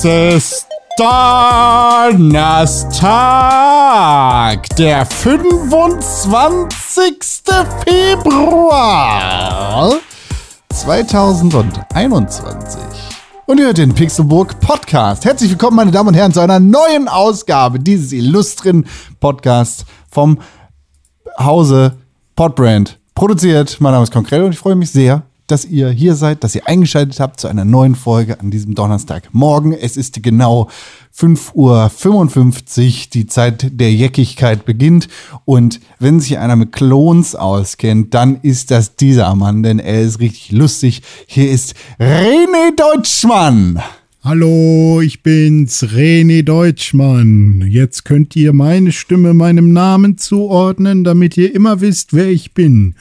Es ist Donnerstag, der 25. Februar 2021. Und ihr hört den Pixelburg Podcast. Herzlich willkommen, meine Damen und Herren, zu einer neuen Ausgabe dieses illustren Podcasts vom Hause Podbrand. Produziert, mein Name ist Konkret und ich freue mich sehr, dass ihr hier seid, dass ihr eingeschaltet habt zu einer neuen Folge an diesem Donnerstagmorgen. Es ist genau 5.55 Uhr, die Zeit der Jeckigkeit beginnt. Und wenn sich einer mit Clones auskennt, dann ist das dieser Mann, denn er ist richtig lustig. Hier ist René Deutschmann. Hallo, ich bin's, René Deutschmann. Jetzt könnt ihr meine Stimme meinem Namen zuordnen, damit ihr immer wisst, wer ich bin.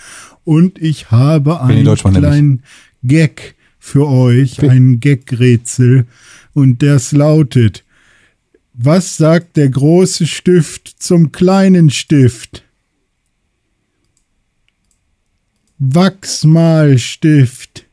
Und ich habe einen kleinen Gag für euch, ein Gag-Rätsel. Und das lautet, was sagt der große Stift zum kleinen Stift? Wachsmalstift.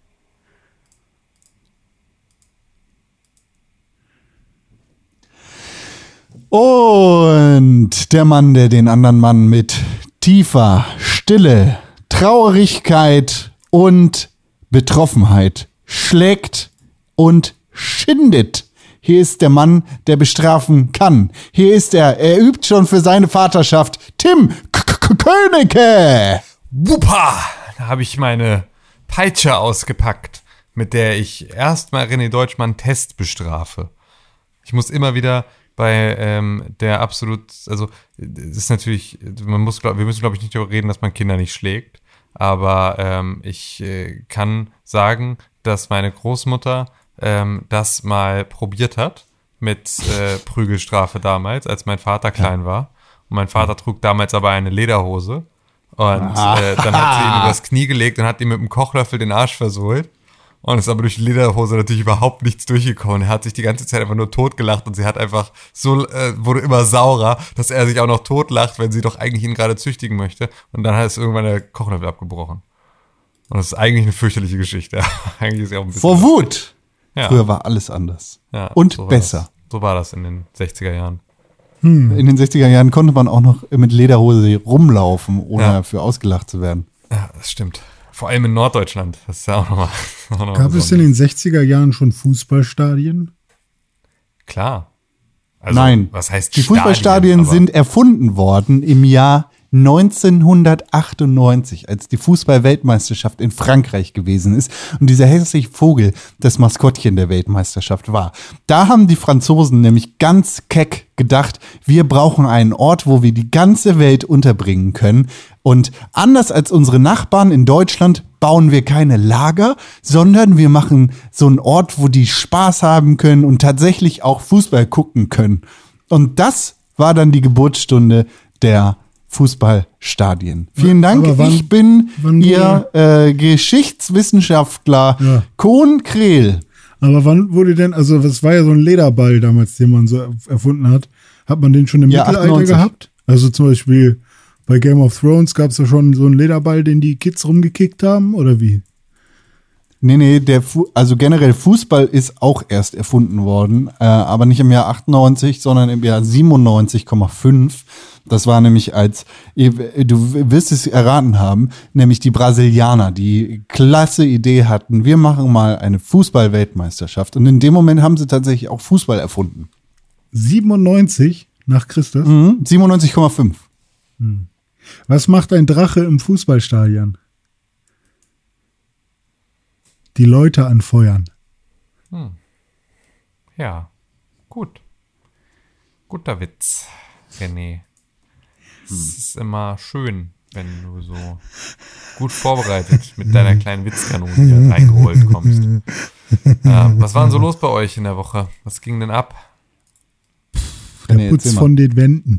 Und der Mann, der den anderen Mann mit tiefer Stille Traurigkeit und Betroffenheit schlägt und schindet. Hier ist der Mann, der bestrafen kann. Hier ist er. Er übt schon für seine Vaterschaft. Tim Königke. Wuppa! Da habe ich meine Peitsche ausgepackt, mit der ich erstmal René Deutschmann Test bestrafe. Ich muss immer wieder bei ähm, der absolut, also es ist natürlich, man muss, wir müssen glaube ich nicht darüber reden, dass man Kinder nicht schlägt. Aber ähm, ich äh, kann sagen, dass meine Großmutter ähm, das mal probiert hat mit äh, Prügelstrafe damals, als mein Vater klein war. Und mein Vater trug damals aber eine Lederhose. Und äh, dann hat sie ihn übers Knie gelegt und hat ihm mit dem Kochlöffel den Arsch versohlt. Und ist aber durch die Lederhose natürlich überhaupt nichts durchgekommen. Er hat sich die ganze Zeit einfach nur totgelacht und sie hat einfach so, äh, wurde immer saurer, dass er sich auch noch totlacht, wenn sie doch eigentlich ihn gerade züchtigen möchte. Und dann hat es irgendwann der Kochlöffel abgebrochen. Und das ist eigentlich eine fürchterliche Geschichte. eigentlich ist ja auch ein bisschen. Vor Wut! Ja. Früher war alles anders. Ja, und so besser. Das. So war das in den 60er Jahren. Hm. In den 60er Jahren konnte man auch noch mit Lederhose rumlaufen, ohne ja. für ausgelacht zu werden. Ja, das stimmt. Vor allem in Norddeutschland. Das ist ja auch nochmal. Noch Gab es in den 60er Jahren schon Fußballstadien? Klar. Also, Nein. Was heißt Die Stadien, Fußballstadien sind erfunden worden im Jahr 1998, als die Fußball-Weltmeisterschaft in Frankreich gewesen ist und dieser hässliche Vogel das Maskottchen der Weltmeisterschaft war. Da haben die Franzosen nämlich ganz keck gedacht, wir brauchen einen Ort, wo wir die ganze Welt unterbringen können. Und anders als unsere Nachbarn in Deutschland bauen wir keine Lager, sondern wir machen so einen Ort, wo die Spaß haben können und tatsächlich auch Fußball gucken können. Und das war dann die Geburtsstunde der Fußballstadien. Vielen Dank. Wann, ich bin Ihr äh, Geschichtswissenschaftler ja. Kohn Krehl. Aber wann wurde denn, also das war ja so ein Lederball damals, den man so erfunden hat. Hat man den schon im ja, Mittelalter 98. gehabt? Also zum Beispiel bei Game of Thrones gab es ja schon so einen Lederball, den die Kids rumgekickt haben, oder wie? Nee, nee, der Fu also generell Fußball ist auch erst erfunden worden, äh, aber nicht im Jahr 98, sondern im Jahr 97,5. Das war nämlich als, du wirst es erraten haben, nämlich die Brasilianer, die klasse Idee hatten, wir machen mal eine Fußball-Weltmeisterschaft. Und in dem Moment haben sie tatsächlich auch Fußball erfunden. 97 nach Christus? Mhm, 97,5. Hm. Was macht ein Drache im Fußballstadion? Die Leute anfeuern. Hm. Ja, gut. Guter Witz, René. Hm. Es ist immer schön, wenn du so gut vorbereitet mit deiner kleinen Witzkanone hier reingeholt kommst. Ja, was war denn so los bei euch in der Woche? Was ging denn ab? Der Putz von den Wänden.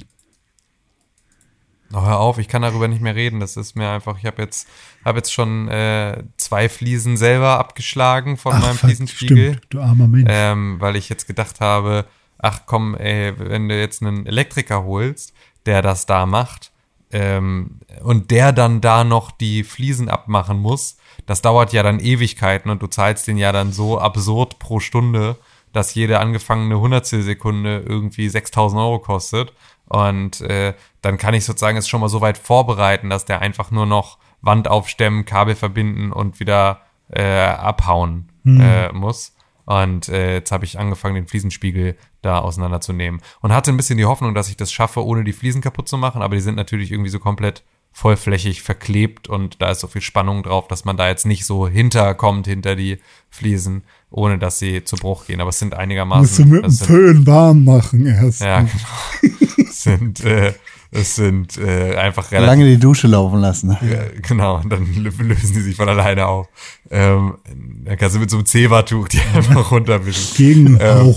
Oh, hör auf, ich kann darüber nicht mehr reden. Das ist mir einfach, ich habe jetzt, hab jetzt schon äh, zwei Fliesen selber abgeschlagen von ach, meinem Fliesenspiegel. Stimmt, du armer Mensch. Ähm, weil ich jetzt gedacht habe, ach komm, ey, wenn du jetzt einen Elektriker holst, der das da macht, ähm, und der dann da noch die Fliesen abmachen muss, das dauert ja dann Ewigkeiten und du zahlst den ja dann so absurd pro Stunde, dass jede angefangene Hundertstelsekunde irgendwie 6000 Euro kostet. Und äh, dann kann ich sozusagen es schon mal so weit vorbereiten, dass der einfach nur noch Wand aufstemmen, Kabel verbinden und wieder äh, abhauen äh, muss. Und äh, jetzt habe ich angefangen, den Fliesenspiegel da auseinanderzunehmen. Und hatte ein bisschen die Hoffnung, dass ich das schaffe, ohne die Fliesen kaputt zu machen. Aber die sind natürlich irgendwie so komplett vollflächig verklebt und da ist so viel Spannung drauf, dass man da jetzt nicht so hinterkommt hinter die Fliesen, ohne dass sie zu Bruch gehen. Aber es sind Musst du einigermaßen. mit dem Föhn warm machen erst. ja, genau. es sind, äh, es sind äh, einfach relativ Lange die Dusche laufen lassen. ja, genau, und dann lö- lösen die sich von alleine auf. Ähm, dann kannst du mit so einem Zewa-Tuch die einfach runterwischen. Gegen Ähm.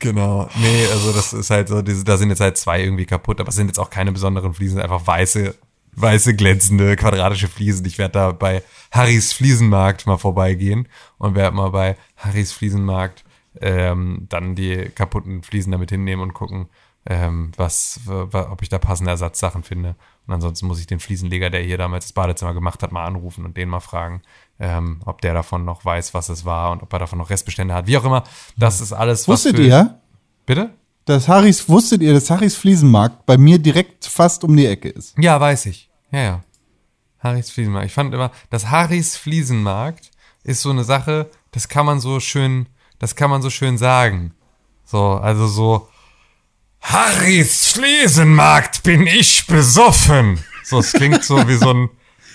Genau. Nee, also das ist halt so, diese, da sind jetzt halt zwei irgendwie kaputt, aber es sind jetzt auch keine besonderen Fliesen, einfach weiße, weiße, glänzende, quadratische Fliesen. Ich werde da bei Harrys Fliesenmarkt mal vorbeigehen und werde mal bei Harrys Fliesenmarkt ähm, dann die kaputten Fliesen damit hinnehmen und gucken, ähm, was, ob ich da passende Ersatzsachen finde. Und ansonsten muss ich den Fliesenleger, der hier damals das Badezimmer gemacht hat, mal anrufen und den mal fragen, ähm, ob der davon noch weiß, was es war und ob er davon noch Restbestände hat. Wie auch immer, das ist alles, was Wusstet ihr, Bitte? Dass Harrys, wusstet ihr, dass Harrys Fliesenmarkt bei mir direkt fast um die Ecke ist? Ja, weiß ich. Ja, ja. Harrys Fliesenmarkt. Ich fand immer, das Harrys Fliesenmarkt ist so eine Sache, das kann man so schön, das kann man so schön sagen. So, also so, Harrys Fliesenmarkt bin ich besoffen. So, es klingt so wie so ein,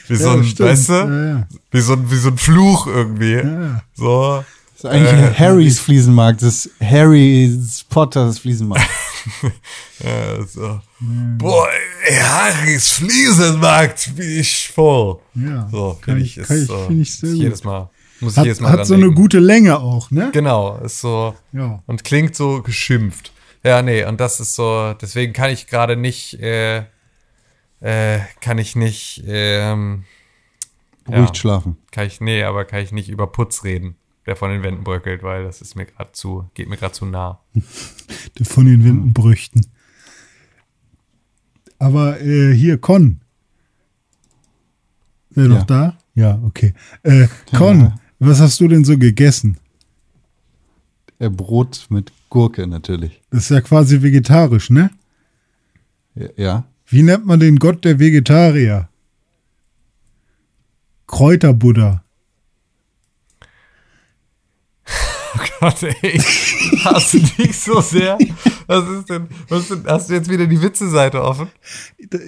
wie so Ja, ein, stimmt. weißt du? Ja, ja. Wie so ein, wie so ein Fluch irgendwie. Ja. So. Ist eigentlich Äh, Harrys Fliesenmarkt, das ist Harry Potters Fliesenmarkt. Ja, so. Boah, ey, Harrys Fliesenmarkt bin ich voll. Ja, So, finde ich- ich, ist ich- so, ich gut. jedes Mal, muss ich Hat, jedes Mal hat so eine denken. gute Länge auch, ne? Genau, ist so Ja. und klingt so geschimpft. Ja, nee, und das ist so, deswegen kann ich gerade nicht, äh, äh, kann ich nicht, ähm, Beruhigt Ja. schlafen. kann ich, nee, aber kann ich nicht über Putz reden, der von den Wänden bröckelt, weil das ist mir gerade zu, geht mir gerade zu nah. Von den Wänden brüchten. Aber äh, hier, Con. Ist er Ja. noch da? Ja, okay. Äh, Con, Ja. was hast du denn so gegessen? Äh, Brot mit Gurke natürlich. Das ist ja quasi vegetarisch, ne? Ja, Ja. Wie nennt man den Gott der Vegetarier? Kräuterbuddha. Gott, ey, ich hasse dich so sehr. Was ist denn, was ist denn, hast du jetzt wieder die Witze-Seite offen?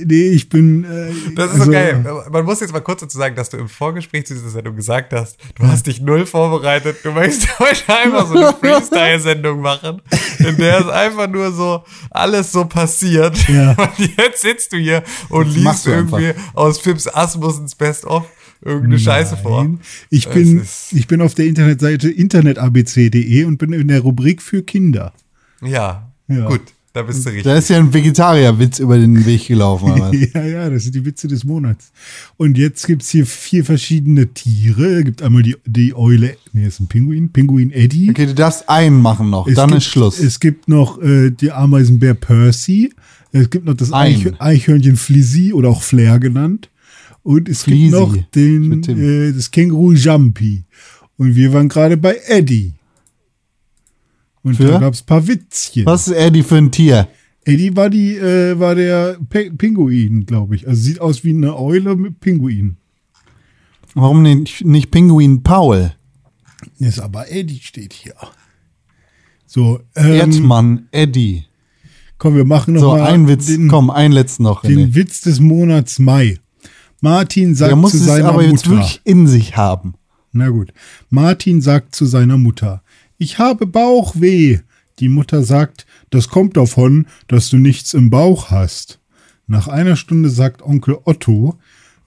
Nee, ich bin. Äh, Das ist also, so geil. Man muss jetzt mal kurz dazu sagen, dass du im Vorgespräch zu dieser Sendung gesagt hast, du hast dich null vorbereitet. Du möchtest heute einfach so eine Freestyle-Sendung machen, in der es einfach nur so alles so passiert. Ja. Und jetzt sitzt du hier und liest du einfach. irgendwie aus Fips Asmussens Best-of irgendeine Scheiße vor. Nein. Ich Es bin, ich bin auf der Internetseite internetabc.de und bin in der Rubrik für Kinder. Ja, Ja. gut, da bist du richtig. Da ist ja ein Vegetarierwitz über den Weg gelaufen. Ja, ja, das sind die Witze des Monats. Und jetzt gibt's hier vier verschiedene Tiere. Es gibt einmal die, die Eule, nee, ist ein Pinguin, Pinguin Eddie. Okay, du darfst einen machen noch, Es dann gibt, ist Schluss. Es gibt noch äh, die Ameisenbär Percy. Es gibt noch das Ein. Eich, Eichhörnchen Flizzy oder auch Flair genannt. Und es Fleasy. gibt noch den, äh, das Känguru Jumpy. Und wir waren gerade bei Eddie. Und Für? da gab's ein paar Witzchen. Was ist Eddie für ein Tier? Eddie war die, äh, war der Pe Pinguin, glaube ich. Also sieht aus wie eine Eule mit Pinguin. Warum nicht, nicht Pinguin Paul? Ist aber Eddie steht hier. So, ähm, Erdmann, Eddie. komm, wir machen noch So, mal ein Witz, den, komm, ein letzten noch. den René. Witz des Monats Mai. Martin sagt Der muss zu es seiner aber jetzt Mutter. wirklich in sich haben. Na gut. Martin sagt zu seiner Mutter, ich habe Bauchweh. Die Mutter sagt, das kommt davon, dass du nichts im Bauch hast. Nach einer Stunde sagt Onkel Otto,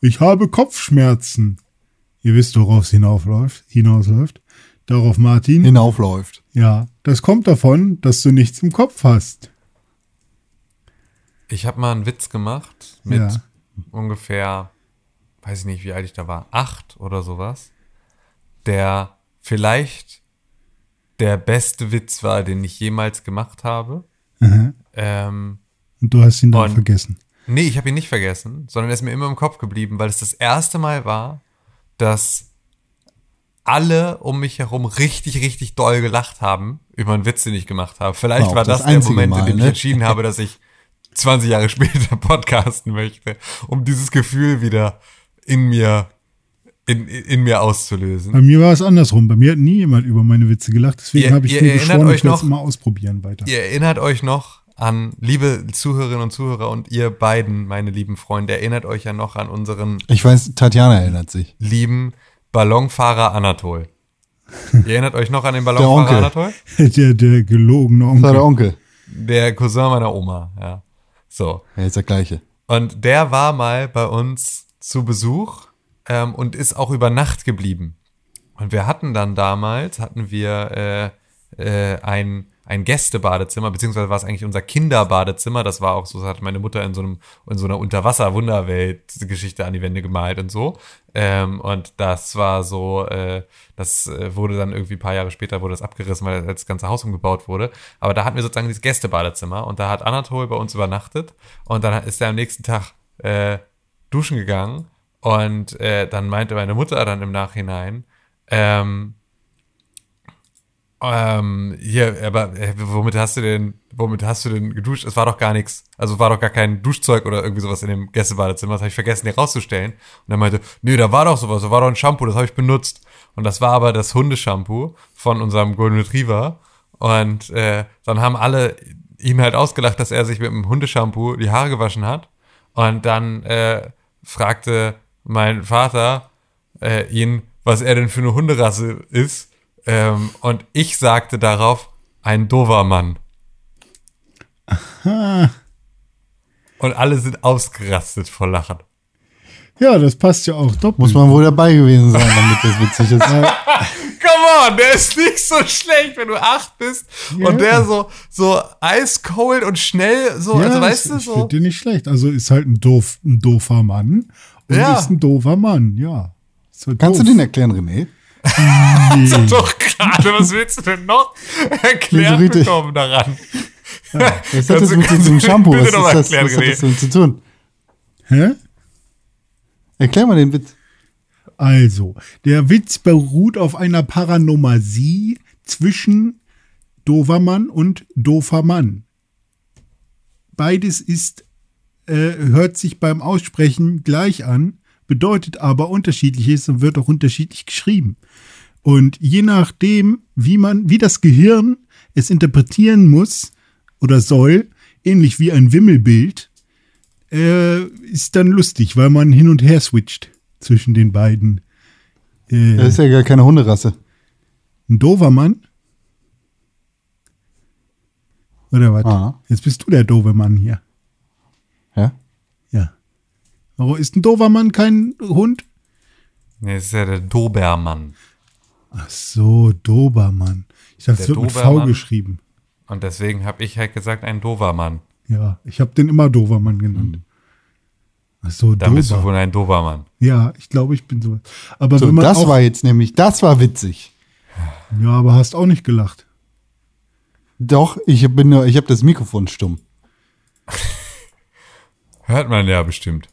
ich habe Kopfschmerzen. Ihr wisst, worauf es hinaufläuft, hinausläuft. Darauf Martin, Hinaufläuft. ja, das kommt davon, dass du nichts im Kopf hast. Ich habe mal einen Witz gemacht mit Ja. ungefähr, weiß ich nicht, wie alt ich da war, acht oder sowas, der vielleicht der beste Witz war, den ich jemals gemacht habe. Mhm. Ähm, Und du hast ihn dann Und- vergessen. Nee, ich habe ihn nicht vergessen, sondern er ist mir immer im Kopf geblieben, weil es das erste Mal war, dass alle um mich herum richtig, richtig doll gelacht haben über einen Witz, den ich gemacht habe. Vielleicht War auch war das das, der Moment, Mal, in dem ne? ich entschieden habe, dass ich 20 Jahre später podcasten möchte, um dieses Gefühl wieder in mir, in, in mir auszulösen. Bei mir war es andersrum. Bei mir hat nie jemand über meine Witze gelacht. Deswegen habe ich ihr geschworen, euch ich werde es noch- mal ausprobieren weiter. Ihr erinnert euch noch an, liebe Zuhörerinnen und Zuhörer und ihr beiden, meine lieben Freunde, erinnert euch ja noch an unseren Ich weiß, Tatjana erinnert sich. lieben Ballonfahrer Anatol. Ihr erinnert euch noch an den Ballonfahrer Onkel. Anatol? Der, der gelogene Das war der Onkel. Onkel. Der Cousin meiner Oma, ja. So. Ja, ist der gleiche. Und der war mal bei uns zu Besuch ähm, und ist auch über Nacht geblieben. Und wir hatten dann damals, hatten wir äh, äh, ein, ein Gästebadezimmer, beziehungsweise war es eigentlich unser Kinderbadezimmer. Das war auch so, das hatte meine Mutter in so einem, in so einer Unterwasser-Wunderwelt-Geschichte an die Wände gemalt und so. Ähm, und das war so, äh, das äh, wurde dann irgendwie ein paar Jahre später wurde das abgerissen, weil das ganze Haus umgebaut wurde. Aber da hatten wir sozusagen dieses Gästebadezimmer und da hat Anatol bei uns übernachtet und dann ist er am nächsten Tag äh, duschen gegangen und äh, dann meinte meine Mutter dann im Nachhinein, ähm, ähm, hier, aber äh, womit hast du denn, womit hast du denn geduscht? Es war doch gar nichts, also war doch gar kein Duschzeug oder irgendwie sowas in dem Gästebadezimmer. Das habe ich vergessen, dir rauszustellen. Und er meinte, nee, da war doch sowas, da war doch ein Shampoo, das habe ich benutzt. Und das war aber das Hundeshampoo von unserem Golden Retriever. Und äh, dann haben alle ihn halt ausgelacht, dass er sich mit dem Hundeshampoo die Haare gewaschen hat. Und dann äh, fragte mein Vater äh, ihn, was er denn für eine Hunderasse ist. Ähm, und ich sagte darauf, ein Dovermann. Und alle sind ausgerastet vor Lachen. Ja, das passt ja auch doppelt. Muss man wohl dabei gewesen sein, damit das witzig ist. Come on, der ist nicht so schlecht, wenn du acht bist. Ja. Und der so, so eiskalt und schnell, so, ja, also weißt ich, du, ich so. finde den nicht schlecht. Also ist halt ein, doof, ein doofer Mann und Ja. ist ein doofer Mann, ja. Halt Kannst du doof. den erklären, René? Nee. Doch gerade, was willst du denn noch erklärt so bekommen daran? Was hat das du- mit diesem du Shampoo? Was, ist das, erklären, was hat René? das damit zu tun? Hä? Erklär mal den Witz. Also, der Witz beruht auf einer Paranomasie zwischen Dovermann und Dofermann. Beides ist, äh, hört sich beim Aussprechen gleich an, bedeutet aber unterschiedliches und wird auch unterschiedlich geschrieben. Und je nachdem, wie man, wie das Gehirn es interpretieren muss oder soll, ähnlich wie ein Wimmelbild, äh, ist dann lustig, weil man hin und her switcht zwischen den beiden. Äh, Das ist ja gar keine Hunderasse. ein Dovermann? Oder was? Ah. Jetzt bist du der Dovermann hier. Ja? Ja. Warum ist ein Dovermann kein Hund? Nee, das ist ja der Dobermann. Ach so, Dobermann. Ich dachte, es wird mit V geschrieben. Und deswegen habe ich halt gesagt, ein Dovermann. Ja, ich habe den immer Dovermann genannt. Ach so, Dann bist du wohl ein Dobermann. Ja, ich glaube, ich bin so. Aber So, wenn man das auch, war jetzt nämlich, das war witzig. ja, aber hast auch nicht gelacht. Doch, ich bin nur, ich habe das Mikrofon stumm. Hört man ja bestimmt.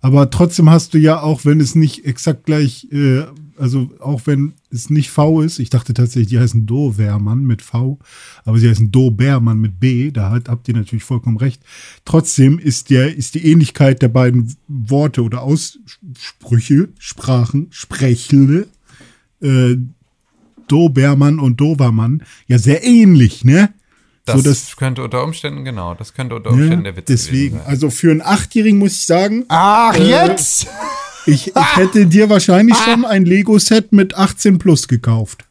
Aber trotzdem hast du ja auch, wenn es nicht exakt gleich, äh, also auch wenn es nicht V ist, ich dachte tatsächlich, die heißen Dobermann mit V, aber sie heißen Dobermann mit B, da hat, habt ihr natürlich vollkommen recht. Trotzdem ist der, ist die Ähnlichkeit der beiden Worte oder Aussprüche, Sprachen, Sprechle, äh, Dobermann und Dobermann ja sehr ähnlich, ne? Das, so, könnte unter Umständen, genau, das könnte unter Umständen ne? der Witz Deswegen, sein. also für einen Achtjährigen muss ich sagen, Ach, Äh, jetzt? Ich, ich hätte dir wahrscheinlich schon ein Lego-Set mit 18 plus gekauft.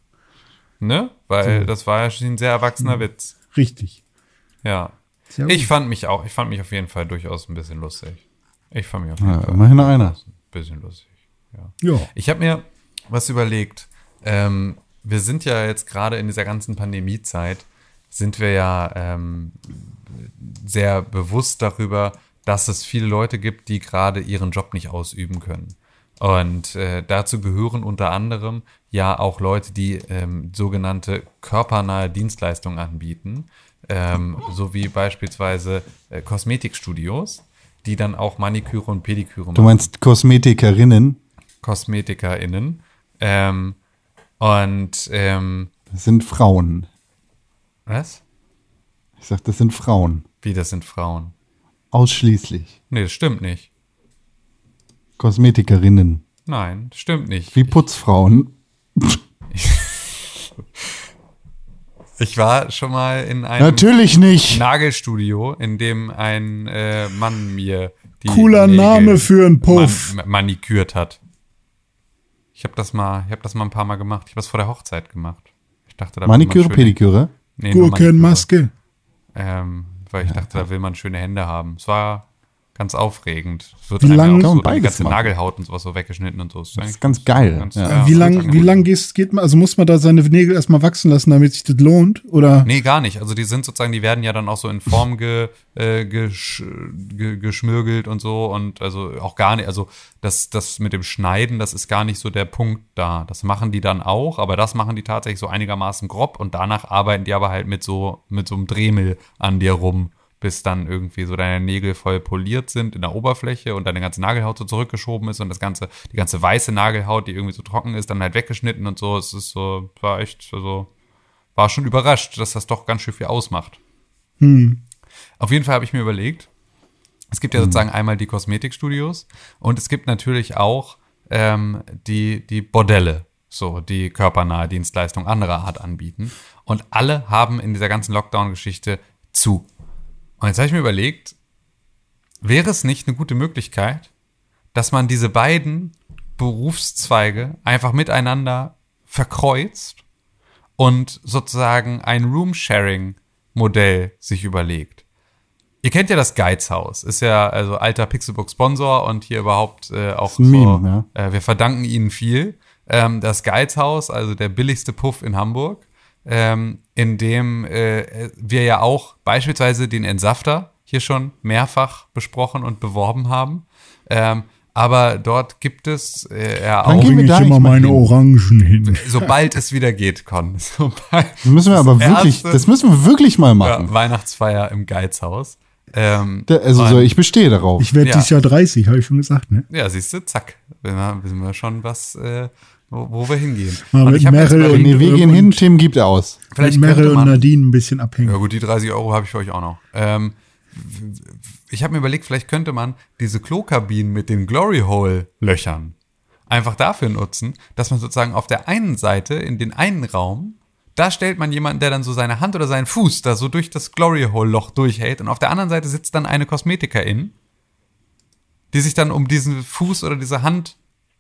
Ne? Weil das war ja schon ein sehr erwachsener Witz. Richtig. Ja. Ich fand mich auch, ich fand mich auf jeden Fall durchaus ein bisschen lustig. Ich fand mich auf jeden Ja, Fall immerhin einer. ein bisschen lustig. Ja. Ja. Ich habe mir was überlegt. Ähm, wir sind ja jetzt gerade in dieser ganzen Pandemiezeit, sind wir ja ähm, sehr bewusst darüber, dass es viele Leute gibt, die gerade ihren Job nicht ausüben können. Und äh, dazu gehören unter anderem ja auch Leute, die ähm, sogenannte körpernahe Dienstleistungen anbieten, ähm, so wie beispielsweise äh, Kosmetikstudios, die dann auch Maniküre und Pediküre machen. Du meinst Kosmetikerinnen? KosmetikerInnen. Ähm, und ähm, Das sind Frauen. was? Ich sag, das sind Frauen. Wie, das sind Frauen? Ausschließlich. Nee, das stimmt nicht. Kosmetikerinnen. Nein, das stimmt nicht. Wie Putzfrauen. Ich war schon mal in einem Natürlich nicht. Nagelstudio, in dem ein äh, Mann mir die Cooler Nägel Name für einen Puff. Man, manikürt hat. Ich habe das mal, ich habe das mal ein paar Mal gemacht. Ich habe das vor der Hochzeit gemacht. Ich dachte, da Maniküre, Pediküre. Nee. Gurkenmaske. Ähm, weil ich dachte, da will man schöne Hände haben. Es war ganz aufregend. Wird Wie einem lang- ja Kann auch man so die ganze machen. Nagelhaut und sowas so weggeschnitten und so. Das ist ganz geil, ja. ja, wie ganz lang, wie lang geht, geht man, also muss man da seine Nägel erstmal wachsen lassen, damit sich das lohnt? Oder? Nee, gar nicht. Also die sind sozusagen, die werden ja dann auch so in Form ge, äh, gesch, ge, geschmürgelt und so und also auch gar nicht, also das, das mit dem Schneiden, das ist gar nicht so der Punkt da. Das machen die dann auch, aber das machen die tatsächlich so einigermaßen grob und danach arbeiten die aber halt mit so, mit so einem Dremel an dir rum, bis dann irgendwie so deine Nägel voll poliert sind in der Oberfläche und deine ganze Nagelhaut so zurückgeschoben ist und das ganze, die ganze weiße Nagelhaut, die irgendwie so trocken ist, dann halt weggeschnitten und so. Es ist so, war echt, also, war schon überrascht, dass das doch ganz schön viel ausmacht. Auf jeden Fall habe ich mir überlegt, es gibt ja sozusagen einmal die Kosmetikstudios und es gibt natürlich auch ähm, die, die Bordelle, so die körpernahe Dienstleistungen anderer Art anbieten. Und alle haben in dieser ganzen Lockdown-Geschichte zu. Und jetzt habe ich mir überlegt, wäre es nicht eine gute Möglichkeit, dass man diese beiden Berufszweige einfach miteinander verkreuzt und sozusagen ein Room-Sharing-Modell sich überlegt. Ihr kennt ja das Geizhaus, ist ja also alter Pixelbook-Sponsor und hier überhaupt äh, auch so, Meme, äh, wir verdanken ihnen viel. Ähm, das Geizhaus, also der billigste Puff in Hamburg, ähm, in dem äh, wir ja auch beispielsweise den Entsafter hier schon mehrfach besprochen und beworben haben. Ähm, aber dort gibt es äh, ja Wann auch, gehen wir Bringe da ich immer eigentlich mal meine hin? Orangen hin. sobald es wieder geht, Con. Sobald, Das müssen wir aber wirklich, das müssen wir wirklich mal machen. ja, Weihnachtsfeier im Geizhaus. Ähm, Da- Also so, ich bestehe darauf. Ich werde Ja. dieses Jahr 30, habe ich schon gesagt, ne? Ja, siehst du, zack. Wir wissen wir schon, was, äh, wo, wo wir hingehen. Mal mit Meryl überlegt, nee, wir und- gehen und- hin, Tim gibt aus. vielleicht mit Meryl und Nadine ein bisschen abhängen. Ja gut, die 30 Euro habe ich für euch auch noch. Ähm, ich habe mir überlegt, vielleicht könnte man diese Klokabinen mit den Glory Hole Löchern einfach dafür nutzen, dass man sozusagen auf der einen Seite in den einen Raum da stellt man jemanden, der dann so seine Hand oder seinen Fuß da so durch das Glory Hole Loch durchhält und auf der anderen Seite sitzt dann eine Kosmetikerin, die sich dann um diesen Fuß oder diese Hand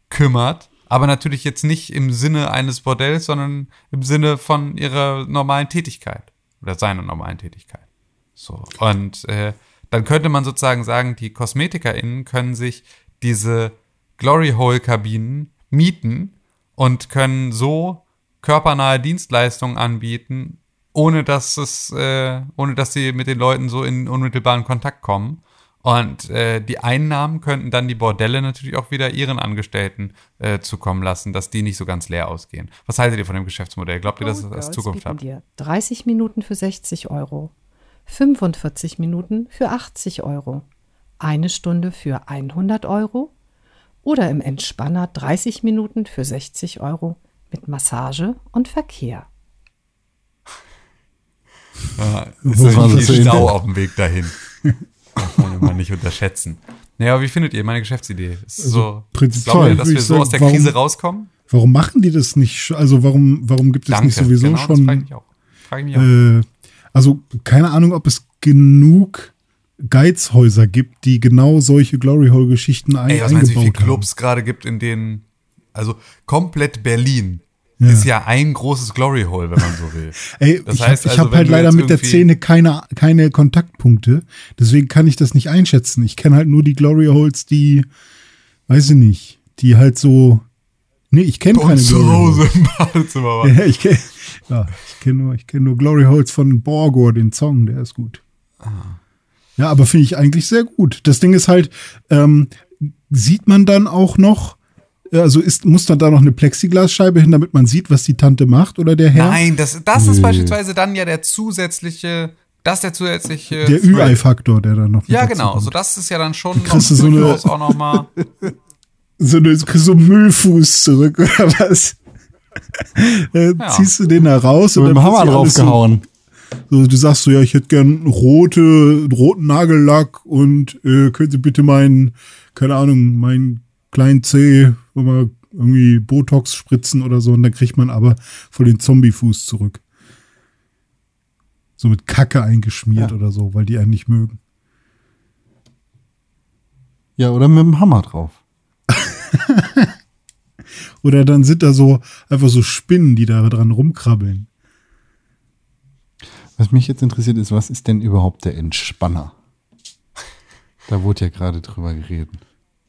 kümmert, aber natürlich jetzt nicht im Sinne eines Bordells, sondern im Sinne von ihrer normalen Tätigkeit oder seiner normalen Tätigkeit. So und äh, dann könnte man sozusagen sagen, die KosmetikerInnen können sich diese Glory Hole Kabinen mieten und können so körpernahe Dienstleistungen anbieten, ohne dass es, äh, ohne dass sie mit den Leuten so in unmittelbaren Kontakt kommen. Und äh, die Einnahmen könnten dann die Bordelle natürlich auch wieder ihren Angestellten äh, zukommen lassen, dass die nicht so ganz leer ausgehen. Was haltet ihr von dem Geschäftsmodell? Glaubt ihr, dass es als Girls Zukunft hat? dir 30 Minuten für 60 Euro, 45 Minuten für 80 Euro, eine Stunde für 100 Euro oder im Entspanner 30 Minuten für 60 Euro mit Massage und Verkehr. Ja, Wo ist war natürlich das? Stau auf dem Weg dahin. Darf man immer nicht unterschätzen. Naja, wie findet ihr meine Geschäftsidee? Ist so, prinzipiell glaubt ihr, dass wir so sagen, aus der warum- Krise rauskommen? Warum machen die das nicht? Also warum, warum gibt es nicht sowieso genau, das schon frage ich auch. Frage ich auch. Äh, also keine Ahnung, ob es genug Geizhäuser gibt, die genau solche Glory Hole Geschichten ein Ey, was meinst du, wie viele Clubs gerade gibt, in denen, also komplett Berlin Ja. ist ja ein großes Glory Hole, wenn man so will. Ey, Das ich heißt habe also, hab wenn halt leider mit der Szene keine, keine Kontaktpunkte, deswegen kann ich das nicht einschätzen. Ich kenne halt nur die Glory Holes, die, weiß ich nicht, die halt so, nee, ich kenne keine Glory Holes. im Badezimmer. Ja, ich kenne ja, ich kenn nur, ich kenn nur Glory Holes von Borgor, den Song, der ist gut. Ja, aber finde ich eigentlich sehr gut. Das Ding ist halt, ähm, sieht man dann auch noch, also ist, muss dann da noch eine Plexiglasscheibe hin, damit man sieht, was die Tante macht oder der Herr? Nein, das, das ist beispielsweise dann ja der zusätzliche Das ist der zusätzliche. Der. Ü-Ei-Faktor, der dann noch Ja, genau. kommt. So, das ist ja dann schon noch kriegst du so eine- auch noch mal. so, eine, du kriegst so einen Müllfuß zurück oder was? Dann Ja. ziehst du den da raus und Mit dann dem Hammer draufgehauen. So, so, du sagst so, ja, ich hätte gern rote, roten Nagellack und äh, können Sie bitte meinen, keine Ahnung, meinen kleinen Zeh mal irgendwie Botox spritzen oder so und dann kriegt man aber voll den Zombie-Fuß zurück. So mit Kacke eingeschmiert Ja. oder so, weil die einen nicht mögen. Ja, oder mit dem Hammer drauf. Oder dann sind da so einfach so Spinnen, die da dran rumkrabbeln. Was mich jetzt interessiert ist, was ist denn überhaupt der Entspanner? Da wurde ja gerade drüber geredet.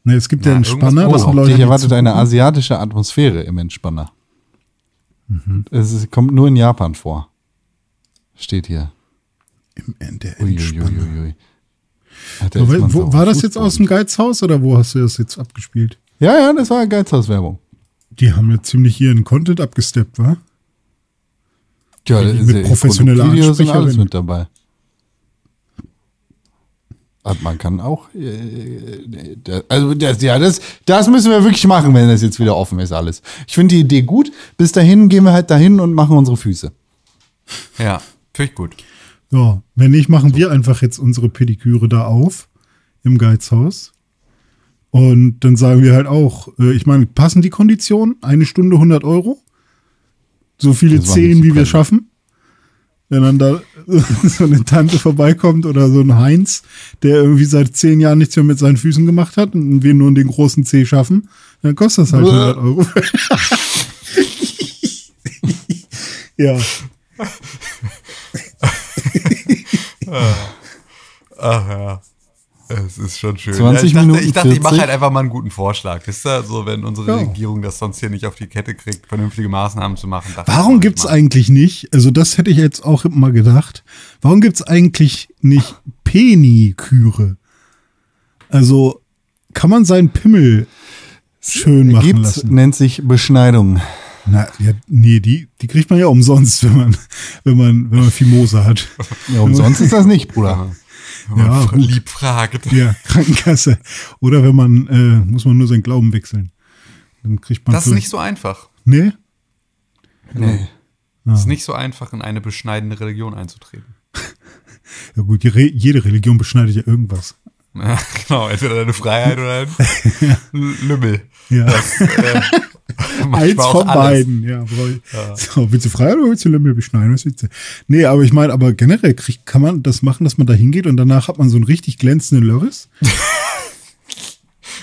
Ne, es gibt ja, Ja, einen Spanner, das sind Leute, die erwartet eine asiatische Atmosphäre im Entspanner. Es ist, kommt nur in Japan vor. Steht hier. im End der Entspanner. Uiuiuiui. Ja, ist weil- man so wo, war das jetzt aus dem Geizhaus oder wo hast du das jetzt abgespielt? Ja, ja, das war Geizhauswerbung. Die haben ja ziemlich ihren Content abgesteppt, wa? Ja, Mit das ist ja professioneller Videos und alles mit dabei. Man kann auch, äh, also das, ja, das, das müssen wir wirklich machen, wenn das jetzt wieder offen ist alles. Ich finde die Idee gut. Bis dahin gehen wir halt dahin und machen unsere Füße. Ja, finde ich gut. So, wenn nicht, machen wir einfach jetzt unsere Pediküre da auf im Geizhaus. Und dann sagen wir halt auch, äh, ich meine, passen die Konditionen? Eine Stunde 100 Euro? So viele Zehen, wie wir schaffen? Wenn dann da so eine Tante vorbeikommt oder so ein Heinz, der irgendwie seit zehn Jahren nichts mehr mit seinen Füßen gemacht hat und wir nur den großen Zeh schaffen, dann kostet das halt 100 Euro. ja, Ach ja. Es ist schon schön. 20 ja, ich dachte, Minuten ich, dachte, ich mache 40. halt einfach mal einen guten Vorschlag. Wisst ihr, so wenn unsere Ja. Regierung das sonst hier nicht auf die Kette kriegt, vernünftige Maßnahmen zu machen. dachte Warum ich mal. eigentlich nicht, also das hätte ich jetzt auch mal gedacht, warum gibt's eigentlich nicht Peniküre? Also kann man seinen Pimmel schön machen Gibt's, lassen? nennt sich Beschneidung. Na, ja, nee, die, die kriegt man ja umsonst, wenn man, wenn man, wenn man Fimose hat. Ja, umsonst ist das nicht, Bruder. Wenn man Ja, gut. lieb fragt. Ja, Krankenkasse. Oder wenn man, äh, muss man nur seinen Glauben wechseln. Dann kriegt man. Das ist nicht so einfach. Nee? Nee. Es ist nicht so einfach, in eine beschneidende Religion einzutreten. Ja gut, jede Religion beschneidet ja irgendwas. Ja, genau, entweder deine Freiheit oder ein Lümmel. Ja. Das, äh, Eins von alles. beiden, ja. Bräu- So, willst du frei oder willst du Lümmel beschneiden? Was willst du? Nee, aber ich meine, aber generell kriegt, kann man das machen, dass man da hingeht und danach hat man so einen richtig glänzenden Lörris?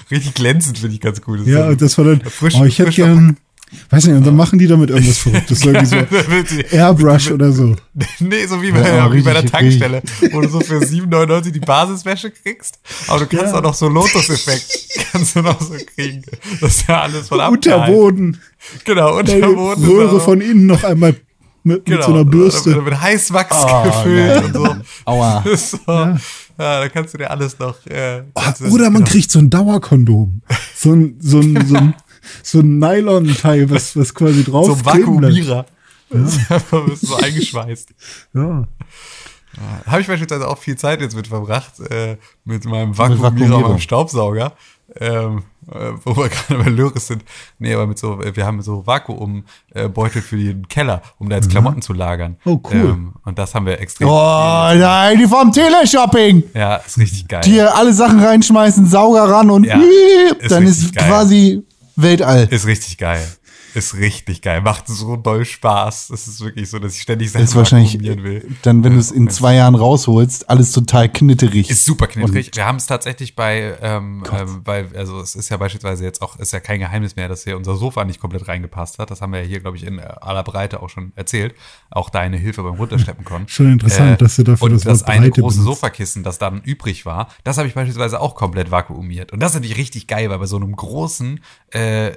Richtig glänzend finde ich ganz gut. Das Ja, das war dann, frisch- oh, ich hätte gern, weiß nicht, und dann machen die damit irgendwas Verrücktes, irgendwie so Airbrush oder so. Nee, so wie bei, Ja, wie bei der Tankstelle, wo du so für 7,99 die Basiswäsche kriegst, aber du kannst Ja. auch noch so Lotus-Effekt, kannst du noch so kriegen. Das ist ja alles von abgehalten. Unterboden, Genau, deine Unterboden. ist Röhre von innen noch einmal mit, genau, mit so einer Bürste. Mit Heißwachs Oh, gefüllt nein. und so. Aua. So. Ja. da kannst du dir alles noch. Äh, Oh, oder man genau. kriegt so ein Dauerkondom. So ein, so ein, so ein, so ein Nylon-Teil, was, was quasi drauf so ein. Vakuumierer. Das ist einfach bist du so eingeschweißt. Ja. Habe ich beispielsweise auch viel Zeit jetzt mit verbracht, äh, mit meinem Vakuumierer und meinem Staubsauger. Ähm, äh, wo wir gerade bei Löris sind. Nee, aber mit so, wir haben so Vakuumbeutel für den Keller, um da jetzt Klamotten zu lagern. Oh, cool. Ähm, und das haben wir extrem. Oh nein, die vom Teleshopping. Ja, ist richtig geil. Die hier alle Sachen reinschmeißen, Sauger ran und Ja, ist dann ist geil. quasi Weltall. Ist richtig geil. Ist richtig geil. Macht so doll Spaß. Es ist wirklich so, dass ich ständig Sachen wahrscheinlich, vakuumieren will. dann, wenn du es in zwei Jahren rausholst, alles total knitterig. Ist super knittrig. Wir haben es tatsächlich bei, ähm, ähm, weil, also es ist ja beispielsweise jetzt auch, ist ja kein Geheimnis mehr, dass hier unser Sofa nicht komplett reingepasst hat. Das haben wir ja hier, glaube ich, in äh, aller Breite auch schon erzählt. Auch deine Hilfe beim Runterschleppen konnten. Schon interessant, dass du dafür und das das, eine große benutzt. Sofakissen, das dann übrig war, das habe ich beispielsweise auch komplett vakuumiert. Und das ist natürlich richtig geil, weil bei so einem großen äh,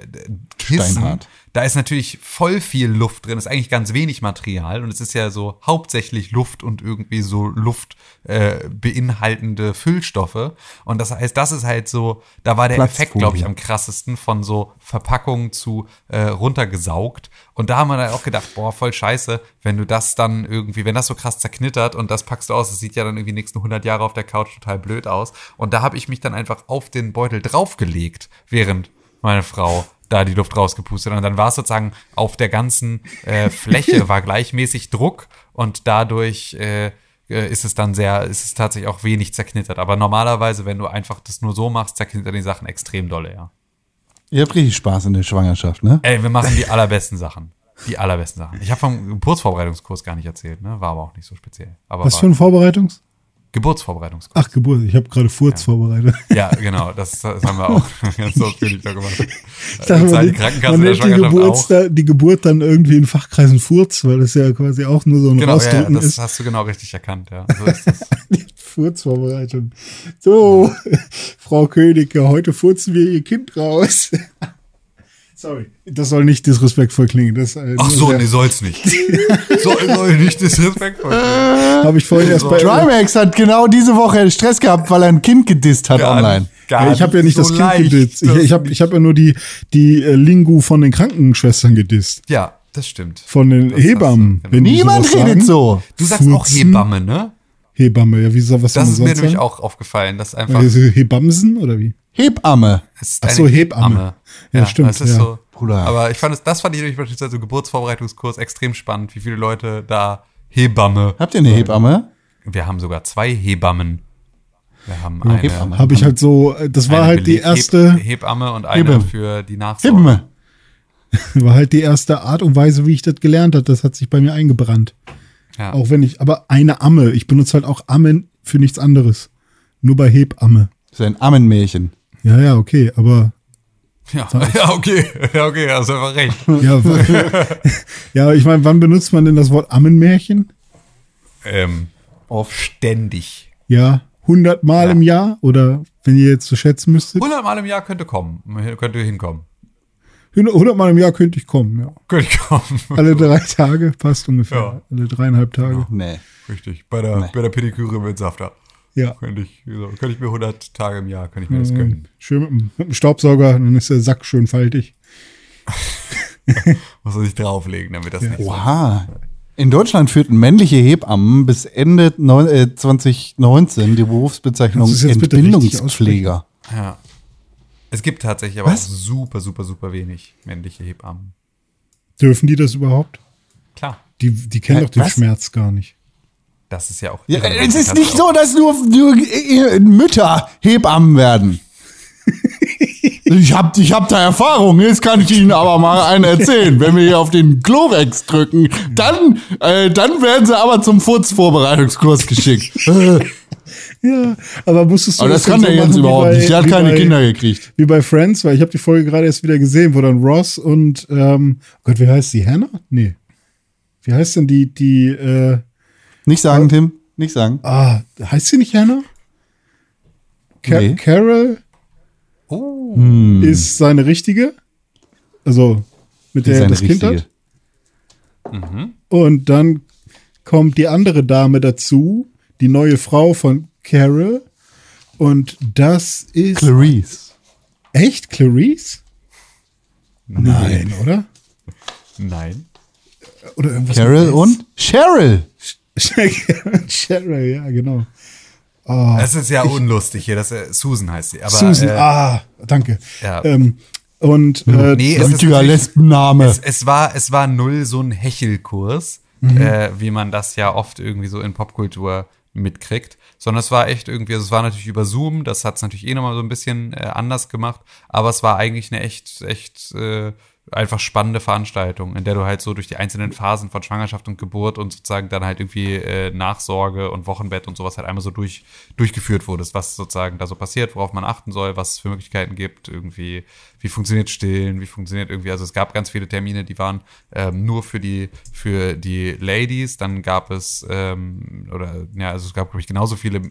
Kissen, Steinhart. Da ist natürlich voll viel Luft drin, ist eigentlich ganz wenig Material und es ist ja so hauptsächlich Luft und irgendwie so Luft äh, beinhaltende Füllstoffe. Und das heißt, das ist halt so, da war der Effekt, glaube ich, am krassesten von so Verpackung zu äh, runtergesaugt. Und da haben wir dann auch gedacht, boah, voll scheiße, wenn du das dann irgendwie, wenn das so krass zerknittert und das packst du aus, das sieht ja dann irgendwie nächsten 100 Jahre auf der Couch total blöd aus. Und da habe ich mich dann einfach auf den Beutel draufgelegt, während meine Frau da die Luft rausgepustet. Und dann war es sozusagen auf der ganzen äh, Fläche war gleichmäßig Druck und dadurch äh, äh, ist es dann sehr, ist es tatsächlich auch wenig zerknittert. Aber normalerweise, wenn du einfach das nur so machst, zerknittern die Sachen extrem dolle, ja. Ihr habt richtig Spaß in der Schwangerschaft, ne? Ey, wir machen die allerbesten Sachen. Die allerbesten Sachen. Ich habe vom Geburtsvorbereitungskurs gar nicht erzählt, ne? War aber auch nicht so speziell. Aber Was für ein Vorbereitungs? Geburtsvorbereitungskurs. Ach, Geburt. Ich habe gerade Furz vorbereitet. Ja, genau, das, das haben wir auch ganz ausführlich da gemacht. Ich dachte, Das zahlt man, die Krankenkasse man nennt die, Schwangerschaft Geburt, auch. die Geburt dann irgendwie in Fachkreisen Furz, weil das ja quasi auch nur so ein Genau, ja, ja, Ausdrücken das ist. hast du genau richtig erkannt, ja. So ist das. Furzvorbereitung. So, Frau Königke, heute furzen wir Ihr Kind raus. Sorry, das soll nicht disrespektvoll klingen. Das äh, Ach so, nee, soll's nicht. soll, soll nicht disrespektvoll. habe ich vorhin erst bei. Trimax hat genau diese Woche Stress gehabt, weil er ein Kind gedisst hat online. Ja, ich habe ja nicht das Kind gedisst. Ich, ich habe ich hab ja nur die, die äh, Lingu von den Krankenschwestern gedisst. Ja, das stimmt. Von den Das Hebammen. genau. Niemand redet sagen. so. Du sagst auch Furzen. Hebamme, ne? Hebamme, ja, wie soll was soll Das ist mir nämlich auch aufgefallen, dass einfach es Hebamsen oder wie? Hebamme. Ach eine so, Hebamme. Ja, stimmt, Das ist ja. so. Bruder. Aber ich fand es, das fand ich nämlich beispielsweise im Geburtsvorbereitungskurs extrem spannend, wie viele Leute da Hebamme. Habt ihr eine Hebamme? Wir haben sogar zwei Hebammen. Wir haben eine, Hebamme. Habe ich halt so, äh, das war eine halt die erste, Heb Hebamme und eine Hebamme. für die Nachsorge. Hebamme. war halt die erste Art und Weise, wie ich das gelernt habe. Das hat sich bei mir eingebrannt. Ja. Auch wenn ich, aber eine Amme. Ich benutze halt auch Ammen für nichts anderes. Nur bei Hebamme. Das ist ein Ammenmärchen. Ja, ja, okay, aber Ja, ja, okay. Ja, okay, hast einfach recht. ja, ja, ich meine, wann benutzt man denn das Wort Ammenmärchen? ähm, oft ständig. Ja, hundertmal Ja. im Jahr oder wenn ihr jetzt so schätzen müsstet, 100 Mal im Jahr könnte kommen, könnte hinkommen. Hundertmal im Jahr könnte ich kommen. Ja. Könnte ich kommen. Alle drei Tage passt ungefähr. Ja. Alle dreieinhalb Tage. Nee. Richtig. Bei der, bei der Pediküre mit Safter. Ja. Könnte ich, so, könnte ich mir 100 Tage im Jahr, könnte ich mir das gönnen. Schön mit, dem- mit dem Staubsauger, dann ist der Sack schön faltig. Muss man sich drauflegen, damit das nicht so. Oha. In Deutschland führten männliche Hebammen bis Ende neun, äh, 2019 die Berufsbezeichnung Entbindungspfleger. Ja. Es gibt tatsächlich aber Was? auch super, super, super wenig männliche Hebammen. Dürfen die das überhaupt? Klar. Die, die kennen doch den was? Schmerz gar nicht. Das ist ja auch. Ja, es ist nicht auch- so, dass nur, nur äh, Mütter Hebammen werden. Ich hab, ich hab da Erfahrung, jetzt kann ich Ihnen aber mal einen erzählen. Wenn wir hier auf den Chlorex drücken, dann, äh, dann werden sie aber zum Furzvorbereitungskurs geschickt. Äh, Ja, aber musstest du aber das kann so der Jens machen wie überhaupt bei- nicht. Der hat keine bei, Kinder gekriegt. Wie bei Friends, weil ich habe die Folge gerade erst wieder gesehen, wo dann Ross und, ähm, oh Gott, wie heißt die? Hannah? Nee. Wie heißt denn die, die, äh, Nicht sagen, Tim. Nicht sagen. ah, heißt sie nicht Hannah? Ca Nee. Carol Oh. ist seine richtige. Also, mit der er das Kind richtige. hat. Und dann kommt die andere Dame dazu, die neue Frau von Carol. Und das ist Clarice. echt Clarice? Nein, oder? Nein. Oder irgendwas Carol und Cheryl. Cheryl, ja, genau. Das ist ja unlustig hier. Das, äh, Susan heißt sie. Aber, Susan, äh, ah, danke. Ja. Ähm, und äh, Nee, es Lesbenname. Es, es, war, es war null so ein Hechelkurs, äh, wie man das ja oft irgendwie so in Popkultur mitkriegt, sondern es war echt irgendwie, also es war natürlich über Zoom, das hat es natürlich eh nochmal so ein bisschen äh, anders gemacht, aber es war eigentlich eine echt, echt äh, einfach spannende Veranstaltung, in der du halt so durch die einzelnen Phasen von Schwangerschaft und Geburt und sozusagen dann halt irgendwie äh, Nachsorge und Wochenbett und sowas halt einmal so durch, durchgeführt wurdest, was sozusagen da so passiert, worauf man achten soll, was es für Möglichkeiten gibt, irgendwie, wie funktioniert Stillen, wie funktioniert irgendwie, also es gab ganz viele Termine, die waren ähm, nur für die, für die Ladies, dann gab es, ähm, oder ja, also es gab, glaube ich, genauso viele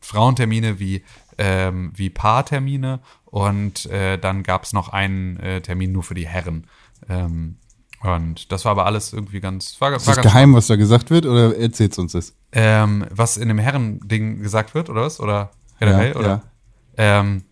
Frauentermine wie, ähm, wie Paartermine und äh, dann gab es noch einen äh, Termin nur für die Herren. Ähm, und das war aber alles irgendwie ganz. War, ist das geheim, was da gesagt wird, oder erzählt uns das? Ähm, was in dem Herren-Ding gesagt wird, oder was? Oder generell? Ja, oder? ja. Ähm,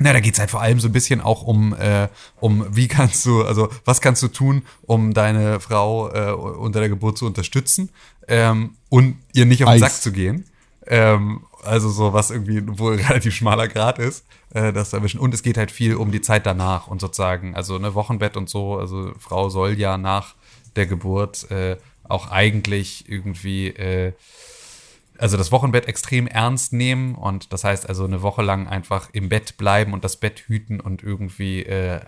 na, da geht's halt vor allem so ein bisschen auch um, äh, um wie kannst du, also was kannst du tun, um deine Frau äh, unter der Geburt zu unterstützen ähm, und ihr nicht auf den Eis. Sack zu gehen. Ähm, also so was irgendwie wohl relativ schmaler Grad ist, äh, das erwischen. Und es geht halt viel um die Zeit danach und sozusagen, also ne Wochenbett und so, also Frau soll ja nach der Geburt äh, auch eigentlich irgendwie äh, also das Wochenbett extrem ernst nehmen und das heißt also eine Woche lang einfach im Bett bleiben und das Bett hüten und irgendwie äh,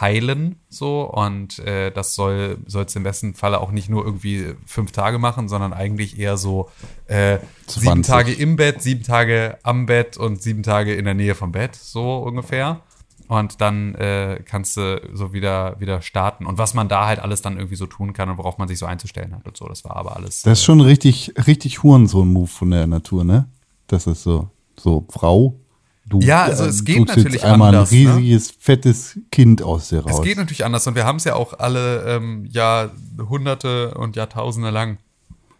heilen so und äh, das soll soll's im besten Falle auch nicht nur irgendwie fünf Tage machen, sondern eigentlich eher so äh, sieben 20. Tage im Bett, sieben Tage am Bett und sieben Tage in der Nähe vom Bett so ungefähr und dann äh, kannst du so wieder wieder starten und was man da halt alles dann irgendwie so tun kann und worauf man sich so einzustellen hat und so, das war aber alles Das ist schon richtig, richtig Hurensohn-Move von der Natur, ne? Das ist so, so, Frau, du Ja, also es äh, geht natürlich jetzt einmal anders, ein ne? riesiges, fettes Kind aus dir raus. Es geht natürlich anders und wir haben es ja auch alle ähm, Jahrhunderte und Jahrtausende lang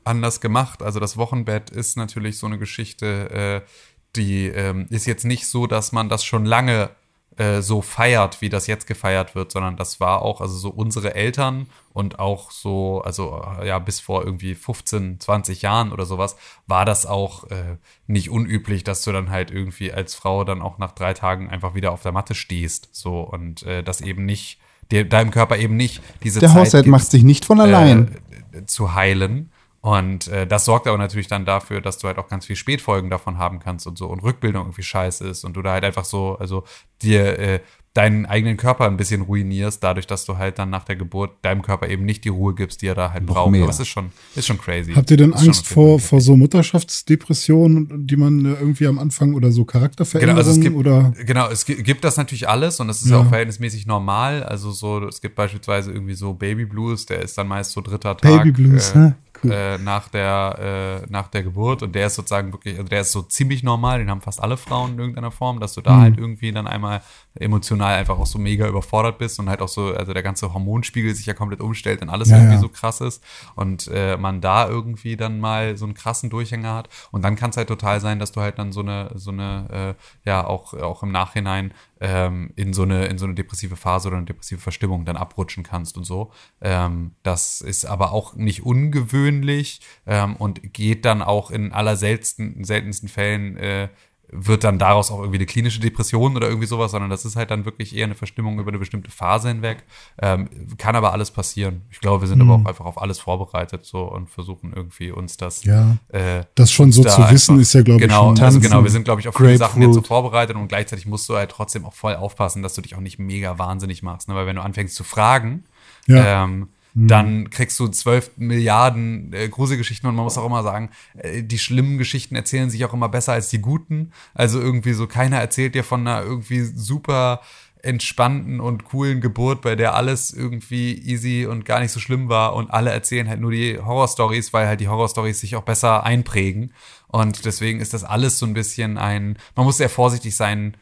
anders gemacht. Also das Wochenbett ist natürlich so eine Geschichte, äh, die ähm, ist jetzt nicht so, dass man das schon lange äh, so feiert, wie das jetzt gefeiert wird, sondern das war auch, also so unsere Eltern und auch so, also äh, ja, bis vor irgendwie 15, 20 Jahren oder sowas, war das auch äh, nicht unüblich, dass du dann halt irgendwie als Frau dann auch nach drei Tagen einfach wieder auf der Matte stehst. So und äh, das eben nicht, dir, deinem Körper eben nicht diese der Zeit Haushalt gibt, macht sich nicht von allein. äh, zu heilen. Und äh, das sorgt aber natürlich dann dafür, dass du halt auch ganz viel Spätfolgen davon haben kannst und so und Rückbildung irgendwie scheiße ist und du da halt einfach so, also dir äh, deinen eigenen Körper ein bisschen ruinierst, dadurch, dass du halt dann nach der Geburt deinem Körper eben nicht die Ruhe gibst, die er da halt Noch braucht. mehr. Aber es ist schon, ist schon crazy. Habt ihr denn Angst vor, vor so Mutterschaftsdepressionen, die man äh, irgendwie am Anfang oder so Genau, Charakterveränderungen also es gibt, oder genau, es gi- gibt das natürlich alles und das ist ja. Ja. auch verhältnismäßig normal. Also so, es gibt beispielsweise irgendwie so Baby Blues, der ist dann meist so dritter Tag Baby Blues, äh, ne? Cool. äh, nach der äh, nach der Geburt und der ist sozusagen wirklich, also der ist so ziemlich normal, den haben fast alle Frauen in irgendeiner Form, dass du da Mhm. halt irgendwie dann einmal emotional einfach auch so mega überfordert bist und halt auch so, also der ganze Hormonspiegel sich ja komplett umstellt und alles Ja, irgendwie ja. so krass ist und äh, man da irgendwie dann mal so einen krassen Durchhänger hat und dann kann es halt total sein, dass du halt dann so eine so eine äh, ja auch auch im Nachhinein ähm, in so eine in so eine depressive Phase oder eine depressive Verstimmung dann abrutschen kannst und so. Ähm, das ist aber auch nicht ungewöhnlich ähm, und geht dann auch in aller seltensten, seltensten Fällen äh, wird dann daraus auch irgendwie eine klinische Depression oder irgendwie sowas, sondern das ist halt dann wirklich eher eine Verstimmung über eine bestimmte Phase hinweg. Ähm, kann aber alles passieren. Ich glaube, wir sind aber auch einfach auf alles vorbereitet so und versuchen irgendwie uns das Ja. äh, das schon so da zu wissen, einfach- ist ja, glaube ich, genau, schon. also genau, wir sind, glaube ich, auf viele Sachen jetzt so vorbereitet und gleichzeitig musst du halt trotzdem auch voll aufpassen, dass du dich auch nicht mega wahnsinnig machst. Ne? Weil wenn du anfängst zu fragen, Ja. ähm, dann kriegst du zwölf Milliarden äh, Gruselgeschichten und man muss auch immer sagen, äh, die schlimmen Geschichten erzählen sich auch immer besser als die guten. Also irgendwie so, keiner erzählt dir von einer irgendwie super entspannten und coolen Geburt, bei der alles irgendwie easy und gar nicht so schlimm war und alle erzählen halt nur die Horrorstories, weil halt die Horrorstories sich auch besser einprägen und deswegen ist das alles so ein bisschen ein, man muss sehr vorsichtig sein,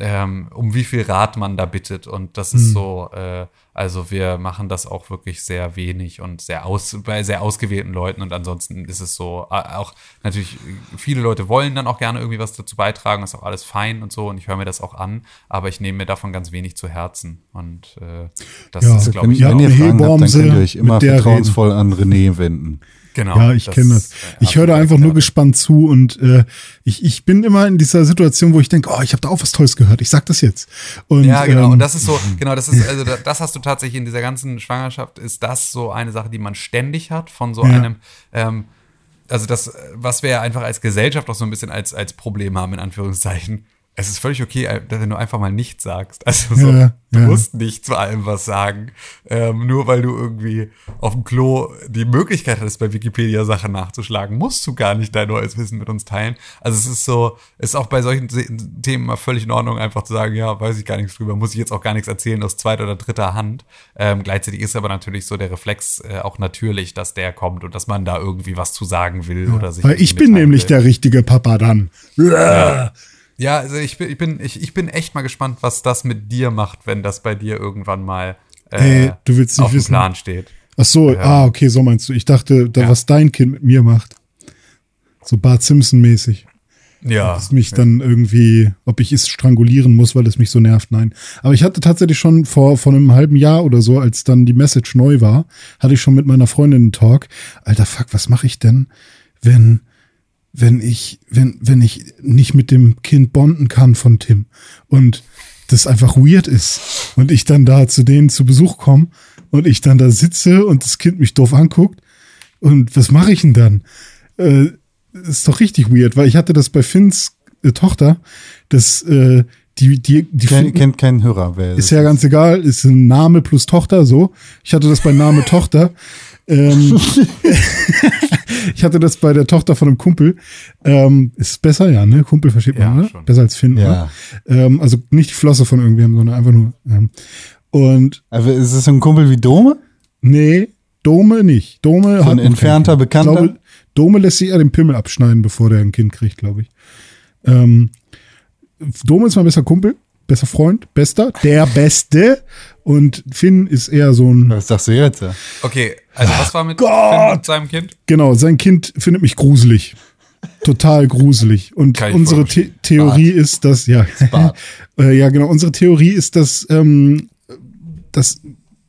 ähm, um wie viel Rat man da bittet. Und das ist so, äh, also wir machen das auch wirklich sehr wenig und sehr aus, bei sehr ausgewählten Leuten. Und ansonsten ist es so, auch natürlich, viele Leute wollen dann auch gerne irgendwie was dazu beitragen, ist auch alles fein und so. Und ich höre mir das auch an, aber ich nehme mir davon ganz wenig zu Herzen. Und äh, das Ja, ist, glaube Wenn, ich, Ja, wenn ihr Fragen habt, dann könnt ihr euch immer vertrauensvoll an René wenden. Genau. Ja, ich kenne das. äh, Ich höre da einfach nur gespannt zu und äh, ich, ich bin immer in dieser Situation, wo ich denke, oh, ich habe da auch was Tolles gehört. Ich sag das jetzt. Und, Ja, genau. ähm, und das ist so, genau, das ist, also da- das hast du tatsächlich in dieser ganzen Schwangerschaft, ist das so eine Sache, die man ständig hat, von so Ja. einem, ähm, also das, was wir ja einfach als Gesellschaft auch so ein bisschen als, als Problem haben, in Anführungszeichen. Es ist völlig okay, äh, wenn du einfach mal nichts sagst. Also so, Ja, du ja. musst nicht zu allem was sagen. Ähm, nur weil du irgendwie auf dem Klo die Möglichkeit hattest, bei Wikipedia Sachen nachzuschlagen, musst du gar nicht dein neues Wissen mit uns teilen. Also es ist so, ist auch bei solchen Themen mal völlig in Ordnung, einfach zu sagen, ja, weiß ich gar nichts drüber, muss ich jetzt auch gar nichts erzählen aus zweiter oder dritter Hand. Ähm, gleichzeitig ist aber natürlich so der Reflex äh, auch natürlich, dass der kommt und dass man da irgendwie was zu sagen will oder sich weil ich bin nämlich will. der richtige Papa dann. Ja. Ja, also ich bin, ich bin, ich, ich bin echt mal gespannt, was das mit dir macht, wenn das bei dir irgendwann mal äh, Ey, du willst nicht auf dem wissen. Plan steht. Ach so, Ja. ah, okay, so meinst du. Ich dachte, da, Ja. was dein Kind mit mir macht. So Bart Simpson-mäßig. Ja. Dass mich dann irgendwie, ob ich es strangulieren muss, weil es mich so nervt, nein. Aber ich hatte tatsächlich schon vor, vor einem halben Jahr oder so, als dann die Message neu war, hatte ich schon mit meiner Freundin einen Talk. Alter, fuck, was mache ich denn, wenn, wenn ich, wenn, wenn ich nicht mit dem Kind bonden kann von Tim und das einfach weird ist und ich dann da zu denen zu Besuch komme und ich dann da sitze und das Kind mich doof anguckt und was mache ich denn dann? Äh, ist doch richtig weird, weil ich hatte das bei Finns äh, Tochter, das äh, die die die Kennt, finden- kennt kein Hörer. Wer ist ja ganz egal, ist ein Name plus Tochter so. Ich hatte das bei Name Tochter. Ähm, ich hatte das bei der Tochter von einem Kumpel. Ähm, ist besser, ja, ne? Kumpel versteht Ja, man, oder? schon. Besser als Finn, Ja. oder? Ähm, also nicht die Flosse von irgendwem, sondern einfach nur. Ähm, und Aber ist es so ein Kumpel wie Dome? nee, Dome nicht. Dome So hat ein entfernter. Bekannter? Glaube, Dome lässt sich ja den Pimmel abschneiden, bevor der ein Kind kriegt, glaube ich. Ähm, Dome ist mein bester Kumpel, bester Freund, bester, der Beste. Und Finn ist eher so ein Was sagst du jetzt? Ja? Okay, also was war mit, Gott! Finn mit seinem Kind? Genau, sein Kind findet mich gruselig. Total gruselig. Und unsere The Theorie ist, dass, ja, Bart. äh, ja, genau, unsere Theorie ist, dass, ähm, dass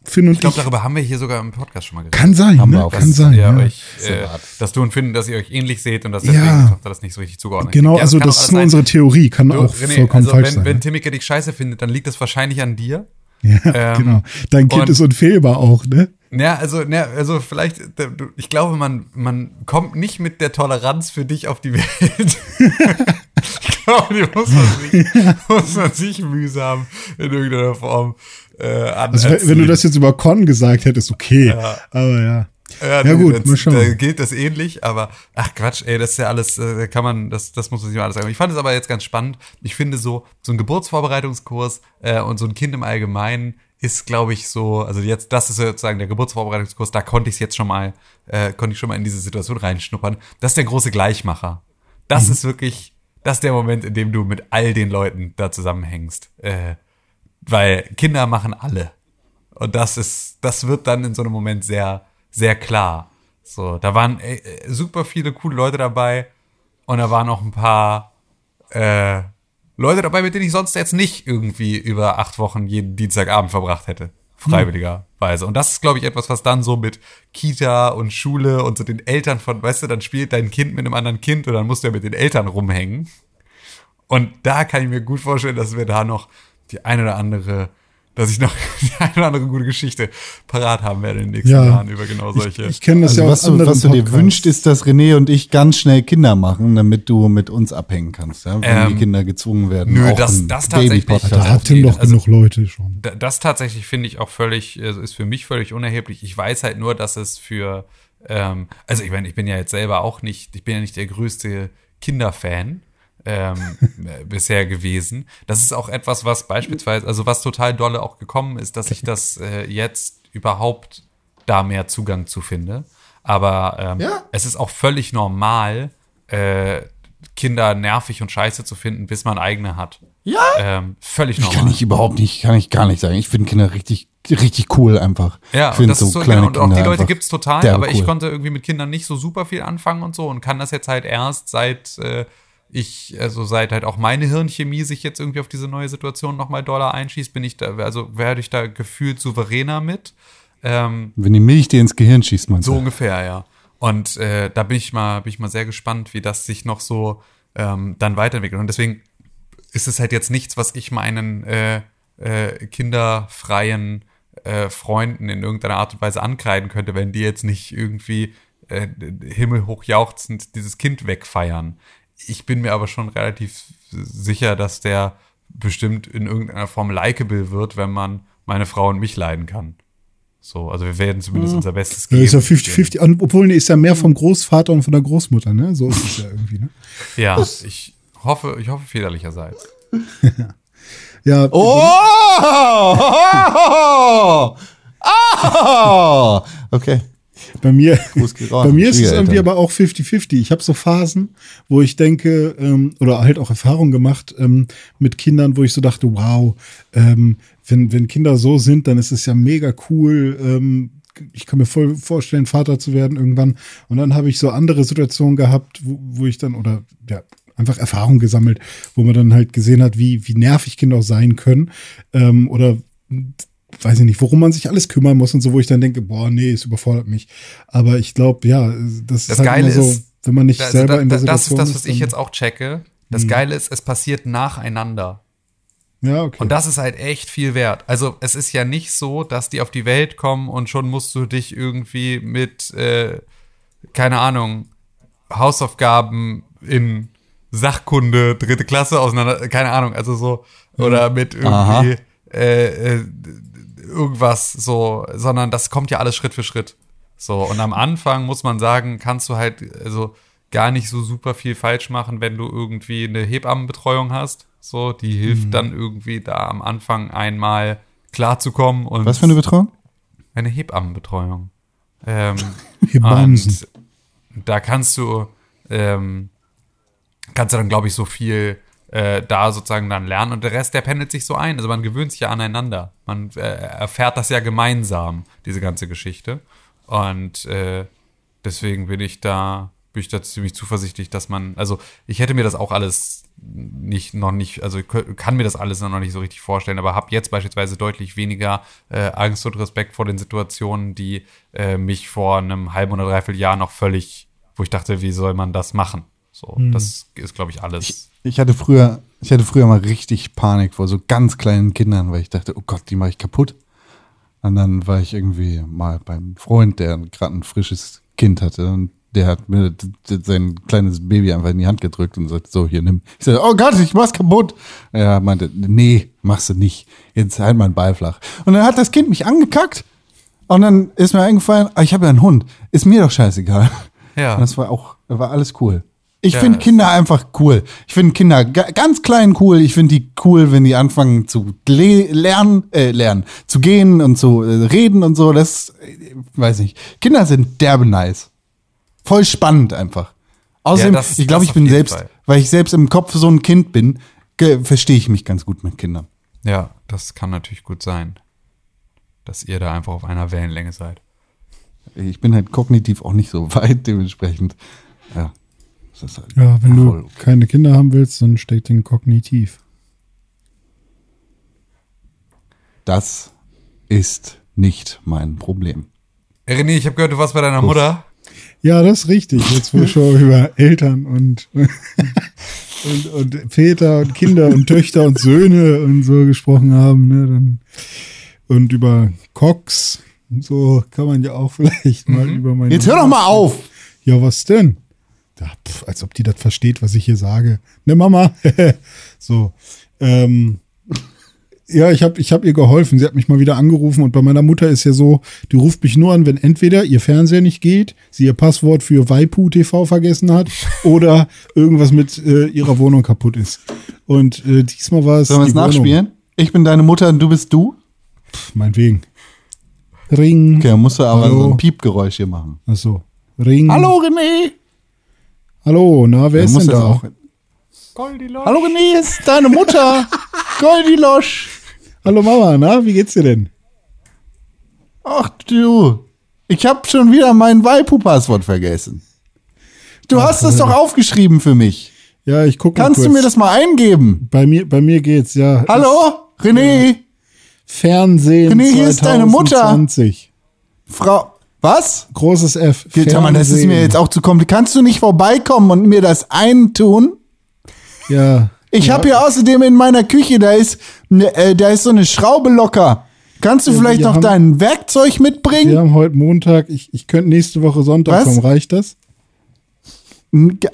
Finn und Ich glaube, ich, darüber haben wir hier sogar im Podcast schon mal geredet. kann sein, Haben ne? kann dass sein. ihr Ja. euch, So äh, dass du und Finn, dass ihr euch ähnlich seht und dass deswegen Ja. die Tochter das nicht so richtig zugeordnet Genau, kriegt. Ja, also das ist nur sein. unsere Theorie, kann Du, auch René, vollkommen also falsch wenn, sein. wenn Timmike dich scheiße findet, dann liegt das wahrscheinlich an dir. ja, ähm, genau. Dein Kind und- ist unfehlbar auch, ne? Ja, also, ne, also vielleicht, äh, ich glaube, man, man kommt nicht mit der Toleranz für dich auf die Welt. ich glaube, die muss man sich, muss man sich mühsam in irgendeiner Form äh, Also wenn, wenn du das jetzt über Con gesagt hättest, okay. Aber ja. Ja, Ja, gut, das, mal schauen. Da gilt das ähnlich, aber ach Quatsch, ey, das ist ja alles, äh, da kann man, das, das muss man sich mal alles sagen. Ich fand es aber jetzt ganz spannend. Ich finde so, so ein Geburtsvorbereitungskurs äh, und so ein Kind im Allgemeinen ist, glaube ich, so, also jetzt, das ist sozusagen der Geburtsvorbereitungskurs, da konnte ich es jetzt schon mal, äh, konnte ich schon mal in diese Situation reinschnuppern. Das ist der große Gleichmacher. Das Mhm. ist wirklich, das ist der Moment, in dem du mit all den Leuten da zusammenhängst. Äh, weil Kinder machen alle. Und das ist, das wird dann in so einem Moment sehr, sehr klar. So, da waren äh, äh, super viele coole Leute dabei und da waren auch ein paar äh, Leute dabei, mit denen ich sonst jetzt nicht irgendwie über acht Wochen jeden Dienstagabend verbracht hätte. Freiwilligerweise. Und das ist, glaube ich, etwas, was dann so mit Kita und Schule und so den Eltern von, weißt du, dann spielt dein Kind mit einem anderen Kind und dann musst du ja mit den Eltern rumhängen. Und da kann ich mir gut vorstellen, dass wir da noch die eine oder andere, dass ich noch die eine oder andere gute Geschichte parat haben werde in den nächsten Ja. Jahren über genau solche. Ich, ich kenne das Also ja was, aus du, was du dir wünschst, ist, dass René und ich ganz schnell Kinder machen, damit du mit uns abhängen kannst, ja? wenn Ähm, die Kinder gezwungen werden. nö, auch das- das tatsächlich- Da hat Tim doch also- genug Leute schon. Da- das tatsächlich finde ich auch völlig, also ist für mich völlig unerheblich. Ich weiß halt nur, dass es für, ähm, also ich meine, ich bin ja jetzt selber auch nicht, ich bin ja nicht der größte Kinderfan ähm, äh, bisher gewesen. Das ist auch etwas, was beispielsweise, also was total dolle auch gekommen ist, dass ich das äh, jetzt überhaupt da mehr Zugang zu finde. Aber ähm, Ja. es ist auch völlig normal, äh, Kinder nervig und scheiße zu finden, bis man eigene hat. Ja. Ähm, völlig Ich normal. kann ich überhaupt nicht, kann ich gar nicht sagen. Ich finde Kinder richtig, richtig cool einfach. Ja, ich und find das ist so, genau, und auch die Leute gibt's total, derbe aber ich cool. konnte irgendwie mit Kindern nicht so super viel anfangen und so und kann das jetzt halt erst seit äh, ich, also seit halt auch meine Hirnchemie sich jetzt irgendwie auf diese neue Situation nochmal doller einschießt, bin ich da, also werde ich da gefühlt souveräner mit. Ähm, Wenn die Milch dir ins Gehirn schießt, meinst so du? ungefähr, ja. Und äh, da bin ich mal, bin ich mal sehr gespannt, wie das sich noch so ähm, dann weiterentwickelt. Und deswegen ist es halt jetzt nichts, was ich meinen äh, äh, kinderfreien äh, Freunden in irgendeiner Art und Weise ankreiden könnte, wenn die jetzt nicht irgendwie äh, himmelhoch jauchzend dieses Kind wegfeiern. Ich bin mir aber schon relativ sicher, dass der bestimmt in irgendeiner Form likeable wird, wenn man meine Frau und mich leiden kann. So, also wir werden zumindest unser Bestes Ja, geben. ist ja 50-50, an- obwohl nee, ist ja mehr vom Großvater und von der Großmutter, ne? So ist es ja irgendwie, ne? Ja, ich hoffe, ich hoffe väterlicherseits. Ja, Oh! oh! Oh! Okay. Bei mir, bei mir ist es irgendwie aber auch 50-50. Ich habe so Phasen, wo ich denke, ähm, oder halt auch Erfahrungen gemacht ähm, mit Kindern, wo ich so dachte, wow, ähm, wenn, wenn Kinder so sind, dann ist es ja mega cool. Ähm, ich kann mir voll vorstellen, Vater zu werden irgendwann. Und dann habe ich so andere Situationen gehabt, wo, wo ich dann, oder ja, einfach Erfahrung gesammelt, wo man dann halt gesehen hat, wie, wie nervig Kinder auch sein können. Ähm, oder weiß ich nicht, worum man sich alles kümmern muss und so, wo ich dann denke, boah, nee, es überfordert mich. Aber ich glaube, ja, das ist Das halt Geile so, ist, wenn man nicht Also selber da, in der da, das ist Situation das, was ich dann- jetzt auch checke. Das Geile ist, es passiert nacheinander. Ja, okay. Und das ist halt echt viel wert. Also es ist ja nicht so, dass die auf die Welt kommen und schon musst du dich irgendwie mit, äh, keine Ahnung, Hausaufgaben in Sachkunde, dritte Klasse auseinander, keine Ahnung, also so, oder mit Aha. irgendwie äh, äh, irgendwas so, sondern das kommt ja alles Schritt für Schritt. So, und am Anfang muss man sagen, kannst du halt, also gar nicht so super viel falsch machen, wenn du irgendwie eine Hebammenbetreuung hast. So, die hilft Mhm. dann irgendwie da am Anfang einmal klarzukommen. Und Was für eine Betreuung? eine Hebammenbetreuung. Ähm, Hebamsen. und da kannst du, ähm, kannst du dann, glaube ich, so viel äh, da sozusagen dann lernen und der Rest, der pendelt sich so ein. Also man gewöhnt sich ja aneinander. Man äh, erfährt das ja gemeinsam, diese ganze Geschichte. Und äh, deswegen bin ich da, bin ich da ziemlich zuversichtlich, dass man, also ich hätte mir das auch alles nicht, noch nicht, also kann mir das alles noch nicht so richtig vorstellen, aber habe jetzt beispielsweise deutlich weniger äh, Angst und Respekt vor den Situationen, die äh, mich vor einem halben oder dreiviertel Jahr noch völlig, wo ich dachte, wie soll man das machen? So, das ist, glaube ich, alles. Ich hatte früher, ich hatte früher mal richtig Panik vor so ganz kleinen Kindern, weil ich dachte, oh Gott, die mache ich kaputt. Und dann war ich irgendwie mal beim Freund, der gerade ein frisches Kind hatte und der hat mir sein kleines Baby einfach in die Hand gedrückt und sagt, so, hier, nimm. Ich sagte, oh Gott, ich mach's kaputt. Er meinte, nee, machst du nicht. Jetzt halt mal einen Ball flach. Und dann hat das Kind mich angekackt und dann ist mir eingefallen, ah, ich habe ja einen Hund. Ist mir doch scheißegal. Ja. Und das war auch, war alles cool. Ich Ja, finde Kinder einfach cool. Ich finde Kinder ga- ganz klein cool. Ich finde die cool, wenn die anfangen zu le lernen, äh, lernen, zu gehen und zu äh, reden und so. Das, äh, weiß nicht. Kinder sind derbe nice. Voll spannend einfach. Außerdem, das- ich glaube, ich bin selbst, Fall. weil ich selbst im Kopf so ein Kind bin, verstehe ich mich ganz gut mit Kindern. Ja, das kann natürlich gut sein, dass ihr da einfach auf einer Wellenlänge seid. Ich bin halt kognitiv auch nicht so weit, dementsprechend. Ja. Das ist halt ja, wenn du okay. keine Kinder haben willst, dann steck den kognitiv. Das ist nicht mein Problem. René, ich habe gehört, du warst bei deiner Mutter. Ja, das ist richtig. Jetzt, wo wir schon über Eltern und, und, und Väter und Kinder und Töchter und Söhne und so gesprochen haben, ne, dann, und über Cox und so kann man ja auch vielleicht mal über meine. Jetzt hör doch mal auf! Ja, was denn? Ja, pf, als ob die das versteht, was ich hier sage. Ne, Mama? so. Ähm, ja, ich habe ich hab ihr geholfen. Sie hat mich mal wieder angerufen und bei meiner Mutter ist ja so, die ruft mich nur an, wenn entweder ihr Fernseher nicht geht, sie ihr Passwort für Waipu TV vergessen hat oder irgendwas mit äh, ihrer Wohnung kaputt ist. Und äh, diesmal war es. Sollen wir es Wohnung. nachspielen? Ich bin deine Mutter und du bist du? Pff, Meinetwegen. Ring. Okay, musst du aber Hallo. so ein Piepgeräusch hier machen. Ach so. Ring. Hallo René! Hallo, na, wer Du ist denn das da? auch- Hallo René, hier ist deine Mutter! Goldilosch! Hallo Mama, na, wie geht's dir denn? Ach du, ich habe schon wieder mein Waipu-Passwort vergessen. Du hast es doch aufgeschrieben für mich. Ja, ich gucke Kannst du mir das mal eingeben? Bei mir, bei mir geht's, ja. Hallo? René? Fernsehen René, hier ist deine Mutter. 2020. Frau. Was? Großes F. Sag mal, das ist mir jetzt auch zu kompliziert. Kannst du nicht vorbeikommen und mir das eintun? Ja. Ich ja, habe hier außerdem in meiner Küche, da ist, ne, äh, da ist so eine Schraube locker. Kannst du Ja, vielleicht noch haben- dein Werkzeug mitbringen? Wir haben heute Montag. Ich, ich könnte nächste Woche Sonntag Was? kommen. Reicht das?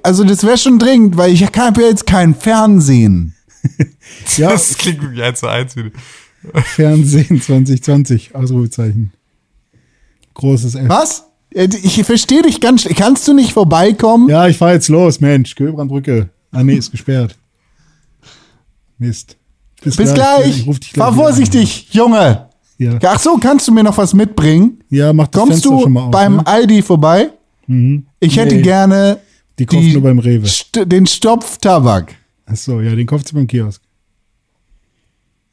Also das wäre schon dringend, weil ich habe ja jetzt kein Fernsehen. Ja, Das klingt wirklich eins zu eins. wieder. Fernsehen 2020. Ausrufezeichen. Großes F. Was? Ich verstehe dich ganz schlecht. Kannst du nicht vorbeikommen? Ja, ich fahr jetzt los, Mensch. Köbrandbrücke. Ah, nee, ist gesperrt. Mist. Bis gleich. Ich ruf dich Fahr wieder an. vorsichtig, Junge. Ja. Ach so, kannst du mir noch was mitbringen? Ja, mach das Kommst Fenster du schon mal auf. beim ne? Aldi vorbei? Ich hätte Nee. gerne Die kaufen nur beim Rewe. St den Stopftabak. Ach so, ja, den kauft sie beim Kiosk.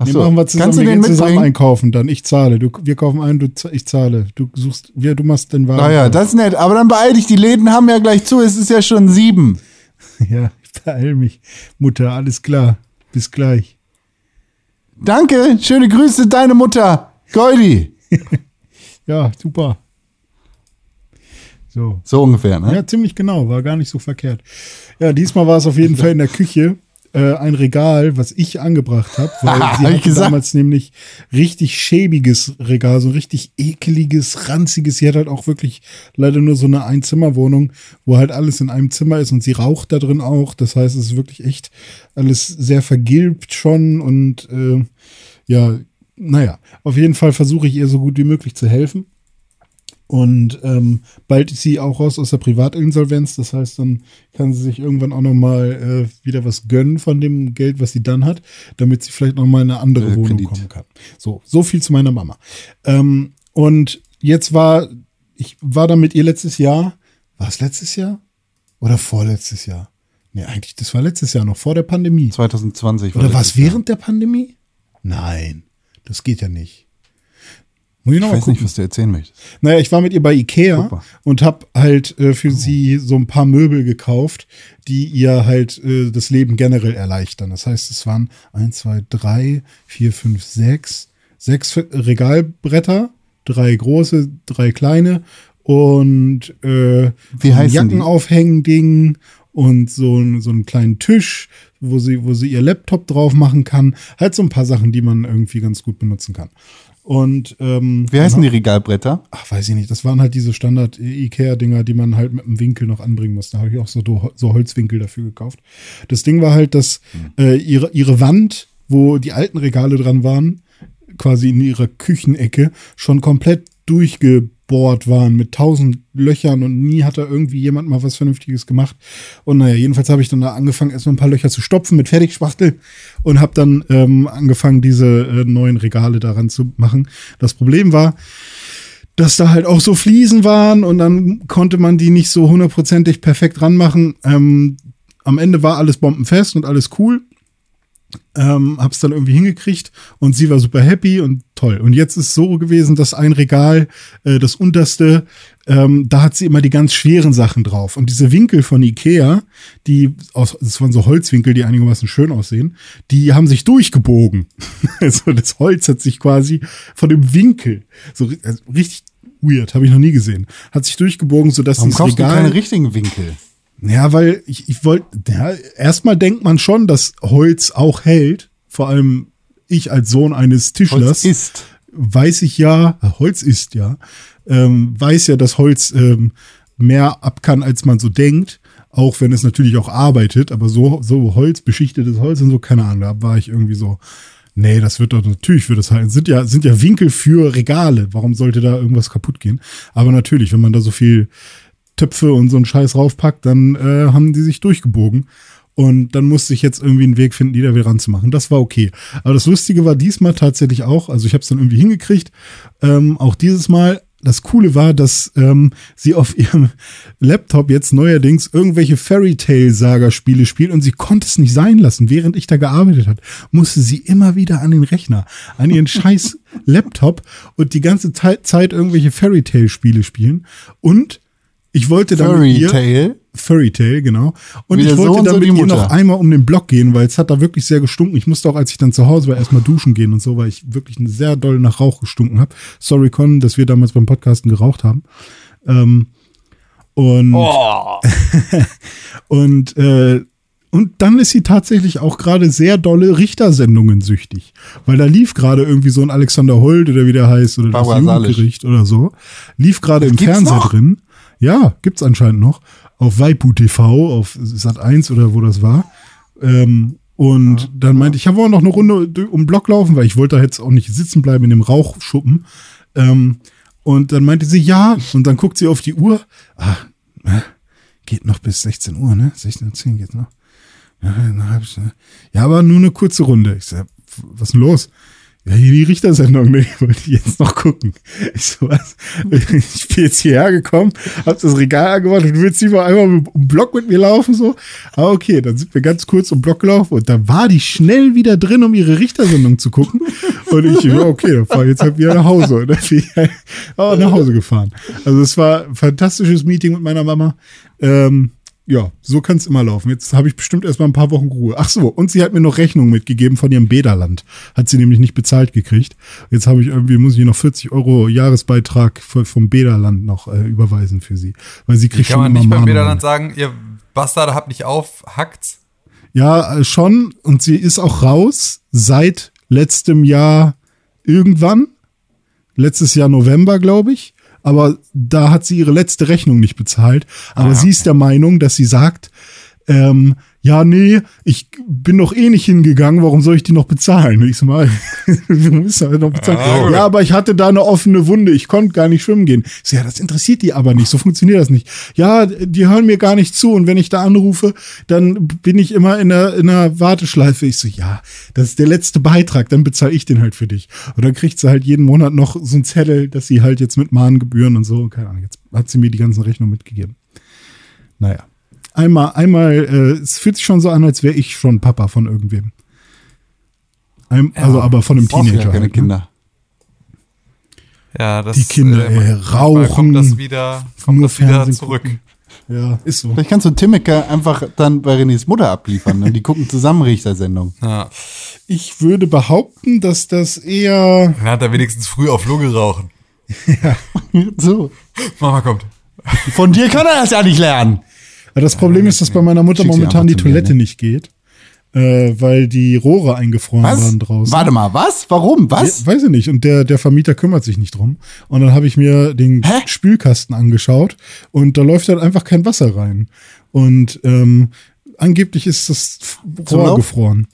Ach Den so. machen wir zusammen. Kannst du den gehen zusammen mitbringen? einkaufen, dann ich zahle. Du, wir kaufen ein, du, ich zahle. Du suchst, wir, du machst den Wagen. Naja, das ist nett. Aber dann beeil dich, die Läden haben ja gleich zu. Es ist ja schon sieben. Ja, ich beeil mich. Mutter, alles klar. Bis gleich. Danke, schöne Grüße, deine Mutter. Goldi. Ja, super. So. So ungefähr, ne? Ja, ziemlich genau, war gar nicht so verkehrt. Ja, diesmal war es auf jeden Fall in der Küche äh, ein Regal, was ich angebracht habe, weil sie hatte damals nämlich richtig schäbiges Regal, so ein richtig ekeliges, ranziges. Sie hat halt auch wirklich leider nur so eine Einzimmerwohnung, wo halt alles in einem Zimmer ist und sie raucht da drin auch. Das heißt, es ist wirklich echt alles sehr vergilbt schon und äh, ja, naja, auf jeden Fall versuche ich ihr so gut wie möglich zu helfen. Und ähm, bald ist sie auch raus aus der Privatinsolvenz. Das heißt, dann kann sie sich irgendwann auch noch mal äh, wieder was gönnen von dem Geld, was sie dann hat, damit sie vielleicht noch mal in eine andere Äh, Wohnung Kredit. kommen kann. So, so viel zu meiner Mama. Ähm, und jetzt war ich war da mit ihr letztes Jahr. War es letztes Jahr oder vorletztes Jahr? Nee, eigentlich, das war letztes Jahr noch vor der Pandemie. 2020. Oder war es Jahr. während der Pandemie? Nein, das geht ja nicht. Muss ich noch Ich mal weiß gucken. nicht, was du erzählen möchtest. Naja, ich war mit ihr bei Ikea mal. und habe halt äh, für sie so ein paar Möbel gekauft, die ihr halt äh, das Leben generell erleichtern. Das heißt, es waren eins, zwei, drei, vier, fünf, sechs, sechs Regalbretter, drei große, drei kleine und äh, Wie so? Jackenaufhängen-Ding und so, ein- so einen kleinen Tisch, wo sie, wo sie ihr Laptop drauf machen kann. Halt so ein paar Sachen, die man irgendwie ganz gut benutzen kann. Und ähm, Wie heißen die Regalbretter? ach, weiß ich nicht, das waren halt diese Standard-Ikea-Dinger, die man halt mit einem Winkel noch anbringen muss. Da habe ich auch so, so Holzwinkel dafür gekauft. Das Ding war halt, dass äh, ihre, ihre Wand, wo die alten Regale dran waren, quasi in ihrer Küchenecke, schon komplett durchgebohrt waren mit tausend Löchern und nie hat da irgendwie jemand mal was Vernünftiges gemacht. Und naja, jedenfalls habe ich dann da angefangen, erstmal ein paar Löcher zu stopfen mit Fertigspachtel und habe dann ähm, angefangen, diese äh, neuen Regale daran zu machen. Das Problem war, dass da halt auch so Fliesen waren und dann konnte man die nicht so hundertprozentig perfekt ranmachen. Ähm, am Ende war alles bombenfest und alles cool. Ähm, hab's dann irgendwie hingekriegt und sie war super happy und toll. Und jetzt ist so gewesen, dass ein Regal, äh, das unterste, ähm, da hat sie immer die ganz schweren Sachen drauf. Und diese Winkel von Ikea, die aus, das waren so Holzwinkel, die einigermaßen schön aussehen, die haben sich durchgebogen. also das Holz hat sich quasi von dem Winkel, so also richtig weird, habe ich noch nie gesehen, hat sich durchgebogen, sodass Warum dieses kaufst du Regal keine richtigen Winkel? Ja, weil ich, ich wollte, ja, erstmal denkt man schon, dass Holz auch hält. Vor allem ich als Sohn eines Tischlers Holz ist. weiß ich ja, äh, Holz ist ja, ähm, weiß ja, dass Holz ähm, mehr ab kann, als man so denkt. Auch wenn es natürlich auch arbeitet, aber so, so Holz, beschichtetes Holz und so, keine Ahnung, da war ich irgendwie so, nee, das wird doch natürlich für das halten. Sind ja, sind ja Winkel für Regale. Warum sollte da irgendwas kaputt gehen? Aber natürlich, wenn man da so viel Töpfe und so einen Scheiß raufpackt, dann äh, haben die sich durchgebogen. Und dann musste ich jetzt irgendwie einen Weg finden, die da wieder ranzumachen. Das war okay. Aber das Lustige war diesmal tatsächlich auch, also ich habe es dann irgendwie hingekriegt, ähm, auch dieses Mal. Das Coole war, dass ähm, sie auf ihrem Laptop jetzt neuerdings irgendwelche Fairy Tale Saga Spiele spielt und sie konnte es nicht sein lassen. Während ich da gearbeitet hat, musste sie immer wieder an den Rechner, an ihren scheiß Laptop und die ganze Zeit irgendwelche Fairy Tale Spiele spielen. Und ich wollte dann mit Fairy ihr, Tale. Fairy Tale, genau. Und Wie ich wollte Sohn, dann so mit ihr noch einmal um den Block gehen, weil es hat da wirklich sehr gestunken. Ich musste auch, als ich dann zu Hause war, erstmal duschen gehen und so, weil ich wirklich sehr doll nach Rauch gestunken habe. Sorry, Con, dass wir damals beim Podcasten geraucht haben. Ähm, und Oh, und äh, und dann ist sie tatsächlich auch gerade sehr dolle Richtersendungen süchtig. Weil da lief gerade irgendwie so ein Alexander Holt oder wie der heißt, oder Barbara das Salisch. Jugendgericht oder so. Lief gerade im gibt's Fernseher noch? drin. Ja, gibt's anscheinend noch. Auf Waipu TV, auf Sat 1 oder wo das war. Ähm, und dann meinte ich, ja, wollen noch eine Runde um den Block laufen, weil ich wollte da jetzt auch nicht sitzen bleiben in dem Rauchschuppen. Ähm, und dann meinte sie, ja. Und dann guckt sie auf die Uhr. Ah, äh, geht noch bis 16 Uhr, ne? 16.10 Uhr geht's noch. Ja, ja, aber nur eine kurze Runde. Ich sag, was ist denn los? Ja, hier die Richtersendung, ne? Ich wollte jetzt noch gucken. Ich so, was? Ich bin jetzt hierher gekommen, hab das Regal angemacht und willst lieber einmal den Block mit mir laufen, so. Aber okay, dann sind wir ganz kurz den Block gelaufen und da war die schnell wieder drin, um ihre Richtersendung zu gucken. Und ich, ja, okay, dann fahr ich jetzt halt wieder nach Hause. Und dann bin ich halt nach Hause gefahren. Also es war ein fantastisches Meeting mit meiner Mama. Ähm, ja, so kann es immer laufen. Jetzt habe ich bestimmt erst mal ein paar Wochen Ruhe. Ach so, und sie hat mir noch Rechnung mitgegeben von ihrem Bäderland. Hat sie nämlich nicht bezahlt gekriegt. Jetzt habe ich irgendwie, muss ich noch 40 Euro Jahresbeitrag für, vom Bäderland noch äh, überweisen für sie. Weil sie Wie kriegt kann schon man nicht beim. Bäderland sagen, ihr Bastarde habt nicht auf, hackt's? Ja, äh, schon. Und sie ist auch raus seit letztem Jahr irgendwann. Letztes Jahr November, glaube ich. Aber da hat sie ihre letzte Rechnung nicht bezahlt. Aber Ah, ja, sie ist der Meinung, dass sie sagt, ähm, ja, nee, ich bin doch eh nicht hingegangen, warum soll ich die noch bezahlen? Ich so mal, du musst halt noch bezahlen. Ah, ja, aber ich hatte da eine offene Wunde, ich konnte gar nicht schwimmen gehen. Ich so, ja, das interessiert die aber nicht, so funktioniert das nicht. Ja, die hören mir gar nicht zu und wenn ich da anrufe, dann bin ich immer in einer, in einer Warteschleife. Ich so, ja, das ist der letzte Beitrag, dann bezahle ich den halt für dich. Und dann kriegt sie halt jeden Monat noch so einen Zettel, dass sie halt jetzt mit Mahngebühren und so, keine Ahnung, jetzt hat sie mir die ganzen Rechnungen mitgegeben. Naja. Einmal, einmal, äh, es fühlt sich schon so an, als wäre ich schon Papa von irgendwem. Ein, also aber von einem Teenager. ja keine halt, ne? Kinder. Ja, das, Die Kinder, ey, manchmal rauchen, kommt das wieder, kommt das wieder Fernsehen zurück. gucken. Ja, ist so. Vielleicht kannst du Timmeke einfach dann bei Renés Mutter abliefern und die gucken zusammen Richtersendung. Ja. Ich würde behaupten, dass das eher. Dann hat er wenigstens früh auf Lunge rauchen. So. Mama kommt. Von dir kann er das ja nicht lernen. Aber das Problem ist, dass bei meiner Mutter momentan die zu mir, Toilette ne? nicht geht, äh, weil die Rohre eingefroren Was? waren draußen. Warte mal, was? Warum? Was? Ja, weiß ich nicht. Und der, der Vermieter kümmert sich nicht drum. Und dann habe ich mir den Hä? Spülkasten angeschaut und da läuft halt einfach kein Wasser rein. Und ähm, angeblich ist das Rohr gefroren.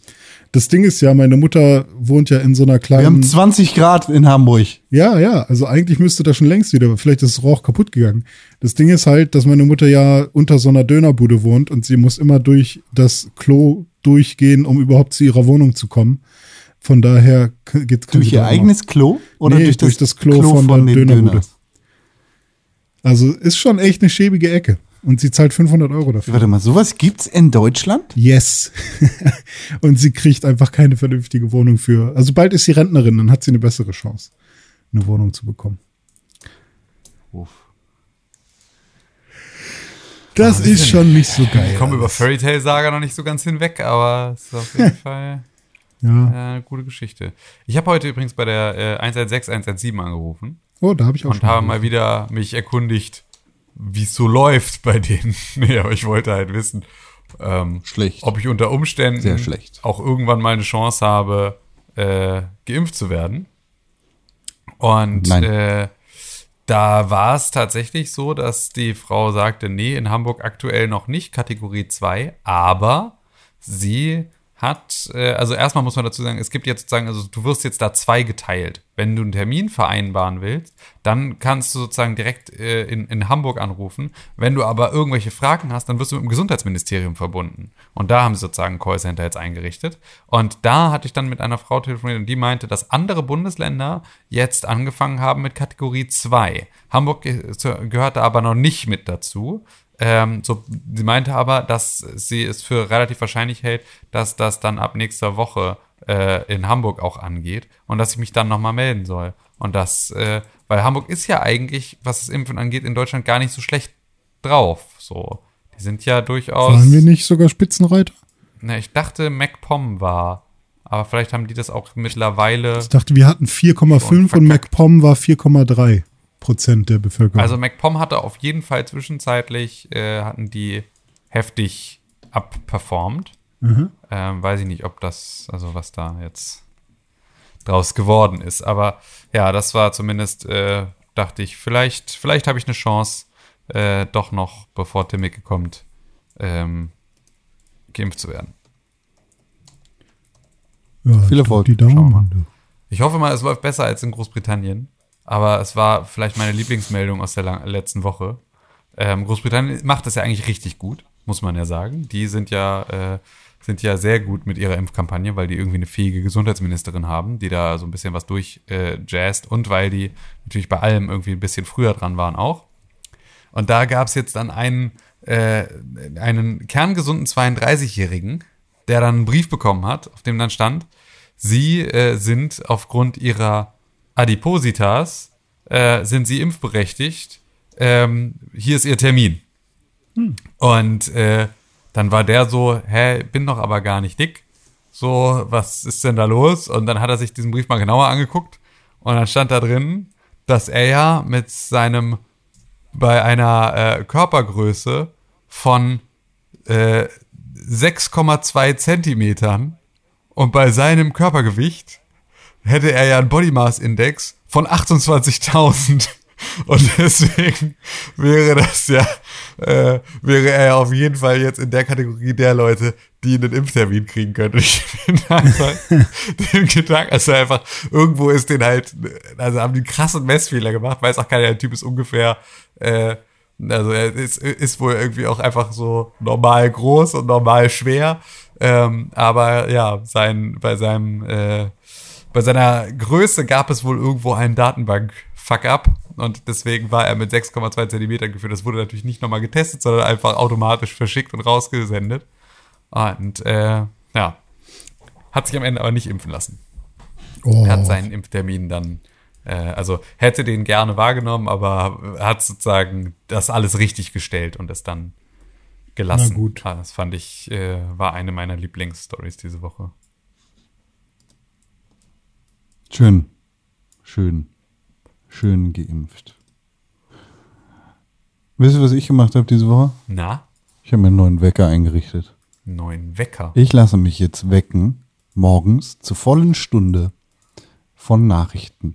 Das Ding ist ja, meine Mutter wohnt ja in so einer Wir kleinen. haben 20 Grad in Hamburg. Ja, ja, also eigentlich müsste das schon längst wieder, vielleicht ist das Rohr auch kaputt gegangen. Das Ding ist halt, dass meine Mutter ja unter so einer Dönerbude wohnt und sie muss immer durch das Klo durchgehen, um überhaupt zu ihrer Wohnung zu kommen. Von daher geht Durch ihr eigenes Klo? Oder Nee, durch, das durch das Klo von der den Dönerbude. Döners? Also ist schon echt eine schäbige Ecke. Und sie zahlt 500 Euro dafür. Warte mal, sowas gibt's in Deutschland? Yes. und sie kriegt einfach keine vernünftige Wohnung für. Also bald ist sie Rentnerin, dann hat sie eine bessere Chance, eine Wohnung zu bekommen. Das ist schon nicht so geil. Ich komme über Fairy Tale Saga noch nicht so ganz hinweg, aber es ist auf jeden Fall Ja. äh, eine gute Geschichte. Ich habe heute übrigens bei der äh, 116 117 angerufen Oh, da habe ich auch und schon. habe mal wieder mich erkundigt, wie es so läuft bei denen. nee, aber ich wollte halt wissen, ähm, Schlecht. ob ich unter Umständen Sehr schlecht. auch irgendwann mal eine Chance habe, äh, geimpft zu werden. Und äh, da war es tatsächlich so, dass die Frau sagte, nee, in Hamburg aktuell noch nicht, Kategorie 2, aber sie hat, äh, also erstmal muss man dazu sagen, es gibt jetzt sozusagen, also du wirst jetzt da zwei geteilt. Wenn du einen Termin vereinbaren willst, dann kannst du sozusagen direkt äh, in, in Hamburg anrufen. Wenn du aber irgendwelche Fragen hast, dann wirst du mit dem Gesundheitsministerium verbunden. Und da haben sie sozusagen ein Callcenter jetzt eingerichtet. Und da hatte ich dann mit einer Frau telefoniert und die meinte, dass andere Bundesländer jetzt angefangen haben mit Kategorie 2. Hamburg gehörte aber noch nicht mit dazu. Ähm, so, sie meinte aber, dass sie es für relativ wahrscheinlich hält, dass das dann ab nächster Woche äh, in Hamburg auch angeht und dass ich mich dann nochmal melden soll. Und das, äh, weil Hamburg ist ja eigentlich, was das Impfen angeht, in Deutschland gar nicht so schlecht drauf. So, die sind ja durchaus. Waren wir nicht sogar Spitzenreiter? Na, ich dachte, MacPom war. Aber vielleicht haben die das auch mittlerweile. Ich dachte, wir hatten 4,5 und. MacPom war 4,3 Prozent der Bevölkerung. Also MacPom hatte auf jeden Fall zwischenzeitlich, äh, hatten die heftig abperformt. Mhm. Ähm, weiß ich nicht, ob das, also was da jetzt draus geworden ist. Aber ja, das war zumindest, äh, dachte ich, vielleicht, vielleicht habe ich eine Chance, äh, doch noch, bevor Timmicke kommt, ähm, geimpft zu werden. ja, viel Erfolg. Die. Daumen. du. Ich hoffe mal, es läuft besser als in Großbritannien. Aber es war vielleicht meine Lieblingsmeldung aus der letzten Woche. Ähm, Großbritannien macht das ja eigentlich richtig gut, muss man ja sagen. Die sind ja äh, sind ja sehr gut mit ihrer Impfkampagne, weil die irgendwie eine fähige Gesundheitsministerin haben, die da so ein bisschen was durchjazzt äh, und weil die natürlich bei allem irgendwie ein bisschen früher dran waren auch. Und da gab es jetzt dann einen, äh, einen kerngesunden 32-Jährigen, der dann einen Brief bekommen hat, auf dem dann stand, sie äh, sind aufgrund ihrer Adipositas, äh, sind sie impfberechtigt, ähm, hier ist ihr Termin. Hm. Und äh, dann war der so, hä, bin doch aber gar nicht dick. So, was ist denn da los? Und dann hat er sich diesen Brief mal genauer angeguckt und dann stand da drin, dass er ja mit seinem bei einer äh, Körpergröße von äh, 6,2 Zentimetern und bei seinem Körpergewicht hätte er ja einen Body Mass Index von 28.000. Und deswegen wäre das ja, äh, wäre er ja auf jeden Fall jetzt in der Kategorie der Leute, die einen Impftermin kriegen können. Ich finde einfach den Gedanken, also einfach, irgendwo ist den halt, also haben die krassen Messfehler gemacht, weiß auch keiner, der Typ ist ungefähr, äh, also er ist, ist wohl irgendwie auch einfach so normal groß und normal schwer. Ähm, aber ja, sein, bei seinem, äh, bei seiner Größe gab es wohl irgendwo einen Datenbank-Fuck-up und deswegen war er mit 6,2 Zentimetern geführt. Das wurde natürlich nicht nochmal getestet, sondern einfach automatisch verschickt und rausgesendet. Und äh, ja, hat sich am Ende aber nicht impfen lassen. Oh. Er hat seinen Impftermin dann, äh, also hätte den gerne wahrgenommen, aber hat sozusagen das alles richtig gestellt und es dann gelassen. Na gut. Ah, das fand ich, äh, war eine meiner Lieblingsstories diese Woche. Schön. Schön. Schön geimpft. Wisst ihr, was ich gemacht habe diese Woche? Na? Ich habe mir einen neuen Wecker eingerichtet. Neuen Wecker? Ich lasse mich jetzt wecken, morgens zur vollen Stunde von Nachrichten.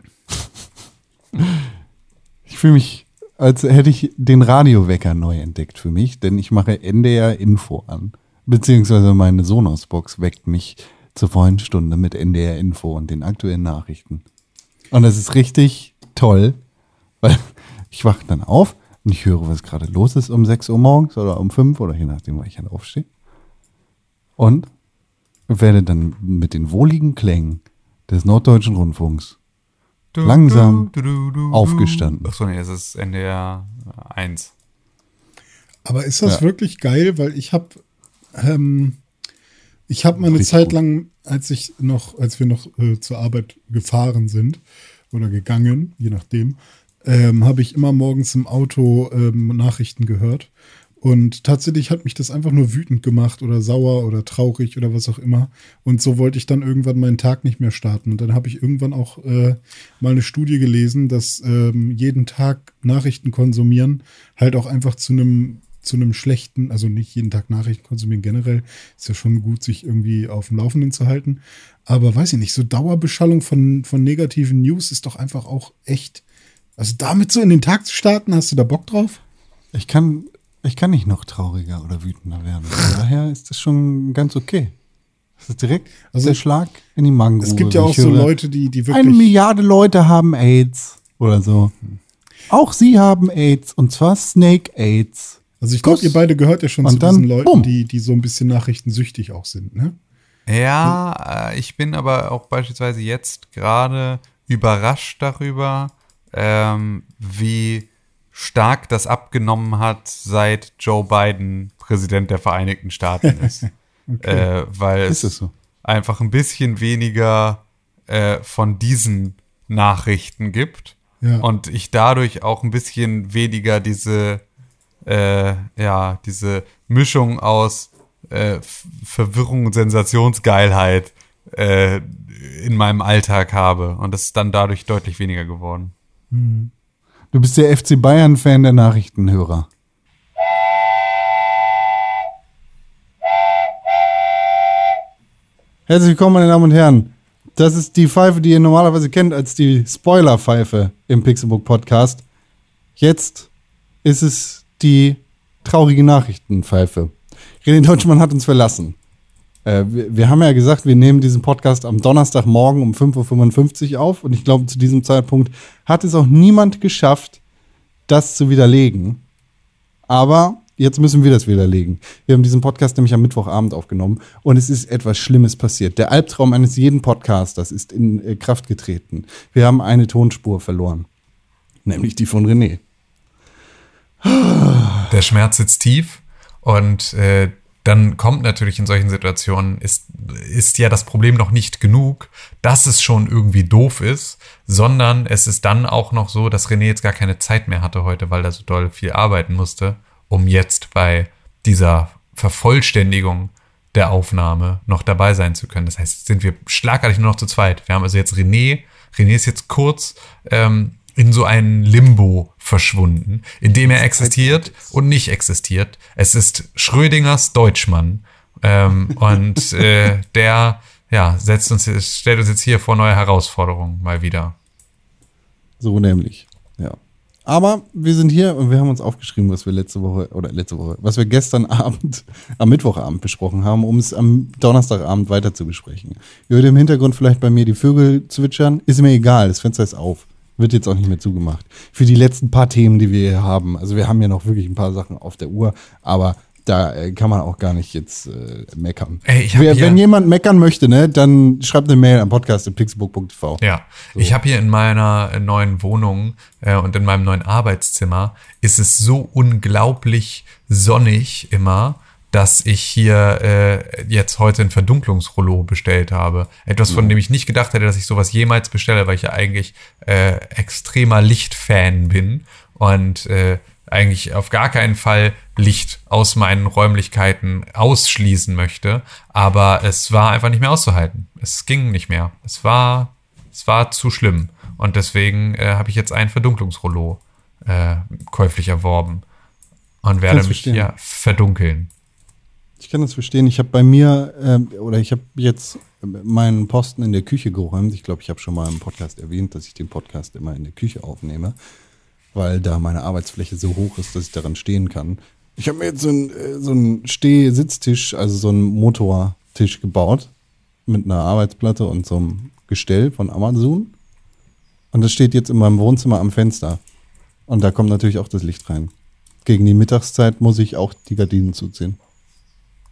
ich fühle mich, als hätte ich den Radiowecker neu entdeckt für mich, denn ich mache NDR Info an. Beziehungsweise meine Sonos-Box weckt mich zur vollen Stunde mit NDR Info und den aktuellen Nachrichten. Und das ist richtig toll, weil ich wache dann auf und ich höre, was gerade los ist um 6 Uhr morgens oder um 5 oder je nachdem, wann ich dann aufstehe. Und werde dann mit den wohligen Klängen des Norddeutschen Rundfunks du, langsam du, du, aufgestanden. Achso, nee, es ist NDR 1. Aber ist das ja. wirklich geil? Weil ich habe ähm, ich habe mal eine Zeit lang, als ich noch, als wir noch äh, zur Arbeit gefahren sind oder gegangen, je nachdem, ähm, habe ich immer morgens im Auto ähm, Nachrichten gehört. Und tatsächlich hat mich das einfach nur wütend gemacht oder sauer oder traurig oder was auch immer. Und so wollte ich dann irgendwann meinen Tag nicht mehr starten. Und dann habe ich irgendwann auch äh, mal eine Studie gelesen, dass ähm, jeden Tag Nachrichten konsumieren halt auch einfach zu einem zu einem schlechten, also nicht jeden Tag Nachrichten konsumieren generell, ist ja schon gut, sich irgendwie auf dem Laufenden zu halten. Aber weiß ich nicht, so Dauerbeschallung von, von negativen News ist doch einfach auch echt. Also damit so in den Tag zu starten, hast du da Bock drauf? Ich kann, ich kann nicht noch trauriger oder wütender werden. Daher ist das schon ganz okay. Das ist direkt also, der Schlag in die Mango. Es gibt ja auch so Leute, die, die wirklich. Eine Milliarde Leute haben AIDS oder so. Auch sie haben AIDS und zwar Snake AIDS. Also ich glaube, ihr beide gehört ja schon zu dann, diesen Leuten, die, die so ein bisschen nachrichtensüchtig auch sind, ne? Ja, äh, ich bin aber auch beispielsweise jetzt gerade überrascht darüber, ähm, wie stark das abgenommen hat, seit Joe Biden Präsident der Vereinigten Staaten ist. okay. äh, weil ist es so? einfach ein bisschen weniger äh, von diesen Nachrichten gibt ja. und ich dadurch auch ein bisschen weniger diese äh, ja, diese Mischung aus äh, Verwirrung und Sensationsgeilheit äh, in meinem Alltag habe. Und das ist dann dadurch deutlich weniger geworden. Mhm. Du bist der FC Bayern-Fan der Nachrichtenhörer. Herzlich willkommen, meine Damen und Herren. Das ist die Pfeife, die ihr normalerweise kennt als die Spoiler-Pfeife im Pixelbook Podcast. Jetzt ist es die traurige Nachrichtenpfeife. René Deutschmann hat uns verlassen. Äh, wir, wir, haben ja gesagt, wir nehmen diesen Podcast am Donnerstagmorgen um 5.55 Uhr auf und ich glaube, zu diesem Zeitpunkt hat es auch niemand geschafft, das zu widerlegen. Aber Jetzt müssen wir das widerlegen. Wir haben diesen Podcast nämlich am Mittwochabend aufgenommen und es ist etwas Schlimmes passiert. Der Albtraum eines jeden Podcasters ist in äh, Kraft getreten. Wir haben eine Tonspur verloren, nämlich die von René. Der Schmerz sitzt tief und äh, dann kommt natürlich in solchen Situationen, ist, ist ja das Problem noch nicht genug, dass es schon irgendwie doof ist, sondern es ist dann auch noch so, dass René jetzt gar keine Zeit mehr hatte heute, weil er so doll viel arbeiten musste, um jetzt bei dieser Vervollständigung der Aufnahme noch dabei sein zu können. Das heißt, sind wir schlagartig nur noch zu zweit. Wir haben also jetzt René. René ist jetzt kurz ähm, in so ein Limbo verschwunden, in dem er existiert und nicht existiert. Es ist Schrödingers Deutschmann. Ähm, und äh, der ja, setzt uns, stellt uns jetzt hier vor neue Herausforderungen mal wieder. So nämlich, ja. Aber wir sind hier und wir haben uns aufgeschrieben, was wir letzte Woche oder letzte Woche, was wir gestern Abend, am Mittwochabend besprochen haben, um es am Donnerstagabend weiter zu besprechen. Ihr hört im Hintergrund vielleicht bei mir die Vögel zwitschern. Ist mir egal, das Fenster ist auf. Wird jetzt auch nicht mehr zugemacht. Für die letzten paar Themen, die wir hier haben. Also wir haben ja noch wirklich ein paar Sachen auf der Uhr, aber da äh, kann man auch gar nicht jetzt äh, meckern. Ey, Wer, wenn jemand meckern möchte, ne, dann schreibt eine Mail am podcast.pixelbook.tv. Ja, ich habe hier in meiner äh, neuen Wohnung äh, und in meinem neuen Arbeitszimmer ist es so unglaublich sonnig immer, dass ich hier äh, jetzt heute ein Verdunklungsrollo bestellt habe. Etwas, von dem ich nicht gedacht hätte, dass ich sowas jemals bestelle, weil ich ja eigentlich äh, extremer Lichtfan bin und äh, eigentlich auf gar keinen Fall Licht aus meinen Räumlichkeiten ausschließen möchte. Aber es war einfach nicht mehr auszuhalten. Es ging nicht mehr. Es war, es war zu schlimm. Und deswegen äh, habe ich jetzt ein Verdunklungsrollo äh, käuflich erworben und werde mich hier verdunkeln. Ich kann das verstehen. Ich habe bei mir, ähm, oder ich habe jetzt meinen Posten in der Küche geräumt. Ich glaube, ich habe schon mal im Podcast erwähnt, dass ich den Podcast immer in der Küche aufnehme, weil da meine Arbeitsfläche so hoch ist, dass ich daran stehen kann. Ich habe mir jetzt so einen, äh, so einen Steh-Sitztisch, also so einen Motortisch gebaut mit einer Arbeitsplatte und so einem Gestell von Amazon. Und das steht jetzt in meinem Wohnzimmer am Fenster. Und da kommt natürlich auch das Licht rein. Gegen die Mittagszeit muss ich auch die Gardinen zuziehen.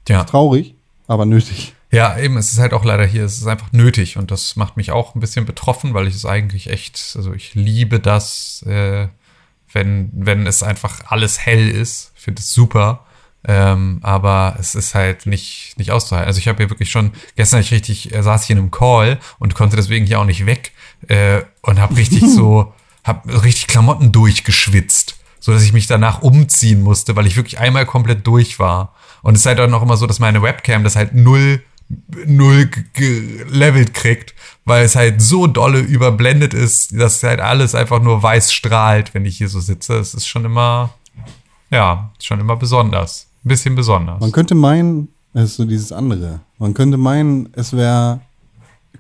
Ja. Traurig, aber nötig. Ja, eben, es ist halt auch leider hier, es ist einfach nötig und das macht mich auch ein bisschen betroffen, weil ich es eigentlich echt, also ich liebe das, äh, wenn, wenn es einfach alles hell ist. Ich finde es super. Ähm, aber es ist halt nicht, nicht auszuhalten. Also ich habe hier wirklich schon, gestern hab ich richtig, äh, saß ich in einem Call und konnte deswegen hier auch nicht weg äh, und habe richtig so, habe richtig Klamotten durchgeschwitzt, so dass ich mich danach umziehen musste, weil ich wirklich einmal komplett durch war. Und es ist halt auch noch immer so, dass meine Webcam das halt null null ge- gelevelt kriegt, weil es halt so dolle überblendet ist, dass halt alles einfach nur weiß strahlt, wenn ich hier so sitze. Es ist schon immer, ja, schon immer besonders. Ein bisschen besonders. Man könnte meinen, es ist so dieses andere. Man könnte meinen, es wäre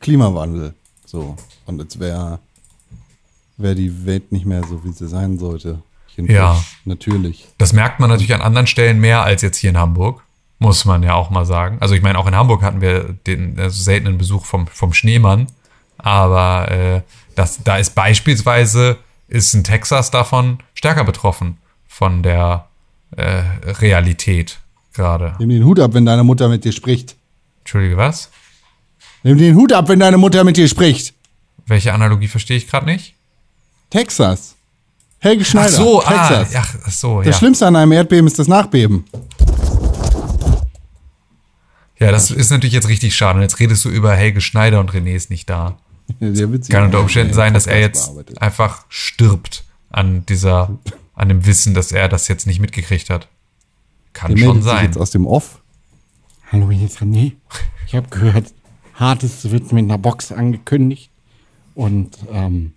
Klimawandel. So. Und es wäre wär die Welt nicht mehr so, wie sie sein sollte. Ja. Natürlich. Das merkt man natürlich an anderen Stellen mehr als jetzt hier in Hamburg. Muss man ja auch mal sagen. Also ich meine, auch in Hamburg hatten wir den also seltenen Besuch vom, vom Schneemann. Aber äh, das, da ist beispielsweise, ist in Texas davon stärker betroffen von der äh, Realität gerade. Nimm den Hut ab, wenn deine Mutter mit dir spricht. Entschuldige, was? Nimm den Hut ab, wenn deine Mutter mit dir spricht. Welche Analogie verstehe ich gerade nicht? Texas. Helge Ach Schneider. so, ah, Texas. ach, ach so, Das ja. Schlimmste an einem Erdbeben ist das Nachbeben. Ja, das ist natürlich jetzt richtig schade. Und jetzt redest du über Helge Schneider und René ist nicht da. Sehr witzig. Kann unter Umständen sein, dass er jetzt einfach stirbt an dieser, an dem Wissen, dass er das jetzt nicht mitgekriegt hat. Kann Der schon sein. jetzt aus dem Off. Hallo, hier ist René. Ich habe gehört, Hartes wird mit einer Box angekündigt. Und ähm,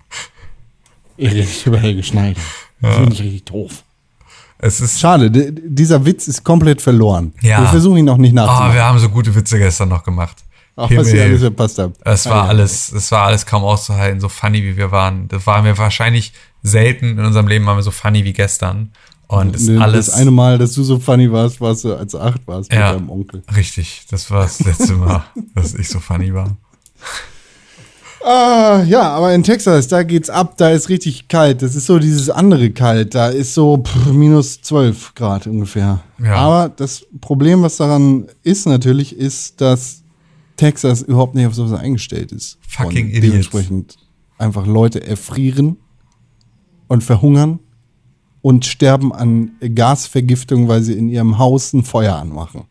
ihr redet über Helge Schneider. Das finde ich richtig doof. Es ist, Schade, dieser Witz ist komplett verloren. Ja. Wir versuchen ihn auch nicht oh, nachzumachen. wir haben so gute Witze gestern noch gemacht. Auch was ihr Himmel. alles verpasst habt. Es war alles, es war alles kaum auszuhalten, so funny wie wir waren. Das waren wir wahrscheinlich selten in unserem Leben waren wir so funny wie gestern. Und es ist Ne, alles Das eine Mal, dass du so funny warst, warst du, als du acht warst Ja. mit deinem Onkel. richtig. Das war das letzte Mal, dass ich so funny war. Ah, ja, aber in Texas, da geht's ab, da ist richtig kalt. Das ist so dieses andere kalt. Da ist so pff, minus 12 Grad ungefähr. Ja. Aber das Problem, was daran ist natürlich, ist, dass Texas überhaupt nicht auf sowas eingestellt ist. Fucking Und Idiots. Dementsprechend einfach Leute erfrieren und verhungern und sterben an Gasvergiftung, weil sie in ihrem Haus ein Feuer anmachen.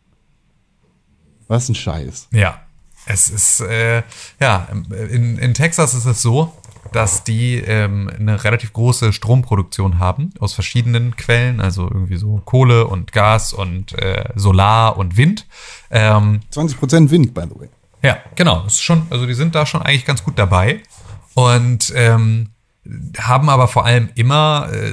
Was ein Scheiß. Ja, es ist, äh, ja, in, in Texas ist es so, dass die ähm, eine relativ große Stromproduktion haben aus verschiedenen Quellen, also irgendwie so Kohle und Gas und äh, Solar und Wind. Ähm, 20% Wind, by the way. ja, genau. Ist schon, also die sind da schon eigentlich ganz gut dabei und ähm, haben aber vor allem immer, äh,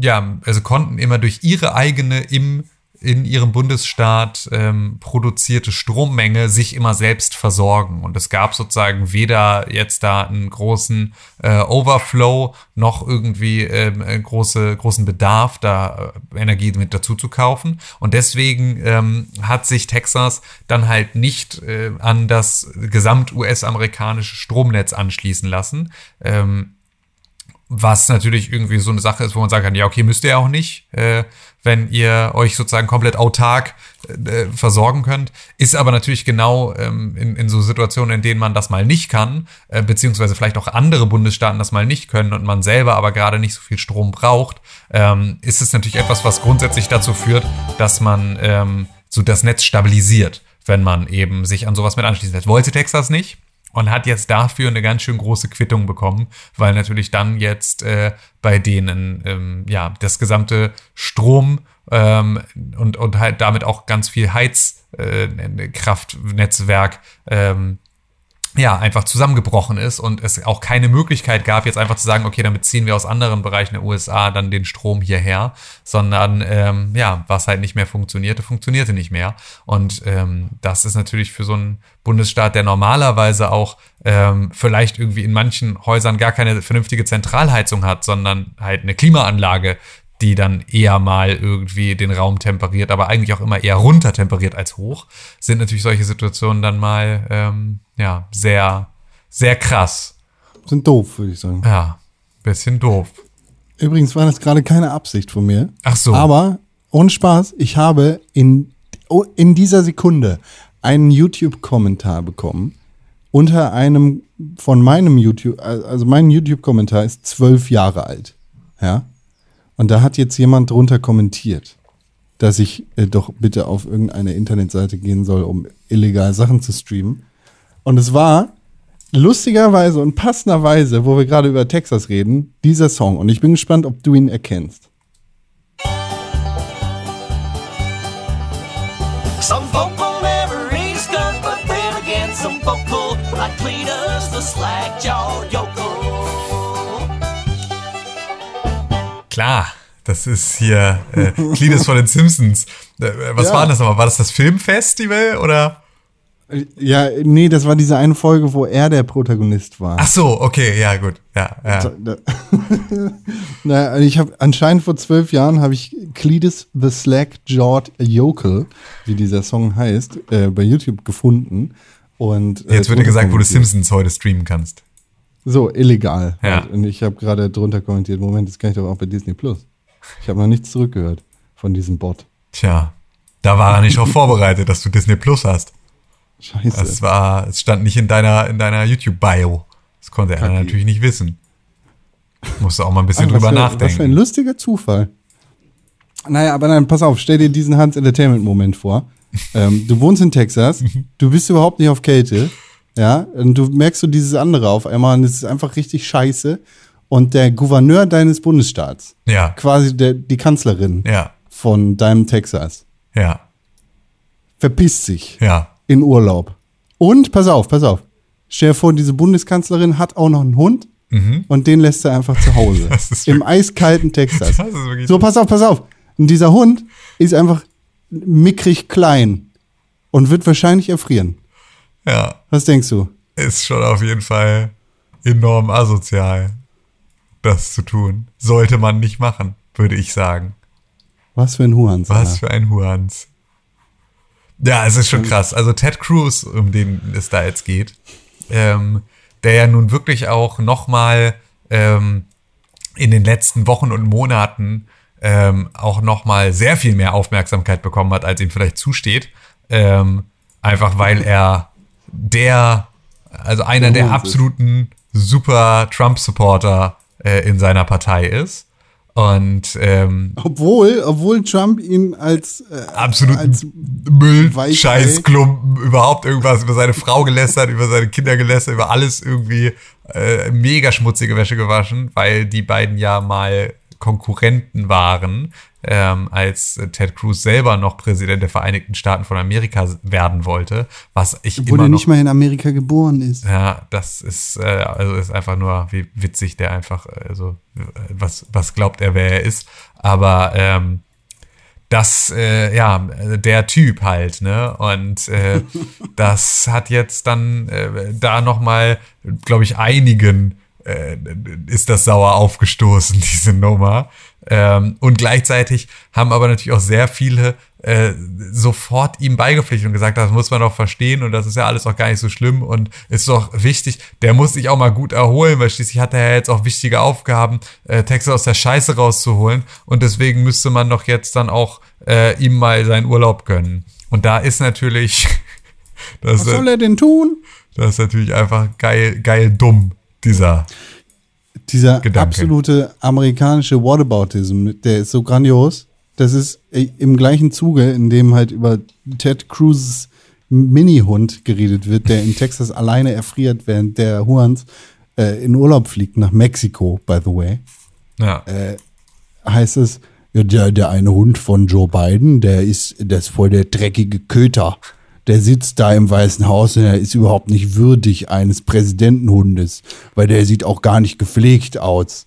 ja, also konnten immer durch ihre eigene im in ihrem Bundesstaat ähm, produzierte Strommenge sich immer selbst versorgen. Und es gab sozusagen weder jetzt da einen großen äh, Overflow noch irgendwie ähm, äh, große, großen Bedarf, da äh, Energie mit dazu zu kaufen. Und deswegen ähm, hat sich Texas dann halt nicht äh, an das gesamt-US-amerikanische Stromnetz anschließen lassen. Ähm, was natürlich irgendwie so eine Sache ist, wo man sagen kann, ja, okay, müsst ihr auch nicht, äh, wenn ihr euch sozusagen komplett autark äh, versorgen könnt. Ist aber natürlich genau ähm, in, in so Situationen, in denen man das mal nicht kann, äh, beziehungsweise vielleicht auch andere Bundesstaaten das mal nicht können und man selber aber gerade nicht so viel Strom braucht, ähm, ist es natürlich etwas, was grundsätzlich dazu führt, dass man ähm, so das Netz stabilisiert, wenn man eben sich an sowas mit anschließen lässt. Wollte Texas nicht, und hat jetzt dafür eine ganz schön große Quittung bekommen, weil natürlich dann jetzt äh, bei denen ähm, ja das gesamte Strom ähm, und und halt damit auch ganz viel Heizkraftnetzwerk ähm, ja, einfach zusammengebrochen ist und es auch keine Möglichkeit gab, jetzt einfach zu sagen, okay, dann beziehen wir aus anderen Bereichen der USA dann den Strom hierher, sondern ähm, ja, was halt nicht mehr funktionierte, funktionierte nicht mehr. Und ähm, das ist natürlich für so einen Bundesstaat, der normalerweise auch ähm, vielleicht irgendwie in manchen Häusern gar keine vernünftige Zentralheizung hat, sondern halt eine Klimaanlage, die dann eher mal irgendwie den Raum temperiert, aber eigentlich auch immer eher runter temperiert als hoch, sind natürlich solche Situationen dann mal ähm, ja sehr sehr krass. Sind doof, würde ich sagen. Ja, bisschen doof. Übrigens war das gerade keine Absicht von mir. Ach so. Aber ohne Spaß, ich habe in, oh, in dieser Sekunde einen YouTube-Kommentar bekommen unter einem von meinem YouTube, also mein YouTube-Kommentar ist zwölf Jahre alt. Ja. Und da hat jetzt jemand drunter kommentiert, dass ich äh, doch bitte auf irgendeine Internetseite gehen soll, um illegal Sachen zu streamen. Und es war lustigerweise und passenderweise, wo wir gerade über Texas reden, dieser Song. Und ich bin gespannt, ob du ihn erkennst. Some folk will never eat a skunk, but then again, some folk will, like Cletus, the slack-jawed yokel. Klar, das ist hier äh, Cletus von den Simpsons. Äh, was Ja. war das nochmal? War das das Filmfestival oder? Ja, nee, das war diese eine Folge, wo er der Protagonist war. Ach so, okay, ja gut, ja, ja. Na, also ich habe anscheinend vor zwölf Jahren habe ich Cletus the Slack Jawed Yokel, wie dieser Song heißt, äh, bei YouTube gefunden. Und äh, Jetzt wird dir gesagt, wo du. Simpsons heute streamen kannst. So, illegal. Ja. Und ich habe gerade drunter kommentiert, Moment, das kann ich doch auch bei Disney Plus. Ich habe noch nichts zurückgehört von diesem Bot. Tja, da war er nicht darauf vorbereitet, dass du Disney Plus hast. Scheiße. Das war, es stand nicht in deiner, in deiner YouTube-Bio. Das konnte er Kacki. natürlich nicht wissen. Musst du auch mal ein bisschen was drüber für, Was für ein nachdenken. lustiger Zufall. Naja, aber nein, pass auf, stell dir diesen Hans Entertainment-Moment vor. ähm, du wohnst in Texas, du bist überhaupt nicht auf Kälte, ja, und du merkst so dieses andere auf einmal und es ist einfach richtig scheiße. Und der Gouverneur deines Bundesstaats, Ja, quasi der, die Kanzlerin ja, von deinem Texas, ja, verpisst sich ja. in Urlaub. Und, pass auf, pass auf, stell dir vor, diese Bundeskanzlerin hat auch noch einen Hund und den lässt er einfach zu Hause. Mhm. Das ist Im eiskalten Texas. Das ist wirklich So, pass auf, pass auf. Und dieser Hund ist einfach mickrig klein und wird wahrscheinlich erfrieren. Ja, Was denkst du? ist schon auf jeden Fall enorm asozial, das zu tun. Sollte man nicht machen, würde ich sagen. Was für ein Huans. Was für ein Huans. Ja, es ist schon krass. Also Ted Cruz, um den es da jetzt geht, ähm, der ja nun wirklich auch nochmal ähm, in den letzten Wochen und Monaten ähm, auch nochmal sehr viel mehr Aufmerksamkeit bekommen hat, als ihm vielleicht zusteht. Ähm, einfach weil er der, also einer der absoluten super Trump-Supporter äh, in seiner Partei ist. Und ähm, Obwohl, obwohl Trump ihn als, äh, absolut als Müll, Weichei. Scheißklumpen, überhaupt irgendwas über seine Frau gelästert, über seine Kinder gelästert, über alles irgendwie äh, mega schmutzige Wäsche gewaschen, weil die beiden ja mal Konkurrenten waren, ähm, als Ted Cruz selber noch Präsident der Vereinigten Staaten von Amerika werden wollte, was ich obwohl immer er noch nicht mal in Amerika geboren ist. ja, das ist, äh, also ist einfach nur, wie witzig der einfach, also äh, was, was glaubt er, wer er ist. Aber ähm, das, äh, ja, der Typ halt, ne? Und äh, das hat jetzt dann äh, da nochmal, glaube ich, einigen äh, ist das sauer aufgestoßen, diese Nummer. Ähm, und gleichzeitig haben aber natürlich auch sehr viele äh, sofort ihm beigepflichtet und gesagt, das muss man doch verstehen und das ist ja alles auch gar nicht so schlimm und ist doch wichtig, der muss sich auch mal gut erholen, weil schließlich hat er ja jetzt auch wichtige Aufgaben, äh, Texas aus der Scheiße rauszuholen und deswegen müsste man doch jetzt dann auch äh, ihm mal seinen Urlaub gönnen. Und da ist natürlich, das, Was soll er denn tun? das ist natürlich einfach geil, geil dumm, dieser Dieser Gedanke. absolute amerikanische Whataboutism, der ist so grandios. Das ist äh, im gleichen Zuge, in dem halt über Ted Cruz's Mini-Hund geredet wird, der in Texas alleine erfriert, während der Juans äh, in Urlaub fliegt nach Mexiko, by the way. ja. heißt es, ja, der, der eine Hund von Joe Biden, der ist, der ist voll der dreckige Köter. Der sitzt da im Weißen Haus und er ist überhaupt nicht würdig eines Präsidentenhundes, weil der sieht auch gar nicht gepflegt aus.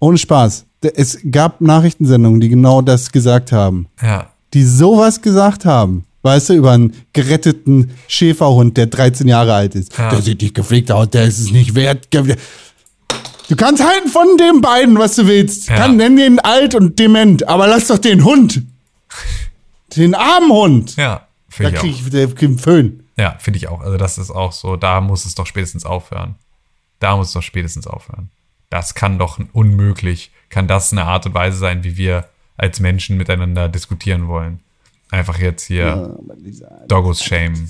Ohne Spaß. Es gab Nachrichtensendungen, die genau das gesagt haben. ja. Die sowas gesagt haben. Weißt du, über einen geretteten Schäferhund, der 13 Jahre alt ist. Ja. Der sieht nicht gepflegt aus, der ist es nicht wert. Du kannst halten von den beiden, was du willst. Ja. Kann nennen den alt und dement, aber lass doch den Hund. Den armen Hund. Ja, Da finde ich krieg ich einen Föhn. Ja, finde ich auch. Also das ist auch so, da muss es doch spätestens aufhören. Da muss es doch spätestens aufhören. Das kann doch unmöglich, kann das eine Art und Weise sein, wie wir als Menschen miteinander diskutieren wollen. Einfach jetzt hier Doggos Shame.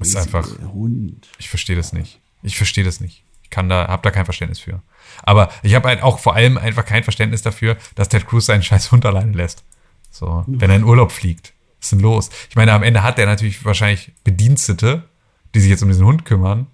ist einfach, Hund. ich verstehe das nicht. Ich verstehe das nicht. Ich kann da, hab da kein Verständnis für. Aber ich habe halt auch vor allem einfach kein Verständnis dafür, dass Ted Cruz seinen scheiß Hund alleine lässt. So, wenn er in Urlaub fliegt. Was ist denn los? Ich meine, am Ende hat er natürlich wahrscheinlich Bedienstete, die sich jetzt um diesen Hund kümmern.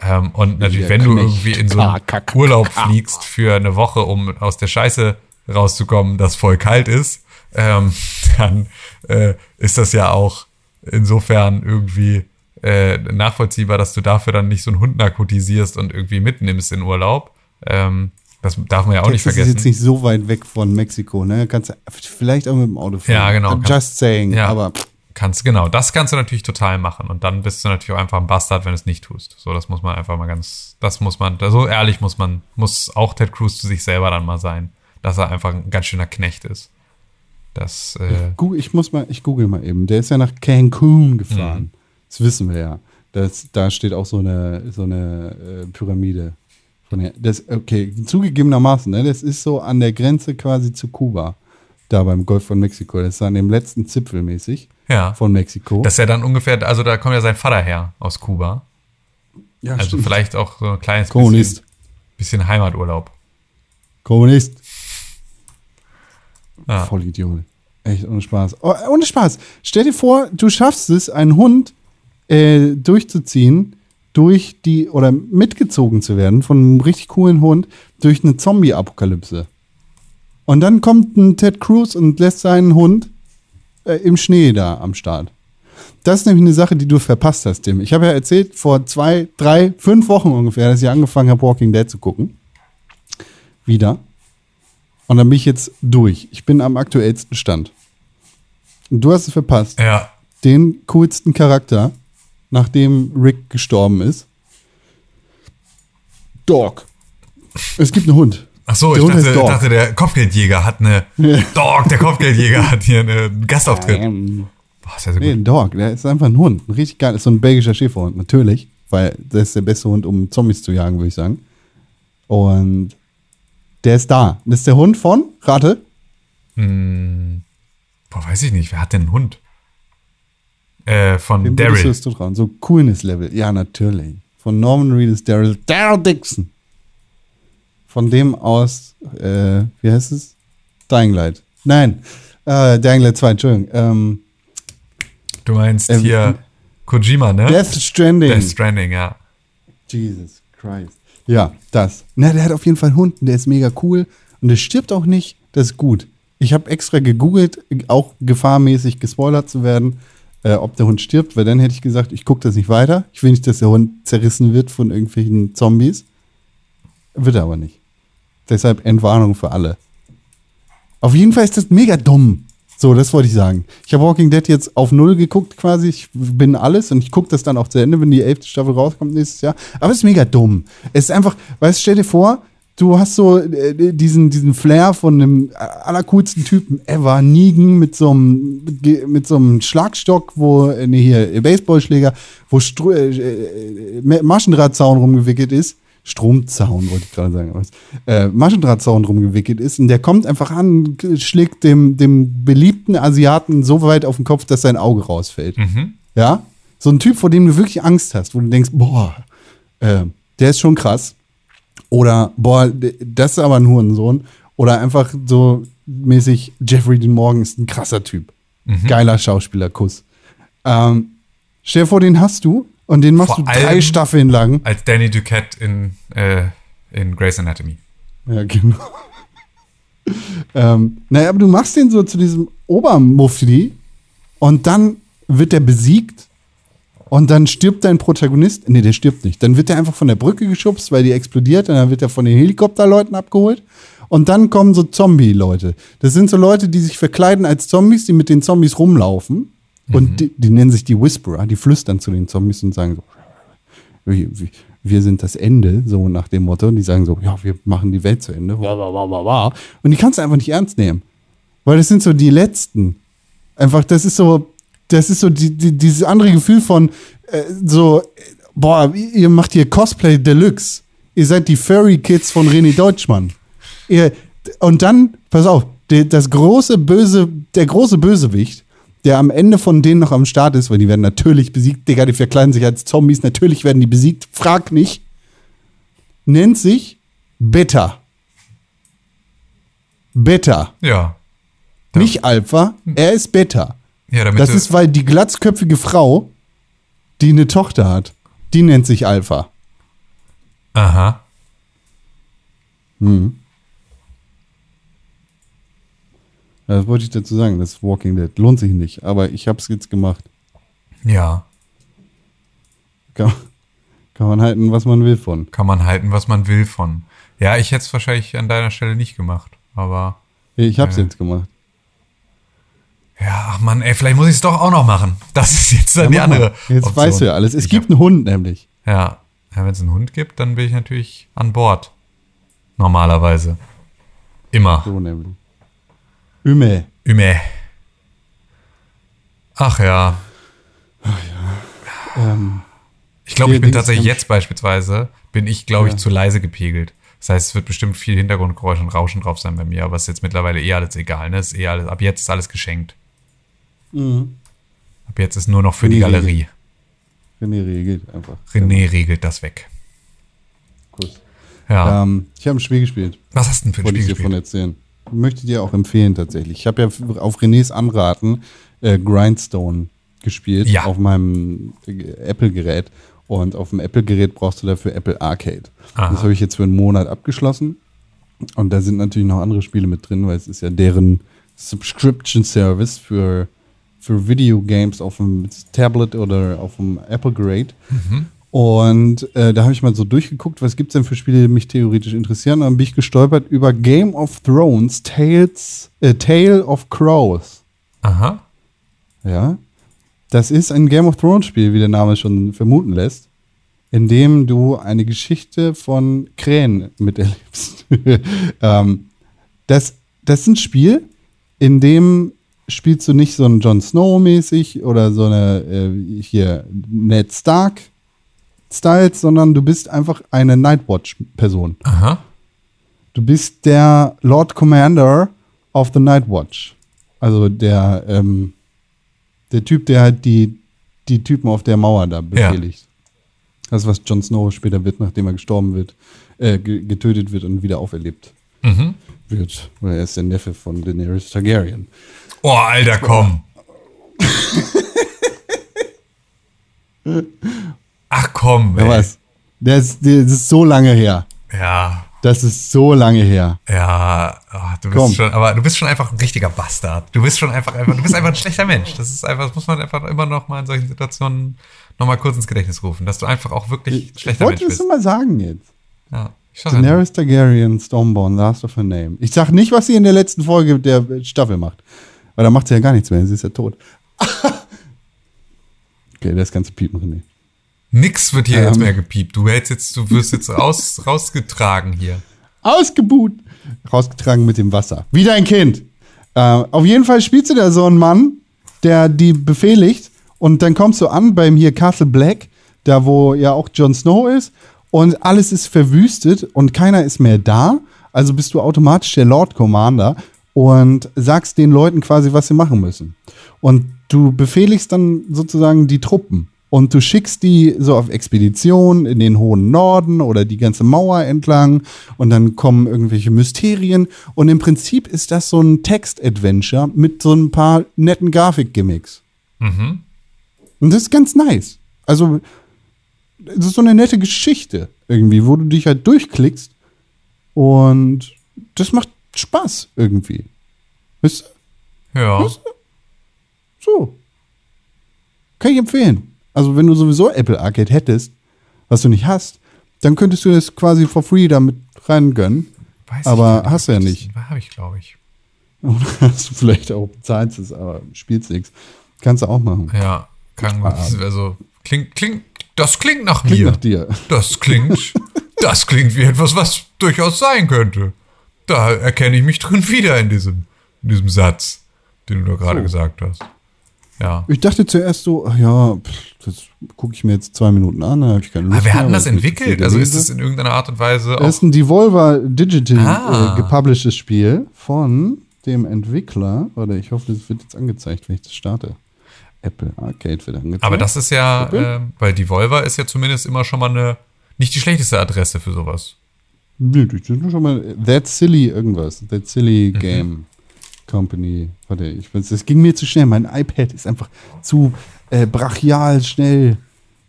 Ähm, und natürlich, wenn du irgendwie in so einen Urlaub fliegst für eine Woche, um aus der Scheiße rauszukommen, das voll kalt ist, ähm, dann äh, ist das ja auch insofern irgendwie äh, nachvollziehbar, dass du dafür dann nicht so einen Hund narkotisierst und irgendwie mitnimmst in Urlaub. Ähm, das darf man ja auch nicht Texas ist vergessen. jetzt nicht so weit weg von Mexiko, ne? Kannst du vielleicht auch mit dem Auto fahren. Ja, genau. Just saying, Ja. aber Kannst, genau, das kannst du natürlich total machen. Und dann bist du natürlich auch einfach ein Bastard, wenn du es nicht tust. So, das muss man einfach mal ganz, das muss man, so ehrlich muss man, muss auch Ted Cruz zu sich selber dann mal sein, dass er einfach ein ganz schöner Knecht ist. Das, äh, Google, ich muss mal, ich google mal eben. Der ist ja nach Cancun gefahren. Mhm. Das wissen wir ja. Das, da steht auch so eine, so eine äh, Pyramide. Das, okay, zugegebenermaßen, ne, das ist so an der Grenze quasi zu Kuba. Da beim Golf von Mexiko. Das ist an dem letzten Zipfel mäßig ja. von Mexiko. Das ist ja dann ungefähr, also da kommt ja sein Vater her aus Kuba. ja, Also stimmt. vielleicht auch so ein kleines Kommunist. bisschen, bisschen Heimaturlaub. Kommunist. Ja. Voll Idiot. Echt ohne Spaß. Oh, ohne Spaß. Stell dir vor, du schaffst es, einen Hund äh, durchzuziehen, durch die, oder mitgezogen zu werden von einem richtig coolen Hund durch eine Zombie-Apokalypse. Und dann kommt ein Ted Cruz und lässt seinen Hund äh, im Schnee da am Start. Das ist nämlich eine Sache, die du verpasst hast, Tim. Ich habe ja erzählt, vor zwei, drei, fünf Wochen ungefähr, dass ich angefangen habe, Walking Dead zu gucken. Wieder. Und dann bin ich jetzt durch. Ich bin am aktuellsten Stand. Und du hast es verpasst. Ja. Den coolsten Charakter, nachdem Rick gestorben ist. Dog. Es gibt einen Hund. Ach so, Der ich dachte, dachte, der Kopfgeldjäger hat eine, Dog, der Kopfgeldjäger hat hier einen Gastauftritt. Boah, ist ja so nee, gut. ein Dog. Der ist einfach ein Hund. Ein richtig geil. Ist so ein belgischer Schäferhund, natürlich. weil das ist der beste Hund, um Zombies zu jagen, würde ich sagen. Und der ist da. Das ist der Hund von, rate, Hm, boah, weiß ich nicht. Wer hat denn einen Hund? Äh, von du Daryl. es zutrauen. So Coolness-Level. Ja, natürlich. Von Norman Reedus Daryl. Daryl Dixon. Von dem aus, äh, wie heißt es? Dying Light. Nein. Äh, Dying Light 2, Entschuldigung. Ähm, Du meinst Ähm, hier Kojima, ne? Death Stranding. Death Stranding, ja. Jesus Christ. Ja, das. Na, der hat auf jeden Fall einen Hund, und der ist mega cool und der stirbt auch nicht. Das ist gut. Ich habe extra gegoogelt, auch gefahrmäßig gespoilert zu werden, äh, ob der Hund stirbt, weil dann hätte ich gesagt, ich gucke das nicht weiter. Ich will nicht, dass der Hund zerrissen wird von irgendwelchen Zombies. Wird er aber nicht. Deshalb Entwarnung für alle. Auf jeden Fall ist das mega dumm. So, das wollte ich sagen. Ich habe Walking Dead jetzt auf Null geguckt quasi. Ich bin alles und ich gucke das dann auch zu Ende, wenn die elfte Staffel rauskommt nächstes Jahr. Aber es ist mega dumm. Es ist einfach, weißt du, stell dir vor, du hast so äh, diesen, diesen Flair von einem allercoolsten Typen ever, Nigen mit so einem, mit, mit so einem Schlagstock, wo, äh, nee, hier, Baseballschläger, wo Stru äh, äh, Maschendrahtzaun rumgewickelt ist. Stromzaun, wollte ich gerade sagen. Äh, Maschendrahtzaun rumgewickelt ist. Und der kommt einfach an, schlägt dem, dem beliebten Asiaten so weit auf den Kopf, dass sein Auge rausfällt. Ja? So ein Typ, vor dem du wirklich Angst hast, wo du denkst, boah, äh, der ist schon krass. Oder, boah, das ist aber ein Hurensohn. Oder einfach so mäßig, Jeffrey Dean Morgan ist ein krasser Typ. Geiler Schauspieler, Kuss. Ähm, stell dir vor, den hast du und den machst Vor du drei Staffeln lang. Als Danny Duquette in, äh, in Grey's Anatomy. Ja, genau. ähm, naja, aber du machst den so zu diesem Obermufti und dann wird der besiegt und dann stirbt dein Protagonist. Nee, der stirbt nicht. Dann wird er einfach von der Brücke geschubst, weil die explodiert und dann wird er von den Helikopterleuten abgeholt. Und dann kommen so Zombie-Leute. Das sind so Leute, die sich verkleiden als Zombies, die mit den Zombies rumlaufen. Und die, die nennen sich die Whisperer, die flüstern zu den Zombies und sagen so, wir, sind das Ende, so nach dem Motto. Und die sagen so, ja, wir machen die Welt zu Ende. Und die kannst du einfach nicht ernst nehmen. Weil das sind so die Letzten. Einfach, das ist so, das ist so die, die, dieses andere Gefühl von äh, so, boah, ihr macht hier Cosplay Deluxe. Ihr seid die Furry Kids von René Deutschmann. Ihr, und dann, pass auf, der, das große böse, der große Bösewicht, der am Ende von denen noch am Start ist, weil die werden natürlich besiegt, Digga, die verkleiden sich als Zombies, natürlich werden die besiegt, frag nicht, nennt sich Beta. Beta. Ja. Nicht Alpha, er ist Beta. Ja, damit Das ist, weil die glatzköpfige Frau, die eine Tochter hat, die nennt sich Alpha. Aha. Ja, Das wollte ich dazu sagen, das Walking Dead. Lohnt sich nicht, aber ich habe es jetzt gemacht. Ja. Kann, kann man halten, was man will von. Kann man halten, was man will von. Ja, ich hätte es wahrscheinlich an deiner Stelle nicht gemacht. Aber Ich habe es Ja. jetzt gemacht. Ja, ach Mann, ey, vielleicht muss ich es doch auch noch machen. Das ist jetzt dann die Ja, mach andere. Jetzt Option. weißt du ja alles. Es Ich gibt hab- einen Hund nämlich. Ja, ja wenn es einen Hund gibt, dann bin ich natürlich an Bord. Normalerweise. Immer. So nämlich. Ümme. Üme. Ach ja. Ähm, Ich glaube, ich bin tatsächlich jetzt beispielsweise, bin ich, glaube ich, Ja. zu leise gepegelt. Das heißt, es wird bestimmt viel Hintergrundgeräusch und Rauschen drauf sein bei mir, aber es ist jetzt mittlerweile eh alles egal, ne? Es Ist eh alles, ab jetzt ist alles geschenkt. Ab jetzt ist nur noch für die Nee, Galerie. René regelt einfach. René regelt das weg. Kuss. Ja. Ähm, ich habe ein Spiel gespielt. Was hast du denn für ein Wollte ich Spiel dir von gespielt? erzählen. Möchte ich dir auch empfehlen tatsächlich. Ich habe ja auf Renés Anraten äh, Grindstone gespielt Ja. auf meinem äh, Apple-Gerät. Und auf dem Apple-Gerät brauchst du dafür Apple Arcade. Aha. Das habe ich jetzt für einen Monat abgeschlossen. Und da sind natürlich noch andere Spiele mit drin, weil es ist ja deren Subscription Service für, für Videogames auf dem Tablet oder auf dem Apple-Gerät. Und äh, da habe ich mal so durchgeguckt, was gibt es denn für Spiele, die mich theoretisch interessieren. Und dann bin ich gestolpert über Game of Thrones, Tales, äh, Tale of Crows. Aha. Ja. Das ist ein Game of Thrones Spiel, wie der Name schon vermuten lässt, in dem du eine Geschichte von Krähen miterlebst. ähm, das, das ist ein Spiel, in dem spielst du nicht so ein Jon Snow mäßig oder so eine äh, hier Ned Stark Styles, sondern du bist einfach eine Nightwatch-Person. Aha. Du bist der Lord Commander of the Nightwatch. Also der, ähm, der Typ, der halt die, die Typen auf der Mauer da befehligt. Das ist, was Jon Snow später wird, nachdem er gestorben wird, äh, ge- getötet wird und wieder auferlebt Mhm. wird. Weil er ist der Neffe von Daenerys Targaryen. Oh, Alter, komm. Ach komm, Wer ey. der, das ist so lange her. Ja, Das ist so lange her. ja, oh, du bist Komm. schon, aber du bist schon einfach ein richtiger Bastard. Du bist schon einfach, einfach, du bist einfach ein schlechter Mensch. Das ist einfach, das muss man einfach immer noch mal in solchen Situationen noch mal kurz ins Gedächtnis rufen, dass du einfach auch wirklich ein schlechter Mensch wollte es bist. mal sagen jetzt. Ja, ich sag ja Daenerys Targaryen, Stormborn, last of her name. Ich sag nicht, was sie in der letzten Folge der Staffel macht. Weil da macht sie ja gar nichts mehr. Sie ist ja tot. okay, das ganze Piepen, René. Nix wird hier Ähm. jetzt mehr gepiept. Du hältst jetzt, du wirst jetzt raus, rausgetragen hier. Ausgebuht. Rausgetragen mit dem Wasser. Wie dein Kind. Äh, auf jeden Fall spielst du da so einen Mann, der die befehligt. Und dann kommst du an beim hier Castle Black, da wo ja auch Jon Snow ist. Und alles ist verwüstet und keiner ist mehr da. Also bist du automatisch der Lord Commander und sagst den Leuten quasi, was sie machen müssen. Und du befehligst dann sozusagen die Truppen. Und du schickst die so auf Expedition in den hohen Norden oder die ganze Mauer entlang und dann kommen irgendwelche Mysterien. Und im Prinzip ist das so ein Text-Adventure mit so ein paar netten Grafik-Gimmicks. Mhm. Und das ist ganz nice. Also, es ist so eine nette Geschichte irgendwie, wo du dich halt durchklickst und das macht Spaß irgendwie. Weißt du? Ja. So. Kann ich empfehlen. Also, wenn du sowieso Apple Arcade hättest, was du nicht hast, dann könntest du das quasi for free damit reingönnen. Weiß Aber ich hast du ja nicht. Habe ich, glaube ich. Oder hast du vielleicht auch bezahlst es, aber spielst nichts. Kannst du auch machen. Ja, kann also klingt, klingt, das klingt nach Klingt mir. nach dir. Das klingt, das klingt wie etwas, was durchaus sein könnte. Da erkenne ich mich drin wieder in diesem, in diesem Satz, den du da gerade So. gesagt hast. Ja. Ich dachte zuerst so, ach ja, pff, das gucke ich mir jetzt zwei Minuten an, da habe ich keine Lust Aber wer hat denn das entwickelt? Also ist es in irgendeiner Art und Weise Das ist ein Devolver Digital Ah. äh, gepublishedes Spiel von dem Entwickler. Oder ich hoffe, das wird jetzt angezeigt, wenn ich das starte. Apple Arcade wird angezeigt. Aber das ist ja, äh, weil Devolver ist ja zumindest immer schon mal eine, nicht die schlechteste Adresse für sowas. Nö, das ist schon mal That Silly irgendwas. That Silly Mhm. Game Company. Warte, ich weiß, das ging mir zu schnell. Mein iPad ist einfach zu äh, brachial schnell.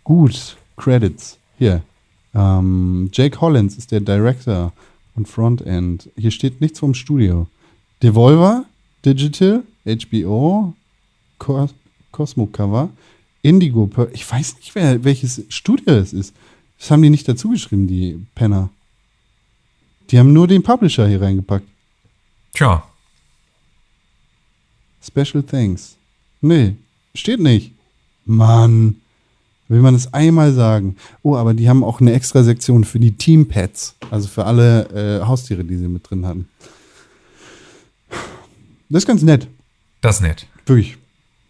Gut. Credits. Hier. Ähm, Jake Hollins ist der Director und Frontend. Hier steht nichts vom Studio. Devolver, Digital, HBO, Cos Cosmo Cover, Indigo. Ich weiß nicht, wer, welches Studio das ist. Das haben die nicht dazu geschrieben, die Penner. Die haben nur den Publisher hier reingepackt. Tja, Special Thanks. Nee, steht nicht. Mann. Will man es einmal sagen? Oh, aber die haben auch eine extra Sektion für die Team-Pets. Also für alle äh, Haustiere, die sie mit drin hatten. Das ist ganz nett. das ist nett. Wirklich.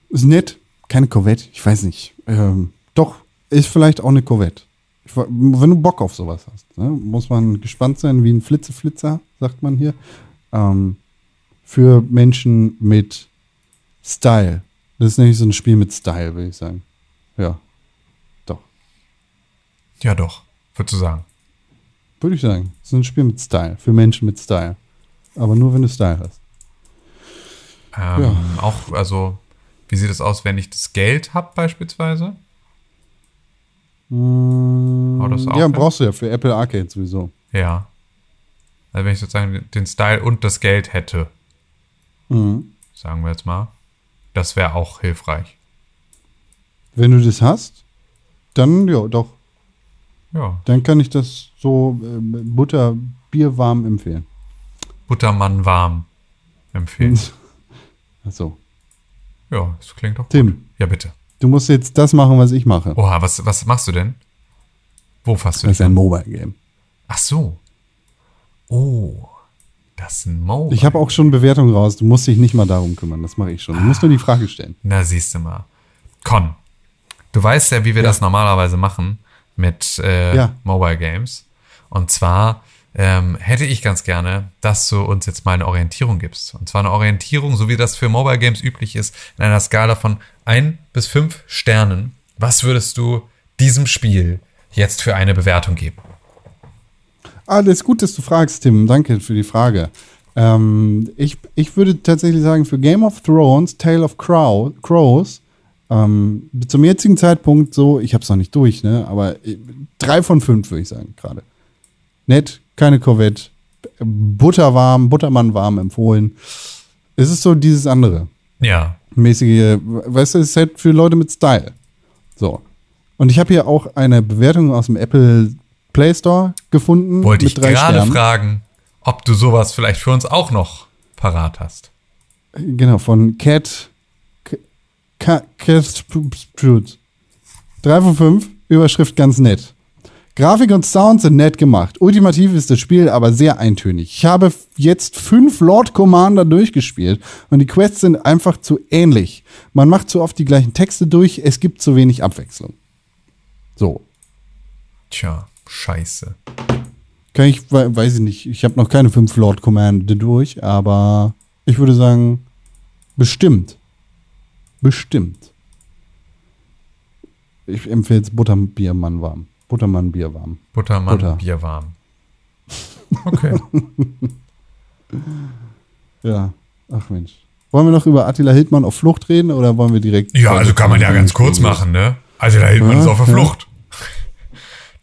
Ist nett. Keine Corvette. Ich weiß nicht. Ähm, doch, ist vielleicht auch eine Corvette. Wenn du Bock auf sowas hast, ne, muss man gespannt sein, wie ein Flitzeflitzer, sagt man hier. Ähm, für Menschen mit Style. Das ist nämlich so ein Spiel mit Style, würde ich sagen. Ja. Doch. Ja, doch, würdest du sagen. Würde ich sagen. Das ist ein Spiel mit Style. Für Menschen mit Style. Aber nur, wenn du Style hast. Ähm, Auch, also, wie sieht es aus, wenn ich das Geld habe, beispielsweise? Haut das auch ja, hin? brauchst du ja für Apple Arcade sowieso. Ja. Also, wenn ich sozusagen den Style und das Geld hätte, Mhm. sagen wir jetzt mal, das wäre auch hilfreich. Wenn du das hast, dann ja, doch. Ja. Dann kann ich das so äh, Butter, Bier warm empfehlen. Buttermann warm empfehlen. Achso. Ja, das klingt doch gut. Tim, Ja, bitte. Du musst jetzt das machen, was ich mache. Oha, was, was machst du denn? Wo fasst du Das ist dich ein an? Mobile Game. Ach so. Oh, das ist ein Mo. Ich habe auch schon Bewertungen raus. Du musst dich nicht mal darum kümmern. Das mache ich schon. Du musst nur die Frage stellen. Na, siehst du mal. Con, du weißt ja, wie wir das normalerweise machen. mit äh, Ja. Mobile Games. Und zwar ähm, hätte ich ganz gerne, dass du uns jetzt mal eine Orientierung gibst. Und zwar eine Orientierung, so wie das für Mobile Games üblich ist, in einer Skala von ein bis fünf Sternen. Was würdest du diesem Spiel jetzt für eine Bewertung geben? Alles gut, dass du fragst, Tim. Danke für die Frage. Ähm, ich, ich würde tatsächlich sagen, für Game of Thrones, Tale of Crow, Crows, ähm, zum jetzigen Zeitpunkt so, ich habe es noch nicht durch, ne? aber äh, drei von fünf würde ich sagen gerade. Nett, keine Corvette, butterwarm, Buttermann warm empfohlen. Es ist so dieses andere Ja, mäßige, weißt du, es ist halt für Leute mit Style. So. Und ich habe hier auch eine Bewertung aus dem Apple Play Store gefunden. wollte ich gerade fragen, ob du sowas vielleicht für uns auch noch parat hast. Genau, von Cat. Cat. Cat Spruce. Drei von fünf. Überschrift ganz nett. Grafik und Sound sind nett gemacht. Ultimativ ist das Spiel aber sehr eintönig. Ich habe jetzt fünf Lord Commander durchgespielt und die Quests sind einfach zu ähnlich. Man macht zu oft die gleichen Texte durch, es gibt zu wenig Abwechslung. So. Tja, scheiße. Kann ich, we- weiß ich nicht. Ich habe noch keine fünf Lord Commander durch, aber ich würde sagen, bestimmt. Bestimmt. Ich empfehle es Butterbiermann warm. Buttermann Bier warm. Buttermann, Butter. Bier warm. Okay. Ja. Ach Mensch. Wollen wir noch über Attila Hildmann auf Flucht reden oder wollen wir direkt. Ja, also kann man ja ganz kurz machen, ne? Also da Hildmann Ja, ist auf der ja. Flucht.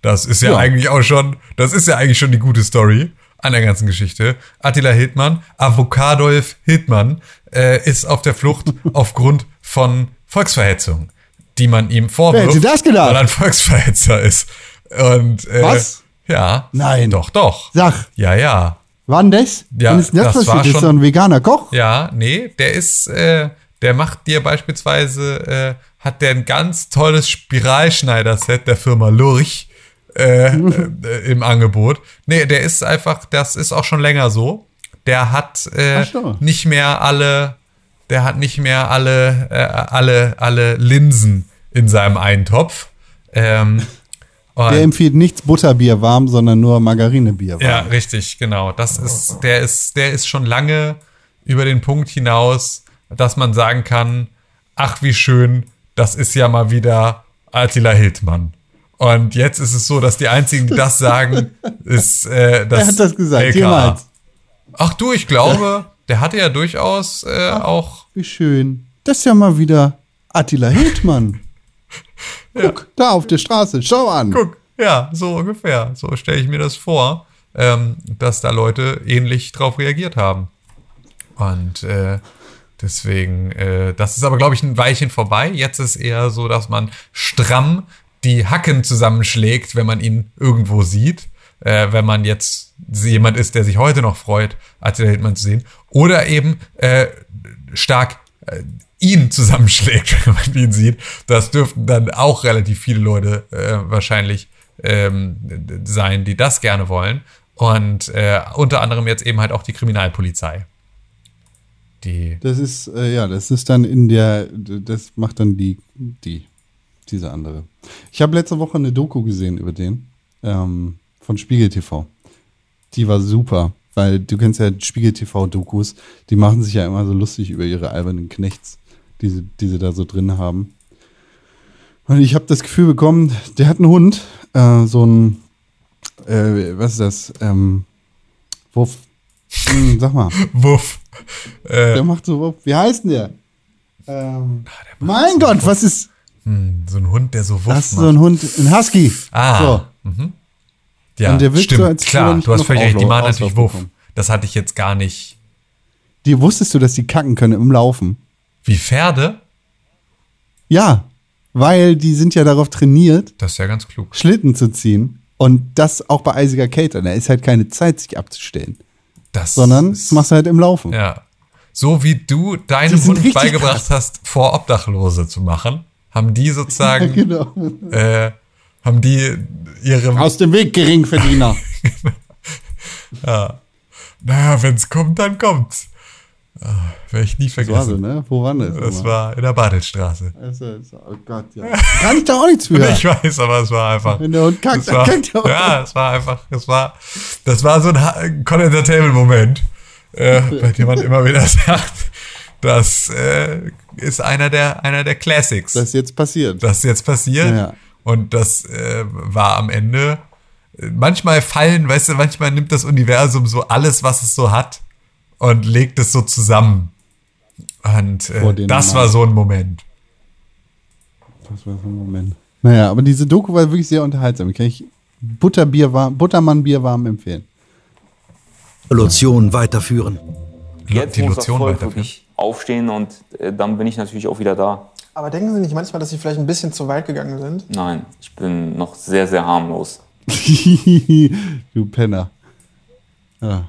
Das ist ja, Ja. eigentlich auch schon, das ist ja eigentlich schon die gute Story an der ganzen Geschichte. Attila Hildmann, Avocadolf Hildmann, äh, ist auf der Flucht aufgrund von Volksverhetzung, die man ihm vorwirft, Wer hätte das gedacht? weil er ein Volksverhetzer ist. Und, äh, Was? Ja. Nein. Doch, doch. Sag, Ja, ja. wann das? Ja, Wann ist das, das war passiert? Ist schon- doch ein veganer Koch? Ja, nee, der ist, äh, der macht dir beispielsweise, äh, hat der ein ganz tolles Spiralschneiderset der Firma Lurch äh, äh, im Angebot. Nee, der ist einfach, das ist auch schon länger so. Der hat äh, nicht mehr alle, der hat nicht mehr alle, äh, alle, alle Linsen in seinem Eintopf. Ähm, Der empfiehlt nichts Butterbier warm, sondern nur Margarinebier warm. ja, richtig, genau. Das ist, der ist, der ist schon lange über den Punkt hinaus, dass man sagen kann, ach wie schön, das ist ja mal wieder Attila Hildmann. Und jetzt ist es so, dass die einzigen, die das sagen, ist äh, das Wer hat das gesagt? Jemals. Ach du, ich glaube, der hatte ja durchaus äh, auch. Wie schön. Das ist ja mal wieder Attila Hildmann. Guck, da auf der Straße, schau an. Guck, ja, so ungefähr. So stelle ich mir das vor, ähm, dass da Leute ähnlich drauf reagiert haben. Und äh, deswegen, äh, das ist aber, glaube ich, ein Weilchen vorbei. Jetzt ist eher so, dass man stramm die Hacken zusammenschlägt, wenn man ihn irgendwo sieht. Äh, wenn man jetzt jemand ist, der sich heute noch freut, Attila Hildmann zu sehen. Oder eben äh, stark äh, ihn zusammenschlägt, wenn man ihn sieht. Das dürften dann auch relativ viele Leute äh, wahrscheinlich ähm, sein, die das gerne wollen. Und äh, unter anderem jetzt eben halt auch die Kriminalpolizei. Die, Das ist, äh, ja, das ist dann in der, das macht dann die, die, diese andere. Ich habe letzte Woche eine Doku gesehen über den, ähm, von Spiegel TV. Die war super, weil du kennst ja Spiegel TV-Dokus, die machen sich ja immer so lustig über ihre albernen Knechts, die sie, die sie da so drin haben. Und ich habe das Gefühl bekommen, der hat einen Hund, äh, so ein, äh, was ist das, ähm, Wuff. Hm, sag mal. Wuff. Äh, Der macht so, Wuff. wie heißt denn der? Ähm, mein Gott, was ist hm, so ein Hund, der so Wuff das? Ist macht. so ein Hund, ein Husky. Ah. So. Mhm. Ja, Und der stimmt, so, klar, du hast völlig recht, die machen natürlich Wuff. bekommen. Das hatte ich jetzt gar nicht. Die wusstest du, dass die kacken können im Laufen? Wie Pferde? Ja, weil die sind ja darauf trainiert, Das ist ja ganz klug. Schlitten zu ziehen. Und das auch bei eisiger Kälte. Da ist halt keine Zeit, sich abzustellen. Das Sondern ist, das machst du halt im Laufen. Ja. So wie du deinem Hund beigebracht krass. hast, vor Obdachlose zu machen, haben die sozusagen, Genau. äh, haben die ihre, Aus dem Weg, Geringverdiener. naja, wenn's kommt, dann kommt's. Werde ich nie Das war so, vergessen. ne? Wo war das? Das war in der Bartelstraße. Also, so, oh Gott, ja. Kann ich da auch nichts für. Ich weiß, aber es war einfach. Wenn der Hund kackt, dann war, kackt er auch. Ja, es war einfach, es war, das war so ein Con-Entertainment-Moment, äh, bei dem man immer wieder sagt, das äh, ist einer der, einer der Classics. Das ist jetzt passiert. das ist jetzt passiert. Ja. Und das äh, war am Ende. Manchmal fallen, weißt du, manchmal nimmt das Universum so alles, was es so hat, und legt es so zusammen. Und äh, das Mann. war so ein Moment. Das war so ein Moment. Naja, aber diese Doku war wirklich sehr unterhaltsam. Kann ich Butterbier warm, Buttermann Bier warm empfehlen. Evolution weiterführen. Jetzt die muss Lotion weiterführen. aufstehen und äh, dann bin ich natürlich auch wieder da. Aber denken Sie nicht manchmal, dass Sie vielleicht ein bisschen zu weit gegangen sind? Nein, ich bin noch sehr, sehr harmlos. du Penner. Ja, Ja.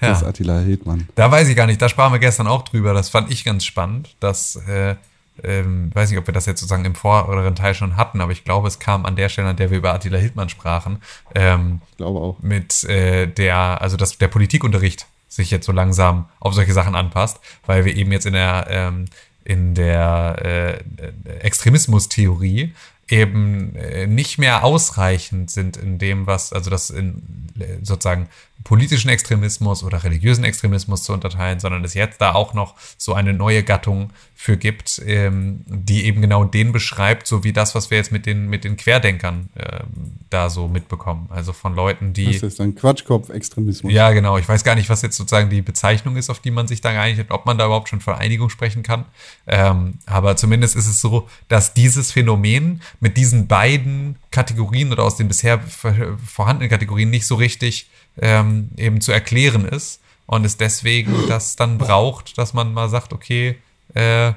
das ist Attila Hildmann. Da weiß ich gar nicht, da sprachen wir gestern auch drüber. Das fand ich ganz spannend, dass, äh, ähm, weiß nicht, ob wir das jetzt sozusagen im vorderen Teil schon hatten, aber ich glaube, es kam an der Stelle, an der wir über Attila Hildmann sprachen, ähm, Ich glaube auch. mit äh, der, also dass der Politikunterricht sich jetzt so langsam auf solche Sachen anpasst, weil wir eben jetzt in der ähm, in der äh, Extremismustheorie eben äh, nicht mehr ausreichend sind in dem, was, also das in äh, sozusagen politischen Extremismus oder religiösen Extremismus zu unterteilen, sondern es jetzt da auch noch so eine neue Gattung für gibt, ähm, die eben genau den beschreibt, so wie das, was wir jetzt mit den, mit den Querdenkern ähm, da so mitbekommen. Also von Leuten, die. Das ist dann Quatschkopf-Extremismus. Ja, genau. Ich weiß gar nicht, was jetzt sozusagen die Bezeichnung ist, auf die man sich da geeinigt hat, ob man da überhaupt schon von Einigung sprechen kann. Ähm, aber zumindest ist es so, dass dieses Phänomen mit diesen beiden Kategorien oder aus den bisher vorhandenen Kategorien nicht so richtig ähm, eben zu erklären ist und es deswegen das dann braucht, dass man mal sagt, okay, äh,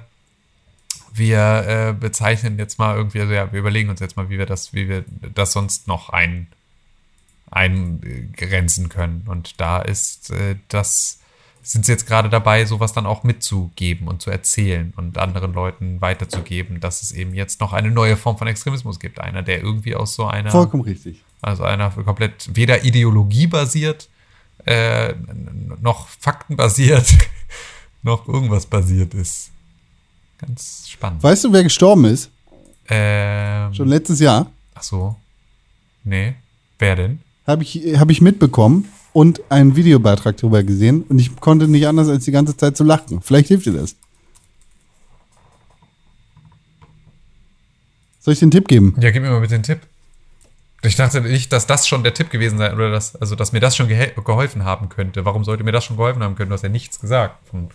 wir äh, bezeichnen jetzt mal irgendwie, also ja, wir überlegen uns jetzt mal, wie wir das, wie wir das sonst noch ein, eingrenzen können. Und da ist äh, das, sind sie jetzt gerade dabei, sowas dann auch mitzugeben und zu erzählen und anderen Leuten weiterzugeben, dass es eben jetzt noch eine neue Form von Extremismus gibt. Einer, der irgendwie aus so einer, Vollkommen richtig. Also einer komplett weder Ideologie basiert, äh, noch Fakten basiert, noch irgendwas basiert ist. Ganz spannend. Weißt du, wer gestorben ist? Ähm, Schon letztes Jahr. ach so. Nee. Wer denn? Habe ich, hab ich mitbekommen und einen Videobeitrag darüber gesehen und ich konnte nicht anders als die ganze Zeit zu lachen. Vielleicht hilft dir das. Soll ich den Tipp geben? Ja, gib mir mal bitte den Tipp. Ich dachte nicht, dass das schon der Tipp gewesen sei, oder dass, also, dass mir das schon geholfen haben könnte. Warum sollte mir das schon geholfen haben können? Du hast ja nichts gesagt. Von,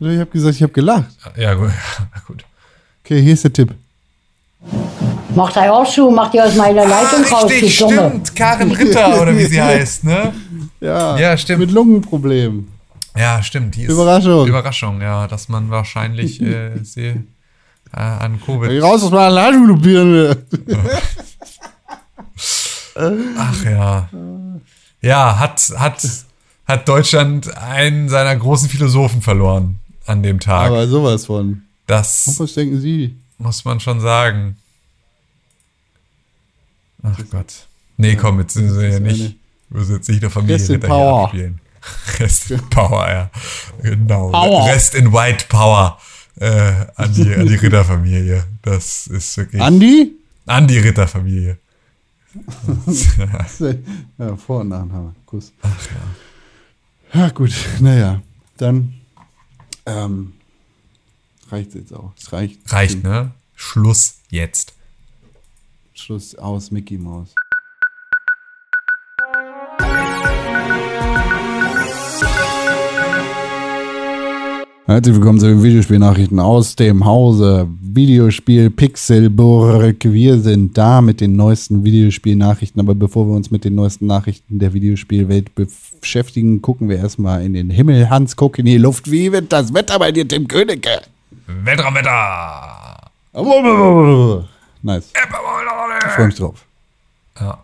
Ich habe gesagt, ich habe gelacht. ja, gut. Ja, gut. Okay, hier ist der Tipp. Macht er auch zu, macht ihr aus meiner Leitung raus, Ah, richtig, Dumme. stimmt. Karen Ritter, oder wie sie heißt, ne? Ja, Ja, stimmt. Mit Lungenproblemen. Ja, stimmt. Die ist Überraschung. Überraschung, ja. Dass man wahrscheinlich äh, sie äh, an Covid. Geh raus aus meiner Leitung, du Birne. Ach ja. Ja, hat, hat, hat Deutschland einen seiner großen Philosophen verloren an dem Tag. Aber sowas von. das Was denken Sie? muss man schon sagen. Ach Gott. Nee, komm, jetzt sind wir ja nicht. Wir sind jetzt nicht der Familie Rest in Power. abspielen. Rest in Power, ja. Genau. Power. Rest in White Power. Äh, an die, an die Ritterfamilie. Das ist wirklich. Andi? an die Ritterfamilie. Ja, Vor- und Nachname. Kuss. Ach ja. Ja, gut. Naja, dann ähm, reicht jetzt auch. Es reicht. Reicht, ne? Schluss jetzt. Schluss aus, Mickey Mouse. Herzlich willkommen zu den Videospielnachrichten aus dem Hause Videospiel Pixelburg. Wir sind da mit den neuesten Videospielnachrichten, aber bevor wir uns mit den neuesten Nachrichten der Videospielwelt beschäftigen, gucken wir erstmal in den Himmel. Hans, guck in die Luft. Wie wird das Wetter bei dir, Tim Königke? Weltraumwetter! Nice. Ich freue mich drauf. Ja.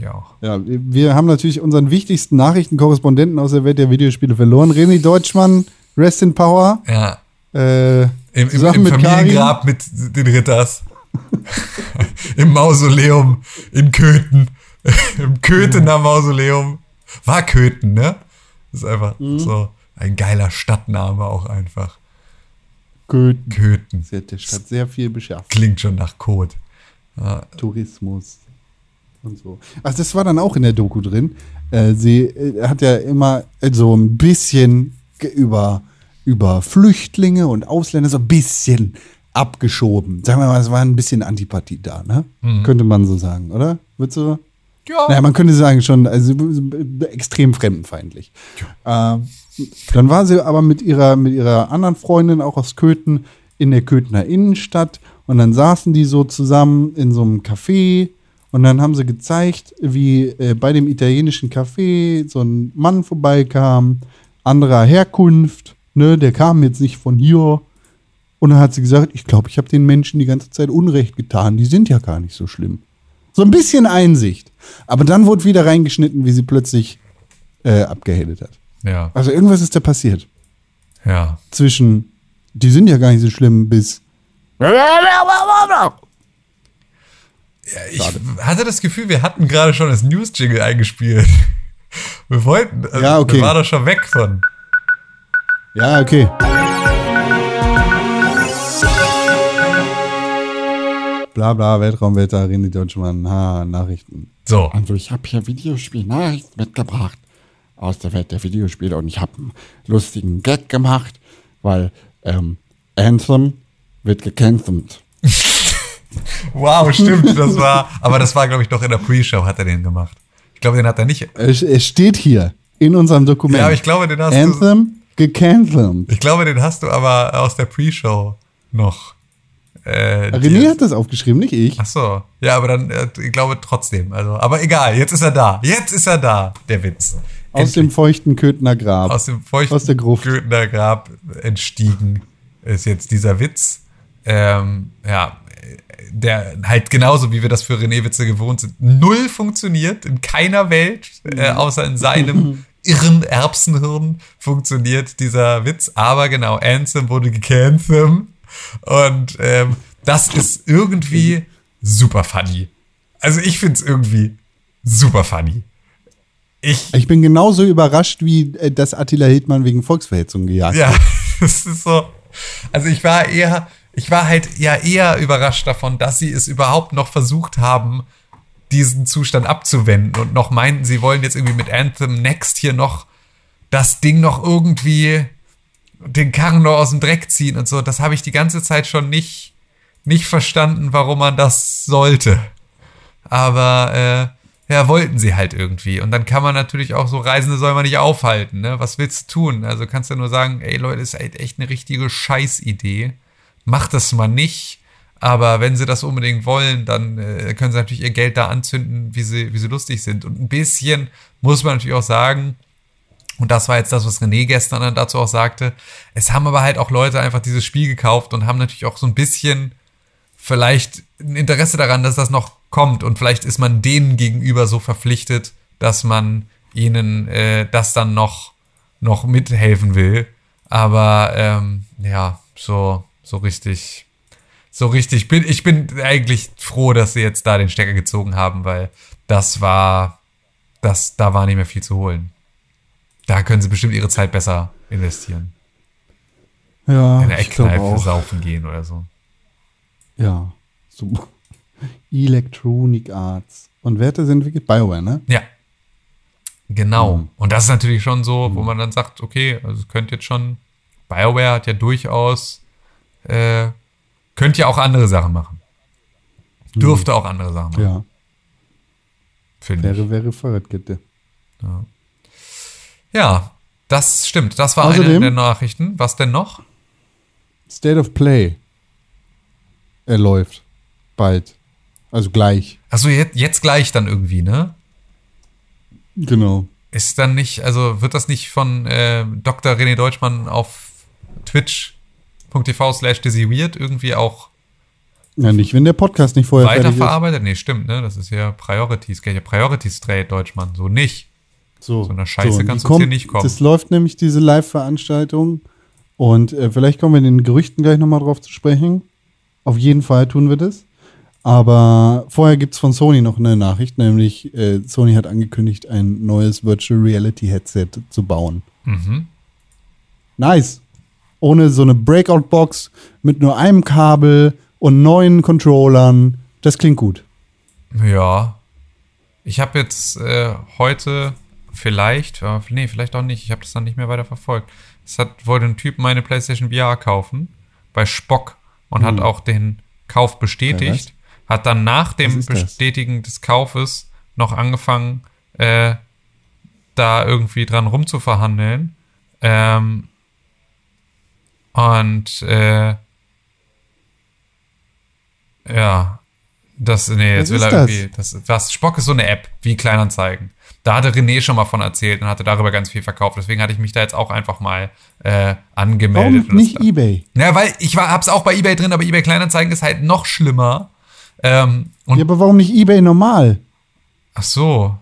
Ich auch. Ja, wir haben natürlich unseren wichtigsten Nachrichtenkorrespondenten aus der Welt der Videospiele verloren. René Deutschmann, Rest in Power. Ja. Äh, Im, im, im mit Familiengrab mit den Ritters. Im Mausoleum in Köthen. Im Köthener Mausoleum. War Köthen, ne? Ist einfach Mhm. so. Ein geiler Stadtname auch einfach. Köthen. Köthen. Sie hat der Stadt sehr viel beschafft. Klingt schon nach Code. Tourismus und so. Ach, das war dann auch in der Doku drin. Äh, sie äh, hat ja immer äh, so ein bisschen über, über Flüchtlinge und Ausländer so ein bisschen abgeschoben. Sagen wir mal, es war ein bisschen Antipathie da, ne? Könnte man so sagen, oder? Würdest du? Ja. Naja, man könnte sagen, schon also, äh, extrem fremdenfeindlich. Ähm, dann war sie aber mit ihrer, mit ihrer anderen Freundin auch aus Köthen in der Köthener Innenstadt und dann saßen die so zusammen in so einem Café und dann haben sie gezeigt, wie äh, bei dem italienischen Café so ein Mann vorbeikam, anderer Herkunft, ne, der kam jetzt nicht von hier. Und dann hat sie gesagt, ich glaube, ich habe den Menschen die ganze Zeit Unrecht getan. Die sind ja gar nicht so schlimm. So ein bisschen Einsicht. Aber dann wurde wieder reingeschnitten, wie sie plötzlich äh, abgehatet hat. Ja, Also irgendwas ist da passiert. ja. Zwischen, die sind ja gar nicht so schlimm, bis. Ich hatte das Gefühl, wir hatten gerade schon das News-Jingle eingespielt. Wir wollten, also Ja, okay. wir waren doch schon weg von. Ja, okay. Bla bla, Weltraumwetter, René Deutschmann, ha, Nachrichten. So, Also ich habe hier Videospielnachrichten mitgebracht aus der Welt der Videospiele und ich habe einen lustigen Gag gemacht, weil ähm, Anthem wird gecancelt. wow, stimmt, das war, aber das war, glaube ich, doch in der Pre-Show hat er den gemacht. Ich glaube, den hat er nicht. Es, steht hier in unserem Dokument. Ja, aber ich glaube, den hast du, Anthem gecancelt. ich glaube, den hast du aber aus der Pre-Show noch. Äh, René hat das aufgeschrieben, nicht ich. Ach so, ja, aber dann, äh, ich glaube trotzdem. Also, aber egal, jetzt ist er da. Jetzt ist er da, der Witz. Aus dem feuchten Köthener Grab. aus dem feuchten aus der Gruft. Götner Grab entstiegen ist jetzt dieser Witz. Ähm, ja, der halt genauso wie wir das für René Witze gewohnt sind, null funktioniert in keiner Welt, äh, außer in seinem irren Erbsenhirn funktioniert dieser Witz. Aber genau, Anthem wurde gecancelt und ähm, das ist irgendwie super funny. Also ich find's irgendwie super funny. Ich, Ich bin genauso überrascht, wie äh, dass Attila Hildmann wegen Volksverhetzung gejagt Ja, wird. das ist so. Also ich war eher, ich war halt ja eher überrascht davon, dass sie es überhaupt noch versucht haben, diesen Zustand abzuwenden und noch meinten, sie wollen jetzt irgendwie mit Anthem Next hier noch das Ding noch irgendwie den Karren noch aus dem Dreck ziehen und so. Das habe ich die ganze Zeit schon nicht, nicht verstanden, warum man das sollte. Aber äh, ja, wollten sie halt irgendwie. Und dann kann man natürlich auch so Reisende soll man nicht aufhalten. Ne? Was willst du tun? Also kannst du nur sagen, ey Leute, ist halt echt eine richtige Scheißidee. Macht das mal nicht. Aber wenn sie das unbedingt wollen, dann äh, können sie natürlich ihr Geld da anzünden, wie sie, wie sie lustig sind. Und ein bisschen muss man natürlich auch sagen, und das war jetzt das, was René gestern dann dazu auch sagte, es haben aber halt auch Leute einfach dieses Spiel gekauft und haben natürlich auch so ein bisschen vielleicht ein Interesse daran, dass das noch kommt und vielleicht ist man denen gegenüber so verpflichtet, dass man ihnen äh, das dann noch noch mithelfen will. Aber ähm, ja, so so richtig, so richtig bin ich bin eigentlich froh, dass sie jetzt da den Stecker gezogen haben, weil das war das da war nicht mehr viel zu holen. Da können sie bestimmt ihre Zeit besser investieren. Ja, In der Eckkneipe saufen gehen oder so. Ja, so. Electronic Arts. Und wer hat das entwickelt? BioWare, ne? Ja. Genau. Mhm. Und das ist natürlich schon so, wo man dann sagt, okay, also es könnte jetzt schon, BioWare hat ja durchaus, äh, könnte ja auch andere Sachen machen. Dürfte auch andere Sachen machen. Ja, finde ich. wäre, wäre Fahrradkette. Ja, das stimmt. Das war eine Außerdem- der Nachrichten. Was denn noch? State of Play. Er läuft. Bald. Also gleich. Achso, jetzt, jetzt gleich dann irgendwie, ne? Genau. Ist dann nicht, also wird das nicht von äh, Dr. René Deutschmann auf twitch.tv slash Weird irgendwie auch Ja, nicht, wenn der Podcast nicht vorher weiterverarbeitet? Nee, stimmt, ne? Das ist ja Priorities, geht ja Priorities Trade Deutschmann. So nicht. So, So eine Scheiße und kannst du hier nicht kommen. Das läuft nämlich, diese Live-Veranstaltung. Und äh, vielleicht kommen wir in den Gerüchten gleich nochmal drauf zu sprechen. Auf jeden Fall tun wir das. Aber vorher gibt es von Sony noch eine Nachricht, nämlich äh, Sony hat angekündigt, ein neues Virtual Reality Headset zu bauen. Mhm. Nice. Ohne so eine Breakout-Box mit nur einem Kabel und neuen Controllern. Das klingt gut. Ja. Ich habe jetzt äh, heute vielleicht, äh, nee, vielleicht auch nicht, ich habe das dann nicht mehr weiter verfolgt. Es hat, wollte ein Typ meine PlayStation VR kaufen bei Spock und hat auch den Kauf bestätigt. Hat dann nach dem? Bestätigen des Kaufes noch angefangen, äh, da irgendwie dran rumzuverhandeln. Ähm, und äh, ja, das, nee, jetzt Was will er das? irgendwie, das, was, Spock ist so eine App, wie Kleinanzeigen. Da hatte René schon mal von erzählt und hatte darüber ganz viel verkauft. Deswegen hatte ich mich da jetzt auch einfach mal äh, angemeldet. Warum das- nicht eBay? ja, weil ich war, hab's auch bei eBay drin, aber eBay Kleinanzeigen ist halt noch schlimmer. Ähm, und Ja, aber warum nicht eBay normal? ach so,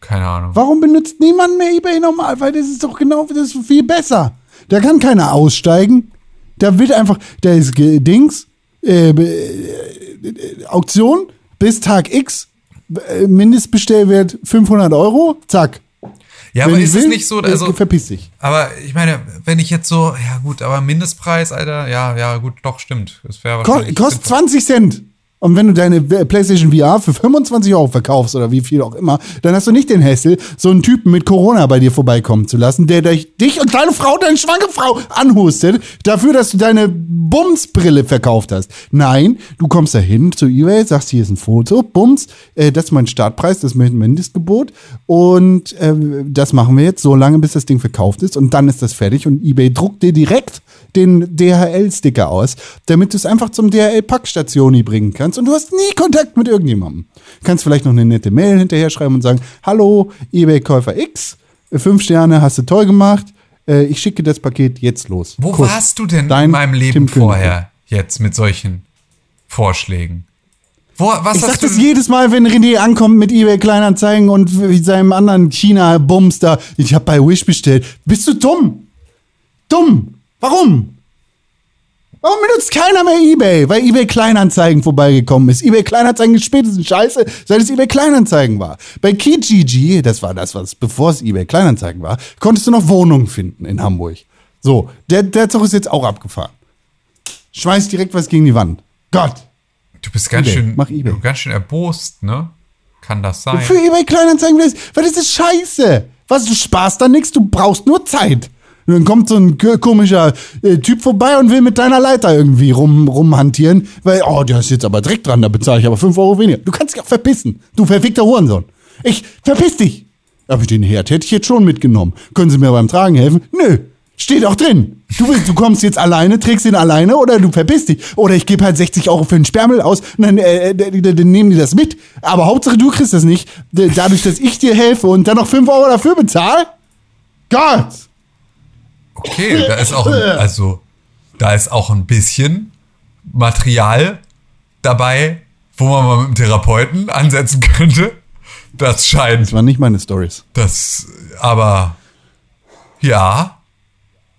keine Ahnung. Warum benutzt niemand mehr eBay normal? Weil das ist doch genau, das ist viel besser. Da kann keiner aussteigen. Da wird einfach, da ist Dings, äh, äh, Auktion bis Tag X, äh, Mindestbestellwert 500 Euro, zack. Ja, Wenn aber ist will, es nicht so, äh, also, verpiss dich. aber ich meine, wenn ich jetzt so, ja gut, aber Mindestpreis, Alter, ja, ja, gut, doch, stimmt. Das wäre Ko wahrscheinlich. kostet 20 Cent. Und wenn du deine PlayStation VR für 25 Euro verkaufst oder wie viel auch immer, dann hast du nicht den Hassel, so einen Typen mit Corona bei dir vorbeikommen zu lassen, der dich und deine Frau, deine schwange Frau anhustet, dafür, dass du deine Bumsbrille verkauft hast. Nein, du kommst da hin zu eBay, sagst, hier ist ein Foto, Bums, äh, das ist mein Startpreis, das ist mein Mindestgebot und äh, das machen wir jetzt so lange, bis das Ding verkauft ist und dann ist das fertig und eBay druckt dir direkt den DHL-Sticker aus, damit du es einfach zum DHL-Packstationi bringen kannst und du hast nie Kontakt mit irgendjemandem. Kannst vielleicht noch eine nette Mail hinterher schreiben und sagen, hallo, eBay-Käufer X, fünf Sterne, hast du toll gemacht, äh, ich schicke das Paket jetzt los. Wo Kuss. warst du denn Dein in meinem Leben Tim vorher jetzt mit solchen Vorschlägen? Wo, was Ich sag du das jedes Mal, wenn René ankommt mit eBay Kleinanzeigen und seinem anderen China-Bums da. Ich habe bei Wish bestellt. Bist du dumm? Dumm. Warum? Warum benutzt keiner mehr eBay? Weil eBay Kleinanzeigen vorbeigekommen ist. eBay Kleinanzeigen ist spätestens scheiße, seit es eBay Kleinanzeigen war. Bei Kijiji, das war das, was bevor es eBay Kleinanzeigen war, konntest du noch Wohnungen finden in Hamburg. So, der, der Zug ist jetzt auch abgefahren. Schmeiß direkt was gegen die Wand. Gott. Du bist ganz eBay, schön, mach eBay. du ganz schön erbost, ne? Kann das sein? Für eBay Kleinanzeigen, weil das- weil das ist scheiße. Was, du sparst da nichts, du brauchst nur Zeit. Und dann kommt so ein komischer äh, Typ vorbei und will mit deiner Leiter irgendwie rum, rumhantieren, weil, oh, der ist jetzt aber direkt dran, da bezahle ich aber 5 Euro weniger. Du kannst dich auch verpissen, du verfickter Hurensohn. Ich, verpiss dich. Aber den Herd hätte ich jetzt schon mitgenommen. Können Sie mir beim Tragen helfen? Nö. Steht auch drin. Du willst, du kommst jetzt alleine, trägst ihn alleine oder du verpisst dich. Oder ich gebe halt 60 Euro für einen Sperrmüll aus und dann, äh, äh, dann, nehmen die das mit. Aber Hauptsache du kriegst das nicht. Dadurch, dass ich dir helfe und dann noch 5 Euro dafür bezahle? Gott! Okay, da ist auch, ein, also, da ist auch ein bisschen Material dabei, wo man mal mit dem Therapeuten ansetzen könnte. Das scheint, Das waren nicht meine Stories. das, aber, ja.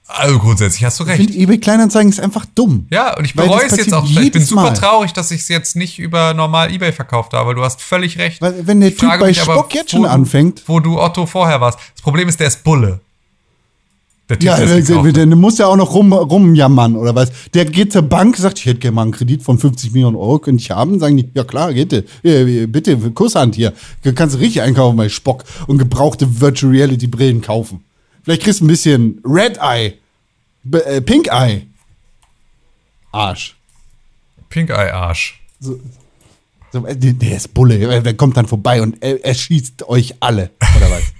Also grundsätzlich hast du Ich recht. finde, eBay Kleinanzeigen ist einfach dumm. Ja, und ich bereue es jetzt auch. Ich bin super Mal. traurig, dass ich es jetzt nicht über normal Ebay verkauft habe, du hast völlig recht. Weil, wenn der Ich Typ bei mich aber, Spock jetzt wo schon du- anfängt. Wo du Otto vorher warst. Das Problem ist, der ist Bulle. Der Ja, der der, der, muss ja auch noch rum, rumjammern oder was. Der geht zur Bank, sagt, ich hätte gerne mal einen Kredit von 50 Millionen Euro, könnte ich haben? Sagen die, ja klar, geht. Äh, bitte, Kusshand hier. Du kannst richtig einkaufen bei Spock und gebrauchte Virtual Reality Brillen kaufen. Vielleicht kriegst du ein bisschen Red Eye, äh, Pink Eye. Arsch. Pink Eye Arsch. So, äh, der, ist Bulle, der kommt dann vorbei und er, er schießt euch alle, oder was?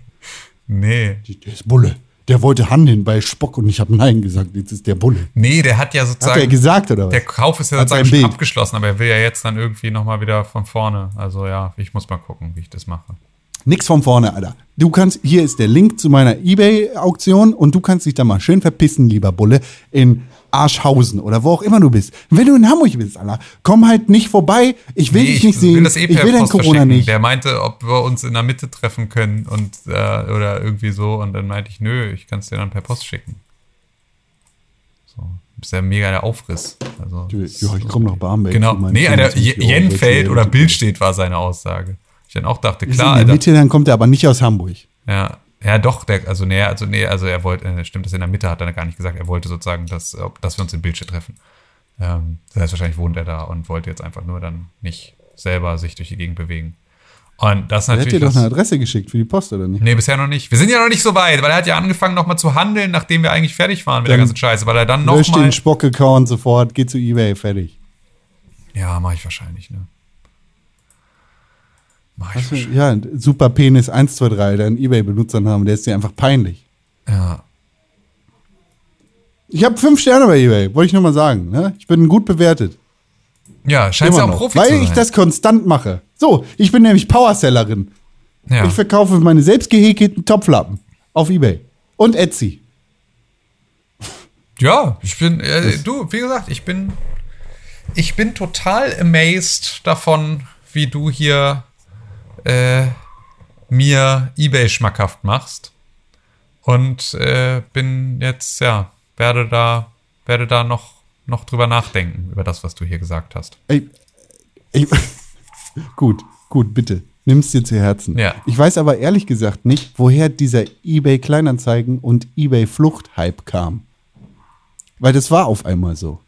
Nee. der ist Bulle. Der wollte handeln bei Spock und ich habe Nein gesagt. Jetzt ist der Bulle. Nee, der hat ja sozusagen. Hat er gesagt, oder was? Der Kauf ist ja Hat sozusagen schon abgeschlossen, aber er will ja jetzt dann irgendwie nochmal wieder von vorne. Also ja, ich muss mal gucken, wie ich das mache. Nix von vorne, Alter. Du kannst, hier ist der Link zu meiner Ebay-Auktion und du kannst dich da mal schön verpissen, lieber Bulle, in Arschhausen oder wo auch immer du bist. Wenn du in Hamburg bist, Alter, komm halt nicht vorbei. Ich will Nee, dich ich nicht sehen. will das eh ich per will dein Post Corona nicht. Der meinte, ob wir uns in der Mitte treffen können und äh, oder irgendwie so. Und dann meinte ich, nö, ich kann es dir dann per Post schicken. So. Ist ja mega der Aufriss. Also, Ja, ich komme nach Barmbek. Genau. Nee, Alter, 25 Euro Jenfeld oder Reality. Bild steht, war seine Aussage. Ich dann auch dachte, klar, in der Alter. Mitte, dann kommt er aber nicht aus Hamburg. Ja. Ja, doch, der, also nee, also nee, also er wollte, äh, stimmt, das in der Mitte hat er gar nicht gesagt. Er wollte sozusagen, dass, dass wir uns in Bildschirm treffen. Ähm, das heißt, wahrscheinlich wohnt er da und wollte jetzt einfach nur dann nicht selber sich durch die Gegend bewegen. Und das ist Er hat dir natürlich. doch eine Adresse geschickt für die Post, oder nicht? Nee, bisher noch nicht. Wir sind ja noch nicht so weit, weil er hat ja angefangen nochmal zu handeln, nachdem wir eigentlich fertig waren mit der Dann ganzen Scheiße, weil er dann nochmal. den Spock-Account sofort, geh zu Ebay, fertig. Ja, mache ich wahrscheinlich, ne? Mach ich für, ja, super Penis 123, der einen Ebay-Benutzernamen, der ist dir einfach peinlich. Ja. Ich habe fünf Sterne bei Ebay, wollte ich nur mal sagen. Ne? Ich bin gut bewertet. Ja, scheint ja auch noch, Profi weil zu sein. ich das konstant mache. So, ich bin nämlich Powersellerin. ja. Ich verkaufe meine selbst gehäkelten Topflappen auf Ebay und Etsy. Ja, ich bin, äh, du, wie gesagt, ich bin, ich bin total amazed davon, wie du hier äh, mir eBay schmackhaft machst. Und äh, bin jetzt, ja, werde da, werde da noch, noch drüber nachdenken, über das, was du hier gesagt hast. Ey, ey, gut, gut, bitte. Nimm's dir zu Herzen. Ja. Ich weiß aber ehrlich gesagt nicht, woher dieser eBay Kleinanzeigen und eBay Flucht-Hype kam. Weil das war auf einmal so.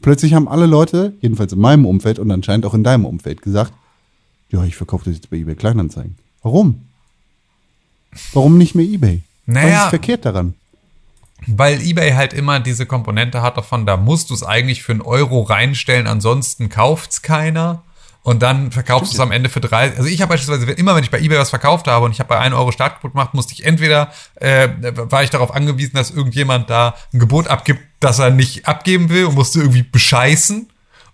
Plötzlich haben alle Leute, jedenfalls in meinem Umfeld und anscheinend auch in deinem Umfeld, gesagt, ja, ich verkaufe das jetzt bei eBay Kleinanzeigen. Warum? Warum nicht mehr eBay? Was Naja. ist verkehrt daran? Weil eBay halt immer diese Komponente hat davon, da musst du es eigentlich für einen Euro reinstellen, ansonsten kauft's keiner. Und dann verkaufst du es am Ende für drei. Also ich habe beispielsweise immer, wenn ich bei eBay was verkauft habe und ich habe bei 1 Euro Startgebot gemacht, musste ich entweder, äh, war ich darauf angewiesen, dass irgendjemand da ein Gebot abgibt, das er nicht abgeben will und musste irgendwie bescheißen.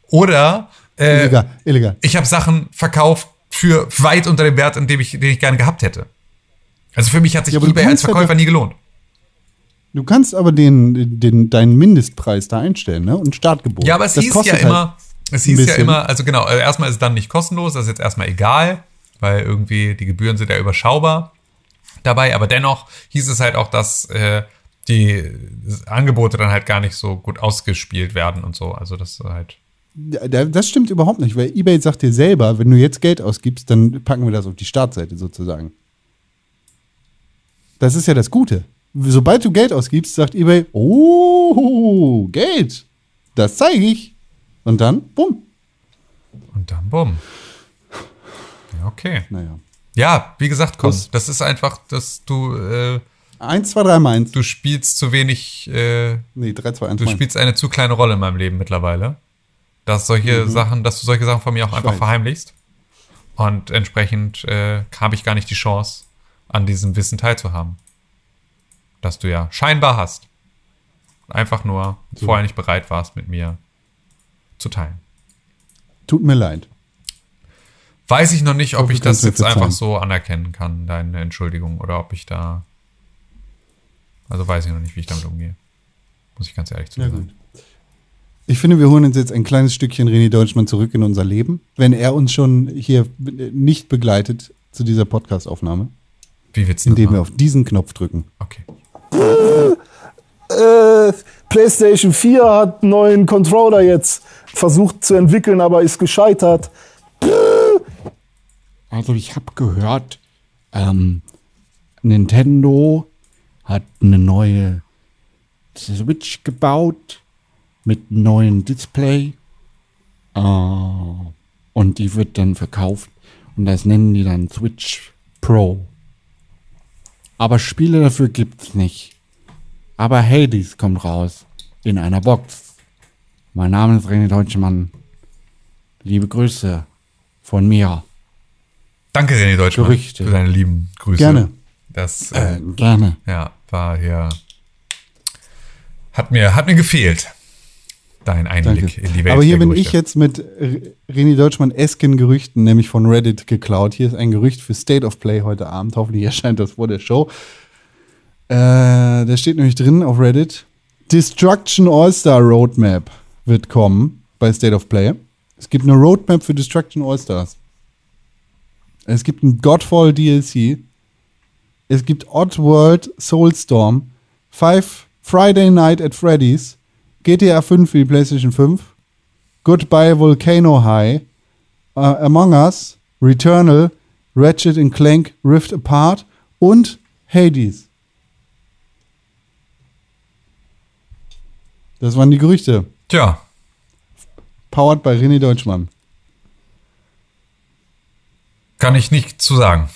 Oder äh, Illegal, illegal. ich habe Sachen verkauft für weit unter dem Wert, in dem ich, den ich gerne gehabt hätte. Also für mich hat sich Ja, eBay als ja Verkäufer nie gelohnt. Du kannst aber den, den, deinen Mindestpreis da einstellen, ne? Und Startgebot. Ja, aber es Das hieß ja kostet immer, es ein hieß ja immer, also genau, also erstmal ist es dann nicht kostenlos, das ist jetzt erstmal egal, weil irgendwie die Gebühren sind ja überschaubar dabei, aber dennoch hieß es halt auch, dass äh, die Angebote dann halt gar nicht so gut ausgespielt werden und so. Also das ist halt. Das stimmt überhaupt nicht, weil eBay sagt dir selber, wenn du jetzt Geld ausgibst, dann packen wir das auf die Startseite sozusagen. Das ist ja das Gute. Sobald du Geld ausgibst, sagt eBay, oh, Geld, das zeige ich. Und dann, bumm. Und dann bumm. Ja, okay. Naja. Ja, wie gesagt, komm, Was? das ist einfach, dass du, äh, Eins, zwei, drei, mal eins. du spielst zu wenig, äh, Nee, drei, zwei, eins, du mein. spielst eine zu kleine Rolle in meinem Leben mittlerweile. Dass solche Sachen, dass du solche Sachen von mir auch einfach weiß. verheimlichst. Und entsprechend äh, habe ich gar nicht die Chance, an diesem Wissen teilzuhaben. Das du ja scheinbar hast. Einfach nur vorher nicht bereit warst, mit mir zu teilen. Tut mir leid. Weiß ich noch nicht, ob ich du kannst das jetzt einfach so anerkennen kann, deine Entschuldigung, oder ob ich da. Also weiß ich noch nicht, wie ich damit umgehe. Muss ich ganz ehrlich zu dir Ja, sein. gut. Ich finde, wir holen uns jetzt ein kleines Stückchen René Deutschmann zurück in unser Leben, wenn er uns schon hier nicht begleitet zu dieser Podcast-Aufnahme, Wie das indem wir auf diesen Knopf drücken. Okay. Äh, PlayStation 4 hat einen neuen Controller jetzt versucht zu entwickeln, aber ist gescheitert. Also ich habe gehört, ähm, Nintendo hat eine neue Switch gebaut mit neuem Display. Äh, und die wird dann verkauft. Und das nennen die dann Switch Pro. Aber Spiele dafür gibt's nicht. Aber Hades kommt raus. In einer Box. Mein Name ist René Deutschmann. Liebe Grüße von mir. Danke, René Deutschmann, Gerüchte. für deine lieben Grüße. Gerne. Das äh, Gerne. ja, war hier. Hat mir, hat mir gefehlt. Dein Einblick Danke. in die Welt. Aber hier bin ich jetzt mit René Deutschmann esken Gerüchten, nämlich von Reddit geklaut. Hier ist ein Gerücht für State of Play heute Abend. Hoffentlich erscheint das vor der Show. Äh, da steht nämlich drin auf Reddit: Destruction All-Star Roadmap wird kommen bei State of Play. Es gibt eine Roadmap für Destruction All-Stars. Es gibt ein Godfall DLC. Es gibt Oddworld Soulstorm. Five Friday Night at Freddy's. GTA 5 für die PlayStation 5. Goodbye Volcano High. äh, Among Us. Returnal. Ratchet Clank Rift Apart. Und Hades. Das waren die Gerüchte. Tja, Powered bei René Deutschmann. kann ich nicht zu sagen.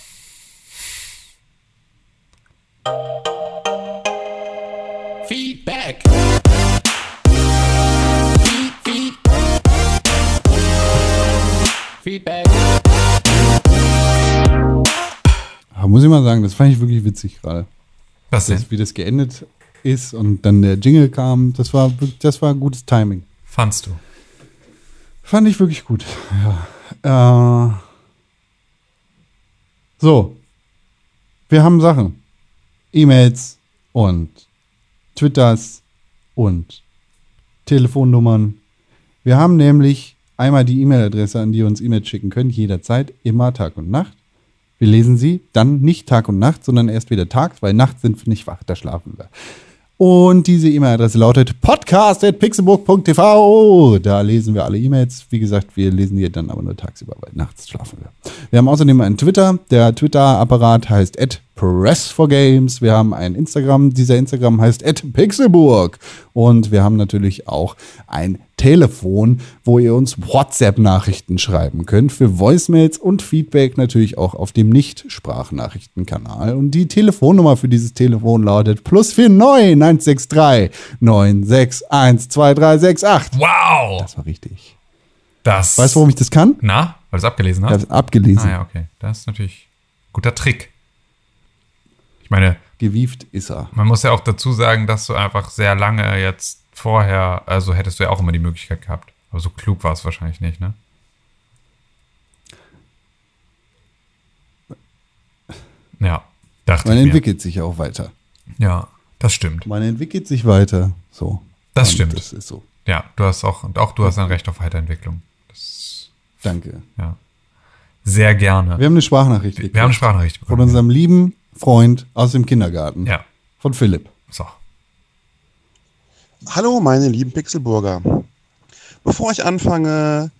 Feedback. Feedback. Aber muss ich mal sagen, das fand ich wirklich witzig gerade. Was denn? Das, wie das geendet ist und dann der Jingle kam, das war, wirklich- das war gutes Timing. Fandst du? Fand ich wirklich gut. Ja. Äh, so. Wir haben Sachen. E-Mails und Twitters und Telefonnummern. Wir haben nämlich einmal die E-Mail-Adresse, an die ihr uns E-Mails schicken könnt, jederzeit, immer Tag und Nacht. Wir lesen sie dann nicht Tag und Nacht, sondern erst wieder tags, weil nachts sind wir nicht wach, da schlafen wir. Und diese E-Mail-Adresse lautet podcast.pixelburg.tv. Da lesen wir alle E-Mails. Wie gesagt, wir lesen die dann aber nur tagsüber, weil nachts schlafen wir. Wir haben außerdem einen Twitter. Der Twitter-Apparat heißt @press4games. Wir haben ein Instagram. Dieser Instagram heißt @pixelburg. Und wir haben natürlich auch ein Telefon, wo ihr uns WhatsApp-Nachrichten schreiben könnt für Voicemails und Feedback natürlich auch auf dem Nicht-Sprachnachrichtenkanal. Und die Telefonnummer für dieses Telefon lautet plus 49 163 961 2368. Wow! Das war richtig. Das. Weißt du, warum ich das kann? Na, weil du es abgelesen Ich hast? habe es abgelesen. Ah ja, okay. Das ist natürlich ein guter Trick. Ich meine, Gewieft ist er. man muss ja auch dazu sagen, dass du einfach sehr lange jetzt vorher, also hättest du ja auch immer die Möglichkeit gehabt. Aber so klug war es wahrscheinlich nicht, ne? Ja, dachte Man ich mir. entwickelt sich auch weiter. Ja, das stimmt. Man entwickelt sich weiter. So. Das Und stimmt. Das ist so. Ja, du hast auch, und auch du hast ein Recht auf Weiterentwicklung. Das, Danke. ja. Sehr gerne. Wir haben eine Sprachnachricht Wir haben eine Sprachnachricht von bekommen. unserem lieben Freund aus dem Kindergarten. Ja, Von Philipp. so. Hallo, meine lieben Pixelburger. Bevor ich anfange,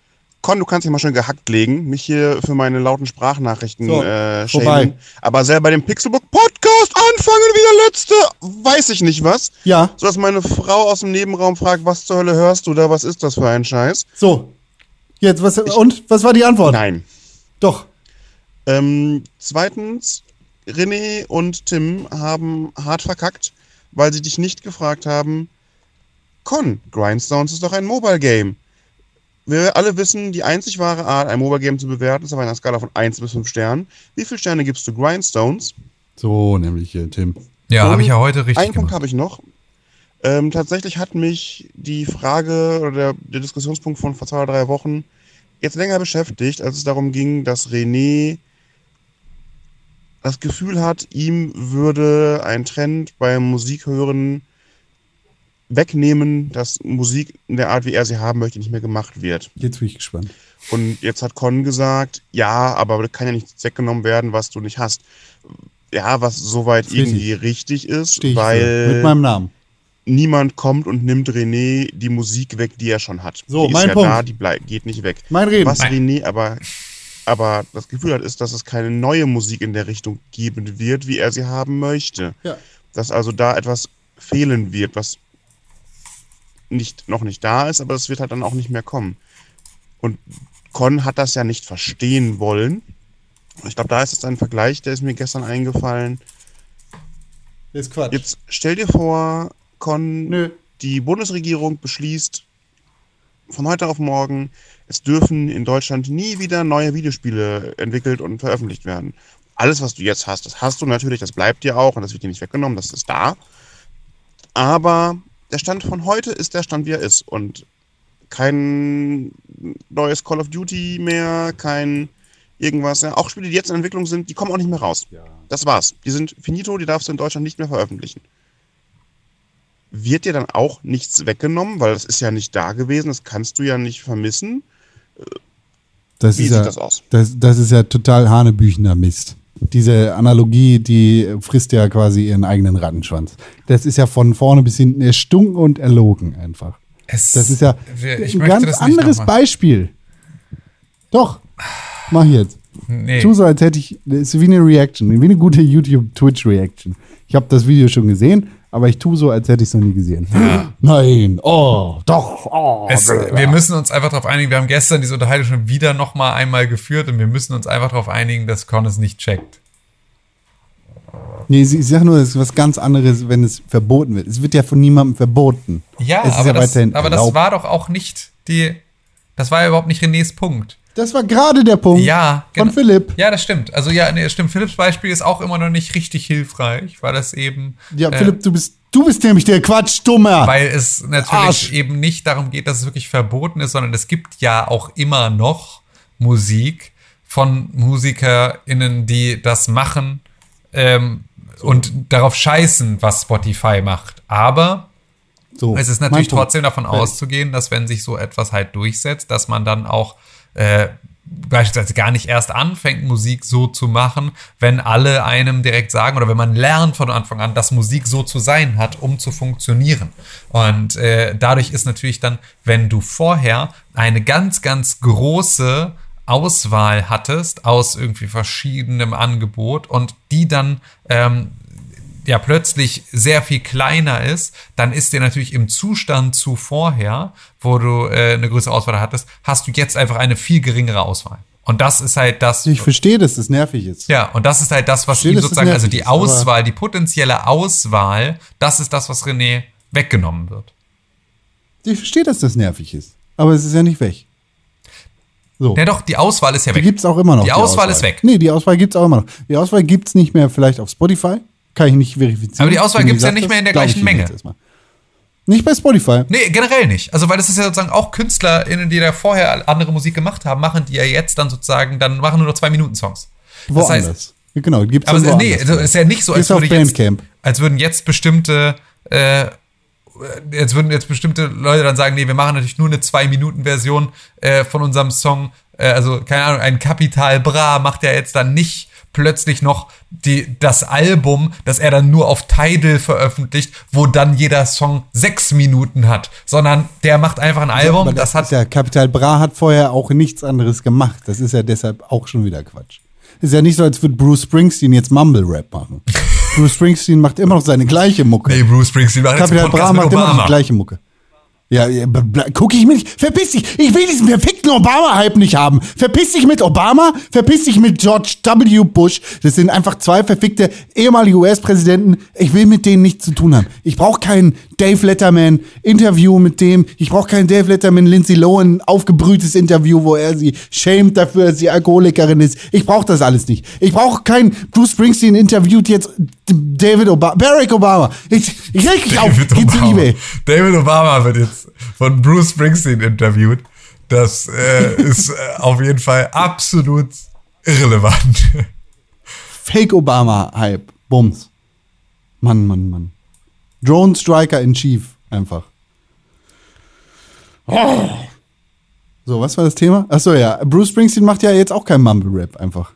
Con, du kannst dich mal schön gehackt legen, mich hier für meine lauten Sprachnachrichten So, äh, vorbei. schämen. Aber selber den Pixelburg Podcast anfangen wie der letzte, weiß ich nicht was. Ja, So dass meine Frau aus dem Nebenraum fragt, was zur Hölle hörst du da, was ist das für ein Scheiß? so. Jetzt, was, und? Was war die Antwort? Nein. Doch. Ähm, zweitens, René und Tim haben hart verkackt, weil sie dich nicht gefragt haben, Con, Grindstones ist doch ein Mobile Game. Wir alle wissen, die einzig wahre Art, ein Mobile Game zu bewerten, ist auf einer Skala von 1 bis 5 Sternen. Wie viele Sterne gibst du Grindstones? So, nämlich hier, Tim. Ja, habe ich ja heute richtig Einen Punkt habe ich noch. Ähm, tatsächlich hat mich die Frage oder der, der Diskussionspunkt von vor zwei oder drei Wochen jetzt länger beschäftigt, als es darum ging, dass René das Gefühl hat, ihm würde ein Trend beim Musikhören wegnehmen, dass Musik in der Art, wie er sie haben möchte, nicht mehr gemacht wird. Jetzt bin ich gespannt. Und jetzt hat Con gesagt, ja, aber da kann ja nichts weggenommen werden, was du nicht hast. Ja, was soweit irgendwie richtig ist, Stehe ich weil für. Mit meinem Namen. niemand kommt und nimmt René die Musik weg, die er schon hat. So, die mein ist ja Punkt. da, die geht nicht weg. Mein Reden. Was René aber, aber das Gefühl hat, ist, dass es keine neue Musik in der Richtung geben wird, wie er sie haben möchte. Ja. Dass also da etwas fehlen wird, was nicht, noch nicht da ist, aber es wird halt dann auch nicht mehr kommen. Und Con hat das ja nicht verstehen wollen. Ich glaube, da ist es ein Vergleich, der ist mir gestern eingefallen. Das ist Quatsch. Jetzt stell dir vor, Con, Nö. die Bundesregierung beschließt von heute auf morgen, es dürfen in Deutschland nie wieder neue Videospiele entwickelt und veröffentlicht werden. Alles, was du jetzt hast, das hast du natürlich, das bleibt dir auch und das wird dir nicht weggenommen, das ist da. Aber der Stand von heute ist der Stand, wie er ist. Und kein neues Call of Duty mehr, kein irgendwas. Ja, auch Spiele, die jetzt in Entwicklung sind, die kommen auch nicht mehr raus. Das war's. Die sind finito, die darfst du in Deutschland nicht mehr veröffentlichen. Wird dir dann auch nichts weggenommen, weil das ist ja nicht da gewesen, das kannst du ja nicht vermissen. Das Wie ist sieht ja, das aus? Das, das ist ja total hanebüchender Mist. Diese Analogie, die frisst ja quasi ihren eigenen Rattenschwanz. Das ist ja von vorne bis hinten erstunken und erlogen einfach. Es, Das ist ja ein ganz anderes Beispiel. Doch, mach jetzt. Nee. Tue so, als hätte ich, das ist wie eine Reaction, wie eine gute YouTube-Twitch-Reaction. Ich habe das Video schon gesehen, aber ich tue so, als hätte ich es noch nie gesehen. Nein, oh, doch, oh. Es, wir müssen uns einfach darauf einigen, wir haben gestern diese Unterhaltung schon wieder noch mal einmal geführt und wir müssen uns einfach darauf einigen, dass Con es nicht checkt. Nee, ich sag nur, es ist was ganz anderes, wenn es verboten wird. Es wird ja von niemandem verboten. Ja, es ist aber, ja das, aber das war doch auch nicht die, das war ja überhaupt nicht Renés Punkt. Das war gerade der Punkt Ja, von genau. Philipp. Ja, das stimmt. Also ja, nee, stimmt. Philipps Beispiel ist auch immer noch nicht richtig hilfreich, weil das eben Ja, äh, Philipp, du bist, du bist nämlich der Quatschdummer. weil es natürlich Arsch. eben nicht darum geht, dass es wirklich verboten ist, sondern es gibt ja auch immer noch Musik von MusikerInnen, die das machen ähm, und darauf scheißen, was Spotify macht. Aber So, es ist natürlich trotzdem davon auszugehen, dass wenn sich so etwas halt durchsetzt, dass man dann auch äh, beispielsweise gar nicht erst anfängt, Musik so zu machen, wenn alle einem direkt sagen oder wenn man lernt von Anfang an, dass Musik so zu sein hat, um zu funktionieren. Und äh, dadurch ist natürlich dann, wenn du vorher eine ganz, ganz große Auswahl hattest aus irgendwie verschiedenem Angebot und die dann ähm, ja plötzlich sehr viel kleiner ist, dann ist dir natürlich im Zustand zu vorher, wo du äh, eine größere Auswahl hattest, hast du jetzt einfach eine viel geringere Auswahl. Und das ist halt das. Ich verstehe, dass das nervig ist. Ja, und das ist halt das, was Verstehe, ihm sozusagen, also die ist, Auswahl, die potenzielle Auswahl, das ist das, was René weggenommen wird. Ich verstehe, dass das nervig ist. Aber es ist ja nicht weg. So. Ja doch, die Auswahl ist ja Die weg. gibt's auch immer noch. Die Auswahl ist weg. Nee, die Auswahl gibt's auch immer noch. Die Auswahl gibt's nicht mehr vielleicht auf Spotify. Kann ich nicht verifizieren. Aber die Auswahl René gibt's ja nicht das, mehr in der gleichen Menge. Nicht bei Spotify. Nee, generell nicht. Also, weil das ist ja sozusagen auch KünstlerInnen, die da vorher andere Musik gemacht haben, machen die ja jetzt dann sozusagen, dann machen nur noch zwei Minuten Songs. Das Woanders. heißt, Ja, genau, gibt's aber dann es- nee, woanders. also es ist ja nicht so, als würde jetzt, als würden jetzt bestimmte, äh, jetzt würden jetzt bestimmte Leute dann sagen, nee, wir machen natürlich nur eine Zwei-Minuten-Version äh, von unserem Song. Äh, also, keine Ahnung, ein Capital Bra macht ja jetzt dann nicht plötzlich noch die, das Album, das er dann nur auf Tidal veröffentlicht, wo dann jeder Song sechs Minuten hat, sondern der macht einfach ein Album, Aber das, das, hat ja, Capital Bra hat vorher auch nichts anderes gemacht. Das ist ja deshalb auch schon wieder Quatsch. Ist ja nicht so, als würde Bruce Springsteen jetzt Mumble Rap machen. Bruce Springsteen macht immer noch seine gleiche Mucke. Nee, Bruce Springsteen macht jetzt Capital Podcast Bra macht immer noch Obama. die gleiche Mucke. Ja, guck ich mir nicht. Verpiss dich. Ich will diesen verfickten Obama-Hype nicht haben. Verpiss dich mit Obama, verpiss dich mit George W. Bush. Das sind einfach zwei verfickte ehemalige US-Präsidenten. Ich will mit denen nichts zu tun haben. Ich brauche kein Dave Letterman-Interview mit dem. Ich brauche kein Dave Letterman, Lindsay Lohan aufgebrühtes Interview, wo er sie schämt dafür, dass sie Alkoholikerin ist. Ich brauche das alles nicht. Ich brauche kein Bruce Springsteen interviewt jetzt David Obama, Barack Obama. Ich, ich reg mich auf. David Geh zu Obama. eBay. David Obama wird jetzt von Bruce Springsteen interviewt. Das äh, ist äh, auf jeden Fall absolut irrelevant. Fake Obama-Hype. Bums. Mann, Mann, Mann. Drone Striker in Chief. Einfach. So, was war das Thema? Achso, ja. Bruce Springsteen macht ja jetzt auch kein Mumble-Rap einfach.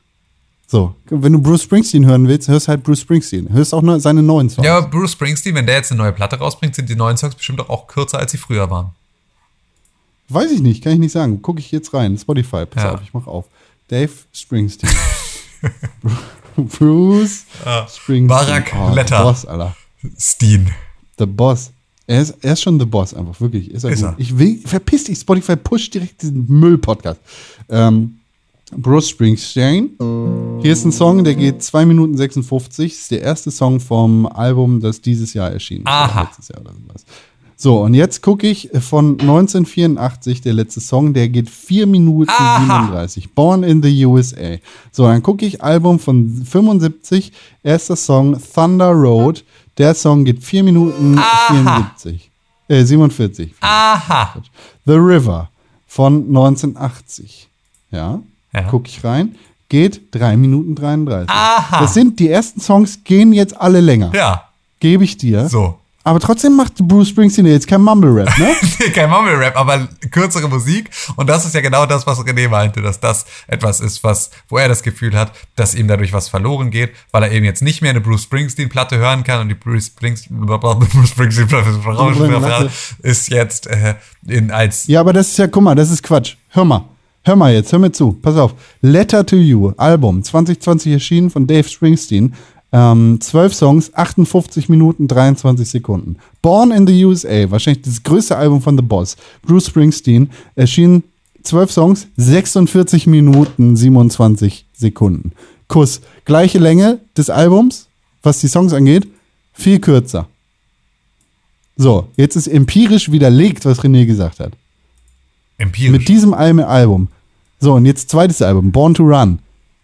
So, wenn du Bruce Springsteen hören willst, hörst halt Bruce Springsteen. Hörst auch nur seine neuen Songs. Ja, Bruce Springsteen, wenn der jetzt eine neue Platte rausbringt, sind die neuen Songs bestimmt auch kürzer, als sie früher waren. Weiß ich nicht, kann ich nicht sagen. Gucke ich jetzt rein. Spotify, pass Ja. auf, ich mach auf. Dave Springsteen. Bruce Springsteen. Barack oh, Letter. Boss, Alter. Steen. The Boss. Er ist, er ist schon The Boss, einfach, wirklich. Ist er Ist gut. er. Ich will, verpiss dich, Spotify pusht direkt diesen Müll-Podcast. Ähm, Bruce Springsteen. Hier ist ein Song, der geht 2 Minuten 56. Ist der erste Song vom Album, das dieses Jahr erschienen ist. Aha. Letztes Jahr oder sowas. So, und jetzt gucke ich von 1984, der letzte Song, der geht 4 Minuten Aha. 37. Born in the USA. So, dann gucke ich Album von 75, erster Song Thunder Road. Der Song geht 4 Minuten 74. Äh, 47. Aha. The River von 1980. Ja, Ja. gucke ich rein. Geht 3 Minuten 33. Aha. Das sind, die ersten Songs gehen jetzt alle länger. Ja, Gebe ich dir. so. Aber trotzdem macht Bruce Springsteen jetzt kein Mumble-Rap, ne? Kein Mumble-Rap, aber kürzere Musik. Und das ist ja genau das, was René meinte, dass das etwas ist, was, wo er das Gefühl hat, dass ihm dadurch was verloren geht, weil er eben jetzt nicht mehr eine Bruce Springsteen-Platte hören kann und die Bruce Springsteen- Bruce Springsteen-Platte ist jetzt äh, in als ja, aber das ist ja, guck mal, das ist Quatsch. Hör mal. Hör mal jetzt, hör mir zu. Pass auf. Letter to You, Album, 2020 erschienen von Dave Springsteen. Ähm, 12 Songs, 58 Minuten, 23 Sekunden. Born in the USA, wahrscheinlich das größte Album von The Boss. Bruce Springsteen, erschien 12 Songs, 46 Minuten, 27 Sekunden. Kuss. Gleiche Länge des Albums, was die Songs angeht, viel kürzer. So, jetzt ist empirisch widerlegt, was René gesagt hat. Empirisch. Mit diesem Al- Album. So, und jetzt zweites Album, Born to Run.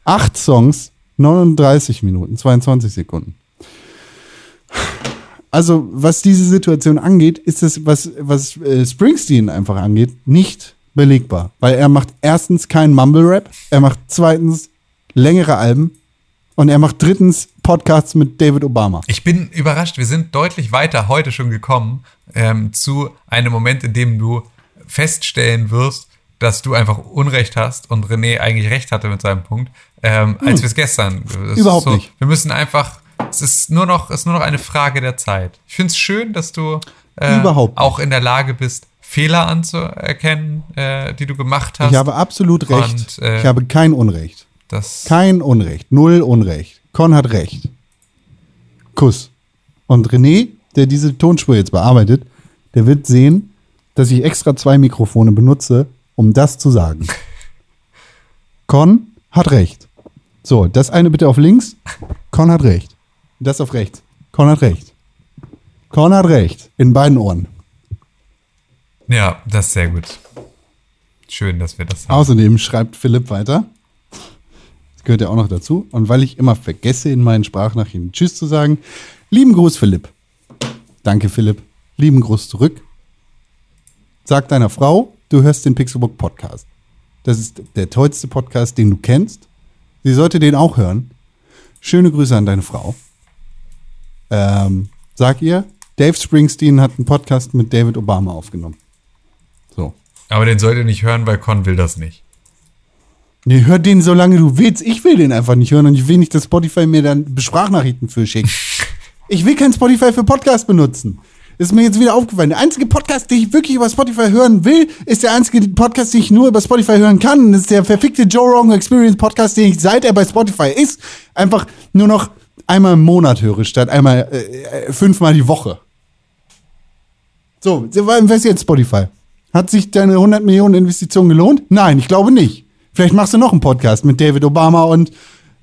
Acht Songs, 39 Minuten, 22 Sekunden. Also, was diese Situation angeht, ist es, was, was äh, Springsteen einfach angeht, nicht belegbar. Weil er macht erstens keinen Mumble-Rap, er macht zweitens längere Alben und er macht drittens Podcasts mit David Obama. Ich bin überrascht, wir sind deutlich weiter heute schon gekommen ähm, zu einem Moment, in dem du feststellen wirst, dass du einfach Unrecht hast und René eigentlich recht hatte mit seinem Punkt, ähm, als Hm. wir es gestern. Es Überhaupt nicht. Wir müssen einfach, es ist nur noch, es ist nur noch eine Frage der Zeit. Ich finde es schön, dass du äh, auch in der Lage bist, Fehler anzuerkennen, äh, die du gemacht hast. Ich habe absolut recht. Und, äh, ich habe kein Unrecht. das Kein Unrecht. Null Unrecht. Con hat recht. Kuss. Und René, der diese Tonspur jetzt bearbeitet, der wird sehen, dass ich extra zwei Mikrofone benutze, um das zu sagen. Con hat recht. So, das eine bitte auf links. Con hat recht. Das auf rechts. Con hat recht. Con hat recht. In beiden Ohren. Ja, das ist sehr gut. Schön, dass wir das haben. Außerdem schreibt Philipp weiter. Das gehört ja auch noch dazu. Und weil ich immer vergesse, in meinen Sprachnachrichten Tschüss zu sagen, lieben Gruß, Philipp. Danke, Philipp. Lieben Gruß zurück. Sag deiner Frau, du hörst den Pixelbook Podcast. Das ist der tollste Podcast, den du kennst. Sie sollte den auch hören. Schöne Grüße an deine Frau. Ähm, sag ihr, Dave Springsteen hat einen Podcast mit David Obama aufgenommen. So. Aber den sollt ihr nicht hören, weil Con will das nicht. Nee, hör den, solange du willst. Ich will den einfach nicht hören und ich will nicht, dass Spotify mir dann Sprachnachrichten für schickt. ich will kein Spotify für Podcast benutzen. Ist mir jetzt wieder aufgefallen. Der einzige Podcast, den ich wirklich über Spotify hören will, ist der einzige Podcast, den ich nur über Spotify hören kann. Das ist der verfickte Joe Rogan Experience Podcast, den ich seit er bei Spotify ist, einfach nur noch einmal im Monat höre, statt einmal äh, äh, fünfmal die Woche. So, was jetzt Spotify? Hat sich deine 100 Millionen Investition gelohnt? Nein, ich glaube nicht. Vielleicht machst du noch einen Podcast mit David Obama und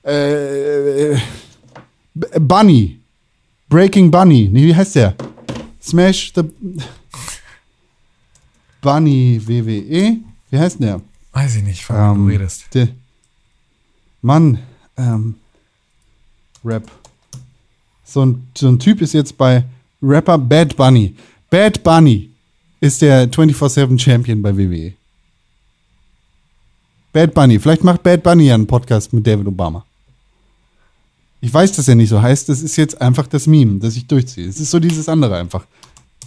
äh, B- Bunny. Breaking Bunny. Nee, wie heißt der? Smash the Bunny WWE. Wie heißt denn der? Weiß ich nicht, von wem Ähm, du redest. Der Mann, ähm, Rap. So ein, so ein Typ ist jetzt bei Rapper Bad Bunny. Bad Bunny ist der 24-7 Champion bei WWE. Bad Bunny. Vielleicht macht Bad Bunny ja einen Podcast mit David Obama. Ich weiß, dass er nicht so heißt. Das ist jetzt einfach das Meme, das ich durchziehe. Es ist so dieses andere einfach.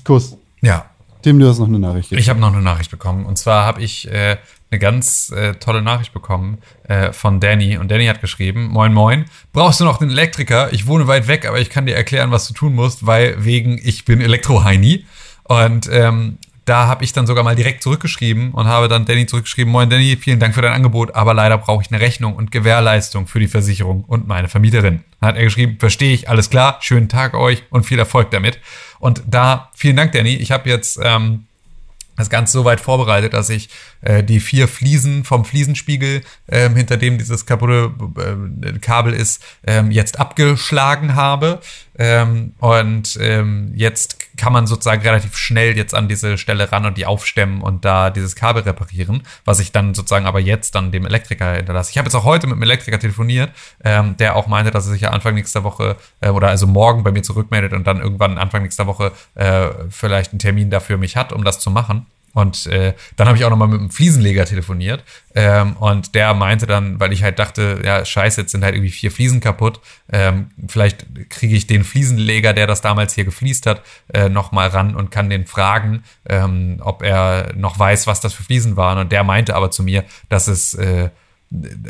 Kuss. Ja. Tim, du hast noch eine Nachricht. Ich habe noch eine Nachricht bekommen. Und zwar habe ich äh, eine ganz äh, tolle Nachricht bekommen äh, von Danny. Und Danny hat geschrieben, moin moin, brauchst du noch einen Elektriker? Ich wohne weit weg, aber ich kann dir erklären, was du tun musst, weil wegen ich bin Elektroheini. Und ähm, da habe ich dann sogar mal direkt zurückgeschrieben und habe dann Danny zurückgeschrieben, moin Danny, vielen Dank für dein Angebot, aber leider brauche ich eine Rechnung und Gewährleistung für die Versicherung und meine Vermieterin. Dann hat er geschrieben, verstehe ich, alles klar, schönen Tag euch und viel Erfolg damit. Und da, vielen Dank Danny, ich habe jetzt ähm, das Ganze so weit vorbereitet, dass ich äh, die vier Fliesen vom Fliesenspiegel, ähm, hinter dem dieses kaputte äh, Kabel ist, ähm, jetzt abgeschlagen habe. Ähm, und ähm, jetzt kann man sozusagen relativ schnell jetzt an diese Stelle ran und die aufstemmen und da dieses Kabel reparieren, was ich dann sozusagen aber jetzt dann dem Elektriker hinterlasse. Ich habe jetzt auch heute mit dem Elektriker telefoniert, ähm, der auch meinte, dass er sich ja Anfang nächster Woche äh, oder also morgen bei mir zurückmeldet und dann irgendwann Anfang nächster Woche äh, vielleicht einen Termin dafür mich hat, um das zu machen. Und äh, dann habe ich auch nochmal mit einem Fliesenleger telefoniert. Ähm, und der meinte dann, weil ich halt dachte, ja, scheiße, jetzt sind halt irgendwie vier Fliesen kaputt. Ähm, vielleicht kriege ich den Fliesenleger, der das damals hier gefliest hat, äh, nochmal ran und kann den fragen, ähm, ob er noch weiß, was das für Fliesen waren. Und der meinte aber zu mir, dass es äh,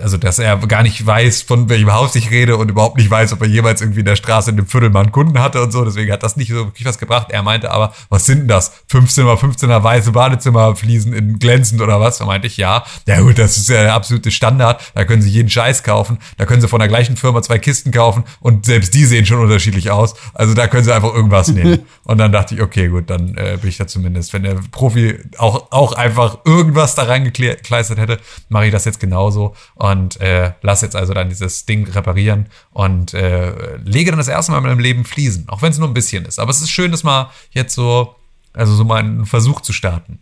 also dass er gar nicht weiß, von welchem Haus ich rede und überhaupt nicht weiß, ob er jemals irgendwie in der Straße in dem Viertel mal einen Kunden hatte und so. Deswegen hat das nicht so wirklich was gebracht. Er meinte aber, was sind denn das? 15 mal 15er weiße Badezimmerfliesen in glänzend oder was? Da meinte ich, ja. Ja gut, das ist ja der absolute Standard. Da können Sie jeden Scheiß kaufen. Da können Sie von der gleichen Firma zwei Kisten kaufen und selbst die sehen schon unterschiedlich aus. Also da können Sie einfach irgendwas nehmen. Und dann dachte ich, okay, gut, dann äh, bin ich da zumindest. Wenn der Profi auch, auch einfach irgendwas da reingekleistert hätte, mache ich das jetzt genauso und äh, lass jetzt also dann dieses Ding reparieren und äh, lege dann das erste Mal in meinem Leben Fliesen, auch wenn es nur ein bisschen ist. Aber es ist schön, das mal jetzt so, also so mal einen Versuch zu starten.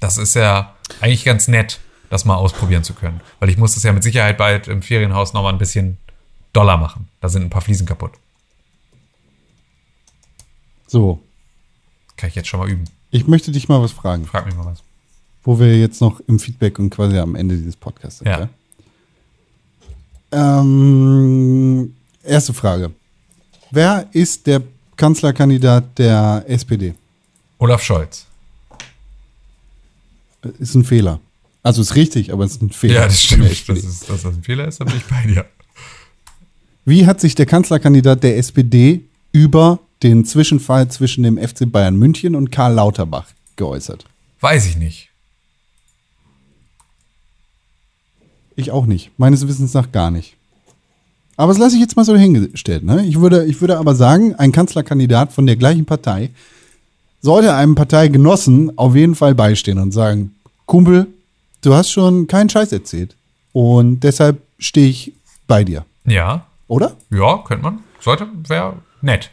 Das ist ja eigentlich ganz nett, das mal ausprobieren zu können. Weil ich muss das ja mit Sicherheit bald im Ferienhaus nochmal ein bisschen doller machen. Da sind ein paar Fliesen kaputt. So, Kann ich jetzt schon mal üben. ich möchte dich mal was fragen, Frag mich mal was. Wo wir jetzt noch im Feedback und quasi am Ende dieses Podcasts sind. Ja. ja? Ähm, erste Frage. Wer ist der Kanzlerkandidat der SPD? Olaf Scholz. Ist ein Fehler. Also ist richtig, aber es ist ein Fehler. Ja, das stimmt. SPD. Das ist, dass das ein Fehler ist, da bin ich bei dir. Wie hat sich der Kanzlerkandidat der SPD über den Zwischenfall zwischen dem FC Bayern München und Karl Lauterbach geäußert? Weiß ich nicht. Ich auch nicht. Meines Wissens nach gar nicht. Aber das lasse ich jetzt mal so hingestellt. Ne? Ich, würde, ich würde aber sagen, ein Kanzlerkandidat von der gleichen Partei sollte einem Parteigenossen auf jeden Fall beistehen und sagen, Kumpel, du hast schon keinen Scheiß erzählt. Und deshalb stehe ich bei dir. Ja, Oder? ja, könnte man. Sollte, wäre nett.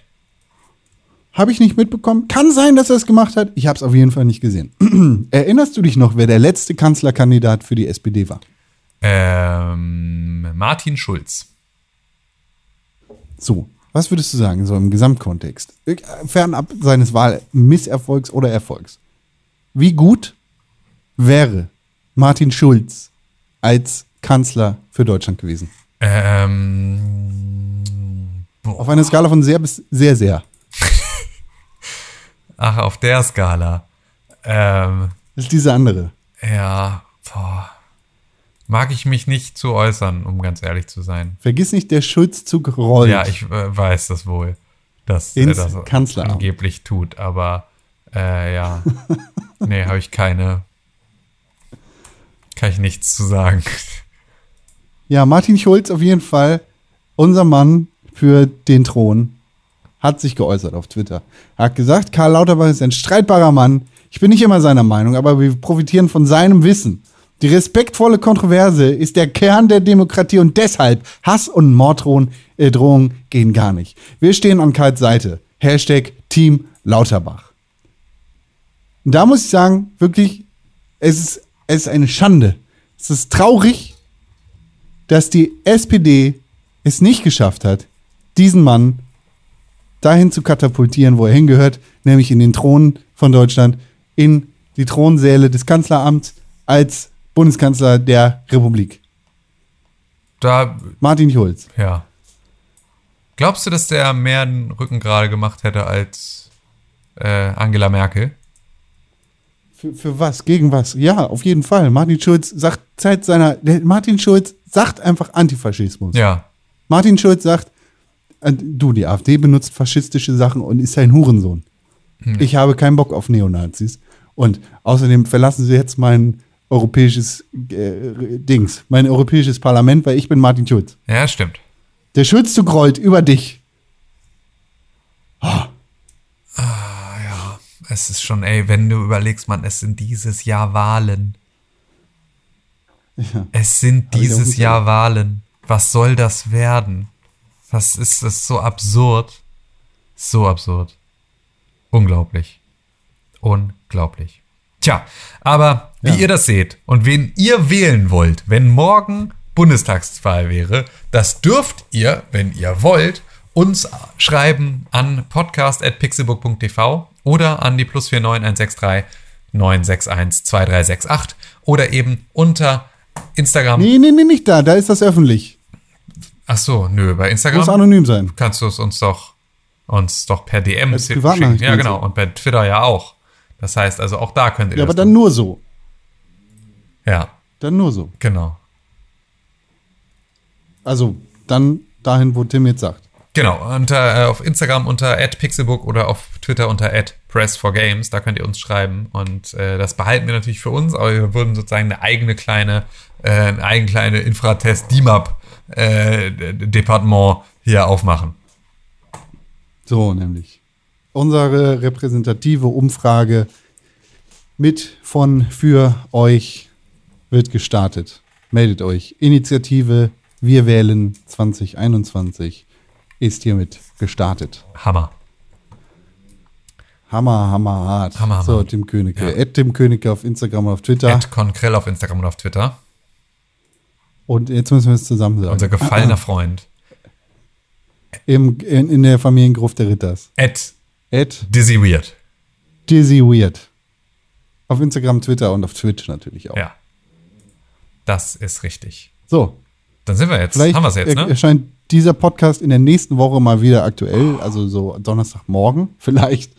Habe ich nicht mitbekommen. Kann sein, dass er es gemacht hat. Ich habe es auf jeden Fall nicht gesehen. Erinnerst du dich noch, wer der letzte Kanzlerkandidat für die SPD war? Ähm, Martin Schulz. So, was würdest du sagen, so im Gesamtkontext? Äh, Fernab seines Wahlmisserfolgs oder Erfolgs. Wie gut wäre Martin Schulz als Kanzler für Deutschland gewesen? Ähm, boah. Auf einer Skala von sehr bis sehr, sehr. Ach, auf der Skala. Ähm, Das ist diese andere. ja, boah. Mag ich mich nicht zu äußern, um ganz ehrlich zu sein. Vergiss nicht, der Schulzzug rollt. Ja, ich äh, weiß das wohl, dass er Ins das Kanzleramt. angeblich tut, aber äh, ja. nee, habe ich keine. Kann ich nichts zu sagen. Ja, Martin Schulz auf jeden Fall, unser Mann für den Thron, hat sich geäußert auf Twitter. Er hat gesagt, Karl Lauterbach ist ein streitbarer Mann. Ich bin nicht immer seiner Meinung, aber wir profitieren von seinem Wissen. Die respektvolle Kontroverse ist der Kern der Demokratie und deshalb Hass und Morddrohungen äh, gehen gar nicht. Wir stehen an Karls Seite. Hashtag Team Lauterbach. Und da muss ich sagen, wirklich, es ist, es ist eine Schande. Es ist traurig, dass die SPD es nicht geschafft hat, diesen Mann dahin zu katapultieren, wo er hingehört, nämlich in den Thron von Deutschland, in die Thronsäle des Kanzleramts als Bundeskanzler der Republik. Da, Martin Schulz. ja. Glaubst du, dass der mehr den Rücken gerade gemacht hätte als äh, Angela Merkel? Für, für was? Gegen was? Ja, auf jeden Fall. Martin Schulz sagt seit seiner. Martin Schulz sagt einfach Antifaschismus. Ja. Martin Schulz sagt, äh, du, die AfD benutzt faschistische Sachen und ist ein Hurensohn. Ich habe keinen Bock auf Neonazis. Und außerdem verlassen Sie jetzt mein europäisches äh, Dings, mein europäisches Parlament, weil ich bin Martin Schulz. Ja, stimmt. Der Schulzzug rollt über dich. Es ist schon, ey, wenn du überlegst, man, es sind dieses Jahr Wahlen. Es sind Hab dieses Jahr Wahlen. Was soll das werden? Was ist das so absurd? So absurd. Unglaublich. Unglaublich. Tja, aber wie Ja. ihr das seht und wen ihr wählen wollt, wenn morgen Bundestagswahl wäre, das dürft ihr, wenn ihr wollt, uns schreiben an podcast.pixelbook.tv oder an die plus 49163 961 2368 oder eben unter Instagram. Nee, nee, nee, nicht da. Da ist das öffentlich. Ach so, nö, bei Instagram Muss anonym sein. kannst du es uns doch uns doch per DM schicken. Ja, genau. Und bei Twitter ja auch. Das heißt also, auch da könnt ihr Ja, aber dann nur so. Ja, Dann nur so. genau. Also dann dahin, wo Tim jetzt sagt. Genau, unter, äh, auf Instagram unter @pixelbook oder auf Twitter unter @press4games, da könnt ihr uns schreiben und äh, das behalten wir natürlich für uns, aber wir würden sozusagen eine eigene kleine, äh, eine eigene kleine Infratest DIMAP äh, Departement hier aufmachen. So nämlich. Unsere repräsentative Umfrage mit von für euch wird gestartet. Meldet euch. Initiative Wir wählen 2021 ist hiermit gestartet. Hammer. Hammer, hammer hart. Hammer, hammer so. Tim Königke. Ja. Tim Königke auf Instagram und auf Twitter. Ed Konkrell auf Instagram und auf Twitter. Und jetzt müssen wir es zusammen sagen. Unser gefallener Freund. Im, in, in der Familiengruft der Ritters. Ed Ed Dizzy Weird. Dizzy Weird. Auf Instagram, Twitter und auf Twitch natürlich auch. Ja. Das ist richtig. So, Dann sind wir jetzt. vielleicht haben wir es jetzt, ne? erscheint dieser Podcast in der nächsten Woche mal wieder aktuell. Also so Donnerstagmorgen vielleicht.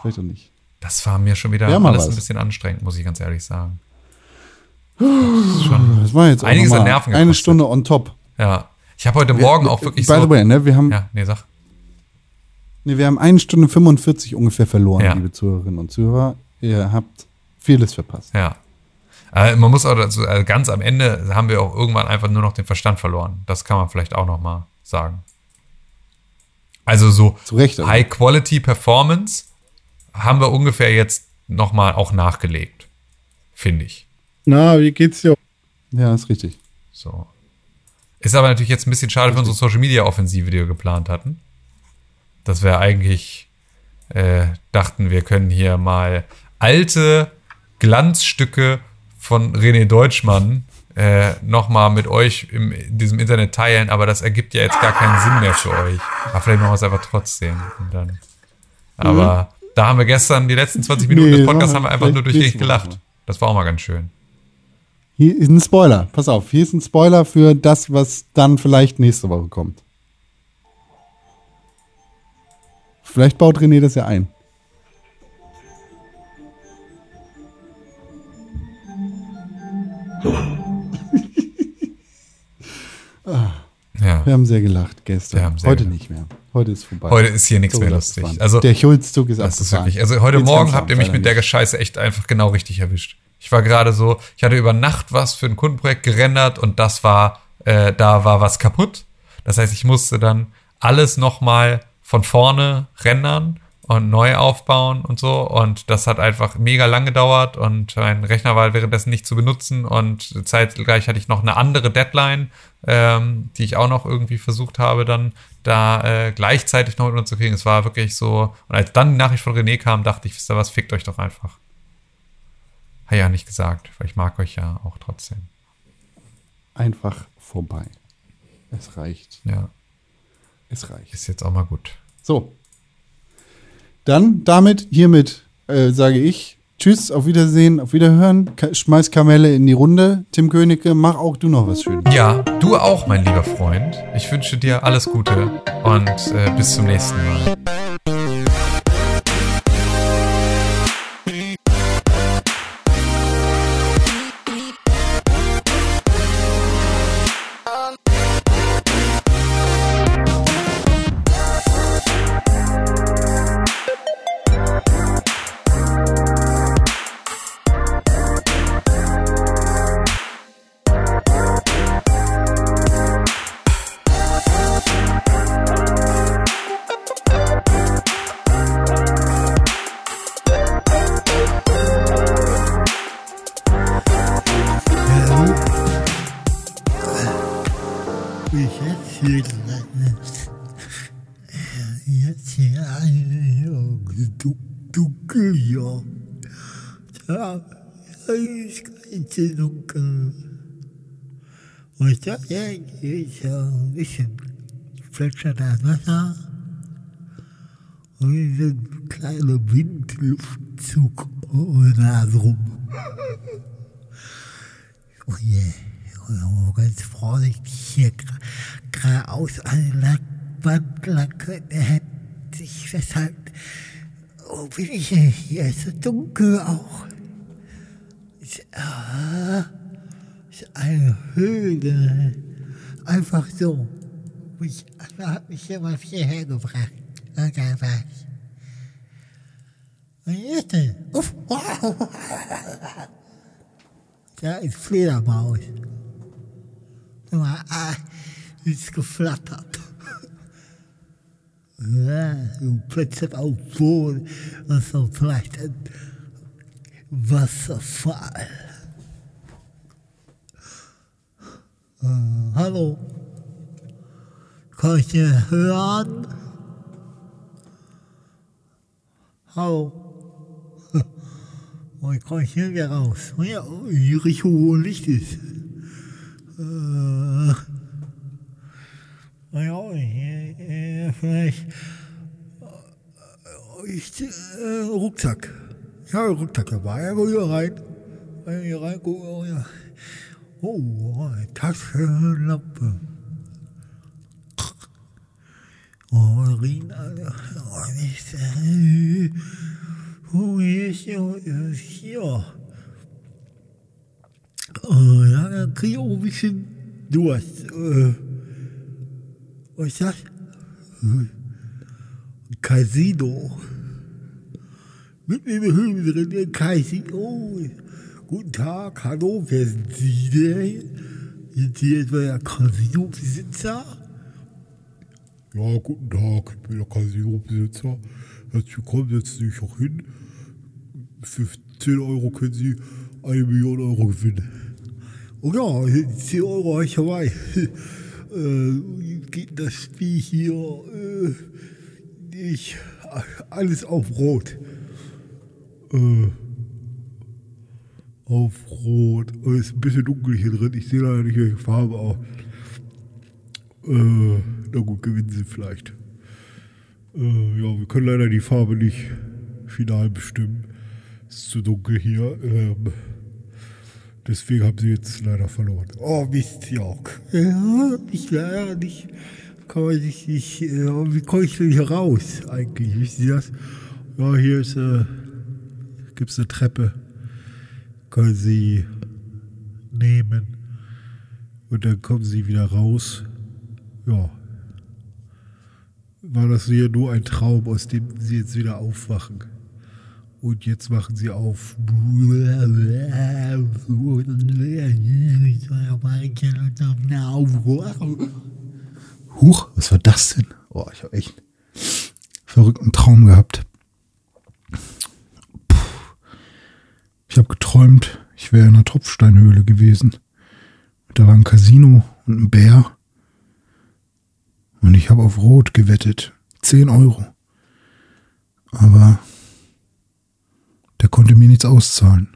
Vielleicht auch nicht. Das war mir schon wieder Ja, alles was. ein bisschen anstrengend, muss ich ganz ehrlich sagen. Das ist schon Das war jetzt einiges an Nerven Eine. Stunde on top. Ja. Ich habe heute Morgen auch wirklich By so. the way, ne, wir haben, Ja, nee, sag. nee, wir haben eine Stunde 45 ungefähr verloren, Ja. liebe Zuhörerinnen und Zuhörer. Ihr habt vieles verpasst. Ja. Äh, man muss auch dazu, also ganz am Ende haben wir auch irgendwann einfach nur noch den Verstand verloren. Das kann man vielleicht auch noch mal sagen. Also so Recht. High Quality Performance haben wir ungefähr jetzt noch mal auch nachgelegt, finde ich. Na, wie geht's dir? Ja, ist richtig. So. Ist aber natürlich jetzt ein bisschen schade für unsere Social Media Offensive, die wir geplant hatten. Dass wir eigentlich äh, dachten, wir können hier mal alte Glanzstücke von René Deutschmann äh, nochmal mit euch im, in diesem Internet teilen, aber das ergibt ja jetzt gar keinen Sinn mehr für euch. Aber vielleicht machen wir es einfach trotzdem. Aber da haben wir gestern die letzten 20 Minuten Nee, des Podcasts haben wir einfach nur durchgehend gelacht. Das war auch mal ganz schön. Hier ist ein Spoiler. Pass auf, hier ist ein Spoiler für das, was dann vielleicht nächste Woche kommt. Vielleicht baut René das ja ein. Ja. Wir haben sehr gelacht gestern. Haben sehr Heute gelacht. nicht mehr. Heute ist vorbei. Heute ist hier nichts So mehr lustig. Also der Schulzzug ist Das ist abgefahren. wirklich, also heute Jetzt Morgen habt ihr mich mit der. Scheiße echt einfach genau richtig erwischt. Ich war gerade so, ich hatte über Nacht was für ein Kundenprojekt gerendert und das war, äh, da war was kaputt. Das heißt, ich musste dann alles nochmal von vorne rendern und neu aufbauen und so. Und das hat einfach mega lang gedauert und mein Rechner war währenddessen nicht zu benutzen und zeitgleich hatte ich noch eine andere Deadline, ähm, die ich auch noch irgendwie versucht habe, dann da äh, gleichzeitig noch unterzukriegen. Es war wirklich so. Und als dann die Nachricht von René kam, dachte ich, wisst ihr was, fickt euch doch einfach. Hat ja nicht gesagt, weil ich mag euch ja auch trotzdem. Einfach vorbei. Es reicht. Ja, Es reicht. ist jetzt auch mal gut. So. Dann damit, hiermit äh, sage ich Tschüss, auf Wiedersehen, auf Wiederhören. Ka schmeiß Kamelle in die Runde. Tim Königke, mach auch du noch was Schönes. Ja, du auch, mein lieber Freund. Ich wünsche dir alles Gute und äh, bis zum nächsten Mal. Dunkel. Und da ist ja ein bisschen plätschert das Wasser. Und ein kleiner Windluftzug um Nase rum. Oh yeah. Oh, ganz vorsichtig hier geradeaus an der Wand lang könnte hätte sich festhalten. Oh, bin ich hier? Hier ist dunkel auch. Ist, ah, ist eine Höhle. Einfach so. Mich, also hat mich jemand hierher gebracht. Und da war ich. Was ist denn? Uff. Da ist Fledermaus. Nur, ah, ist geflattert. Ja, und plötzlich auf dem Boden, was so vielleicht ein Wasserfall. Äh, hallo? Kann ich dir hören? Hallo? Oh, ich komme hier wieder raus. Ja, die Richtung, wo Licht ist. Äh, ja, äh, vielleicht. äh, Ich, äh, Rucksack. Ja, Rucksack dabei. Ja, hier rein. Hier rein, guck, oh, ja. Oh, Taschenlampe. Oh, Rien, Alter. Oh, nicht. Oh, hier ist äh, hier. Oh, ja, dann krieg ich auch ein bisschen Durst. Äh, was ist das? Äh, Casino. Mit Höhe drin, ein Casino. Guten Tag, hallo, wer sind Sie denn? Sind Sie etwa der Casino-Besitzer? Ja, guten Tag, ich bin der Casino-Besitzer. Herzlich willkommen, setzen Sie sich auch hin. Für 10 Euro können Sie eine Million Euro gewinnen. Oh ja, 10 Euro habe ich dabei. äh, geht das Spiel hier äh, nicht alles auf Rot. Äh, auf Rot. Es ist ein bisschen dunkel hier drin. Ich sehe leider nicht, welche Farbe auch. Äh, na gut, gewinnen Sie vielleicht. Äh, ja, wir können leider die Farbe nicht final bestimmen. Es ist zu dunkel hier. Ähm, deswegen haben Sie jetzt leider verloren. Oh, Mist, Jörg. Ja, ich leider nicht. Kann man sich nicht. Äh, wie komme ich denn hier raus eigentlich? Wissen Sie das? Ja, hier ist, äh, gibt's eine Treppe. Können Sie nehmen. Und dann kommen Sie wieder raus. Ja. War das hier nur ein Traum, aus dem Sie jetzt wieder aufwachen? Und jetzt machen Sie auf. Huch, was war das denn? Oh, ich habe echt verrückten Traum gehabt. Ich habe geträumt, ich wäre in einer Tropfsteinhöhle gewesen. Da war ein Casino und ein Bär. Und ich habe auf Rot gewettet. 10 Euro. Aber der konnte mir nichts auszahlen.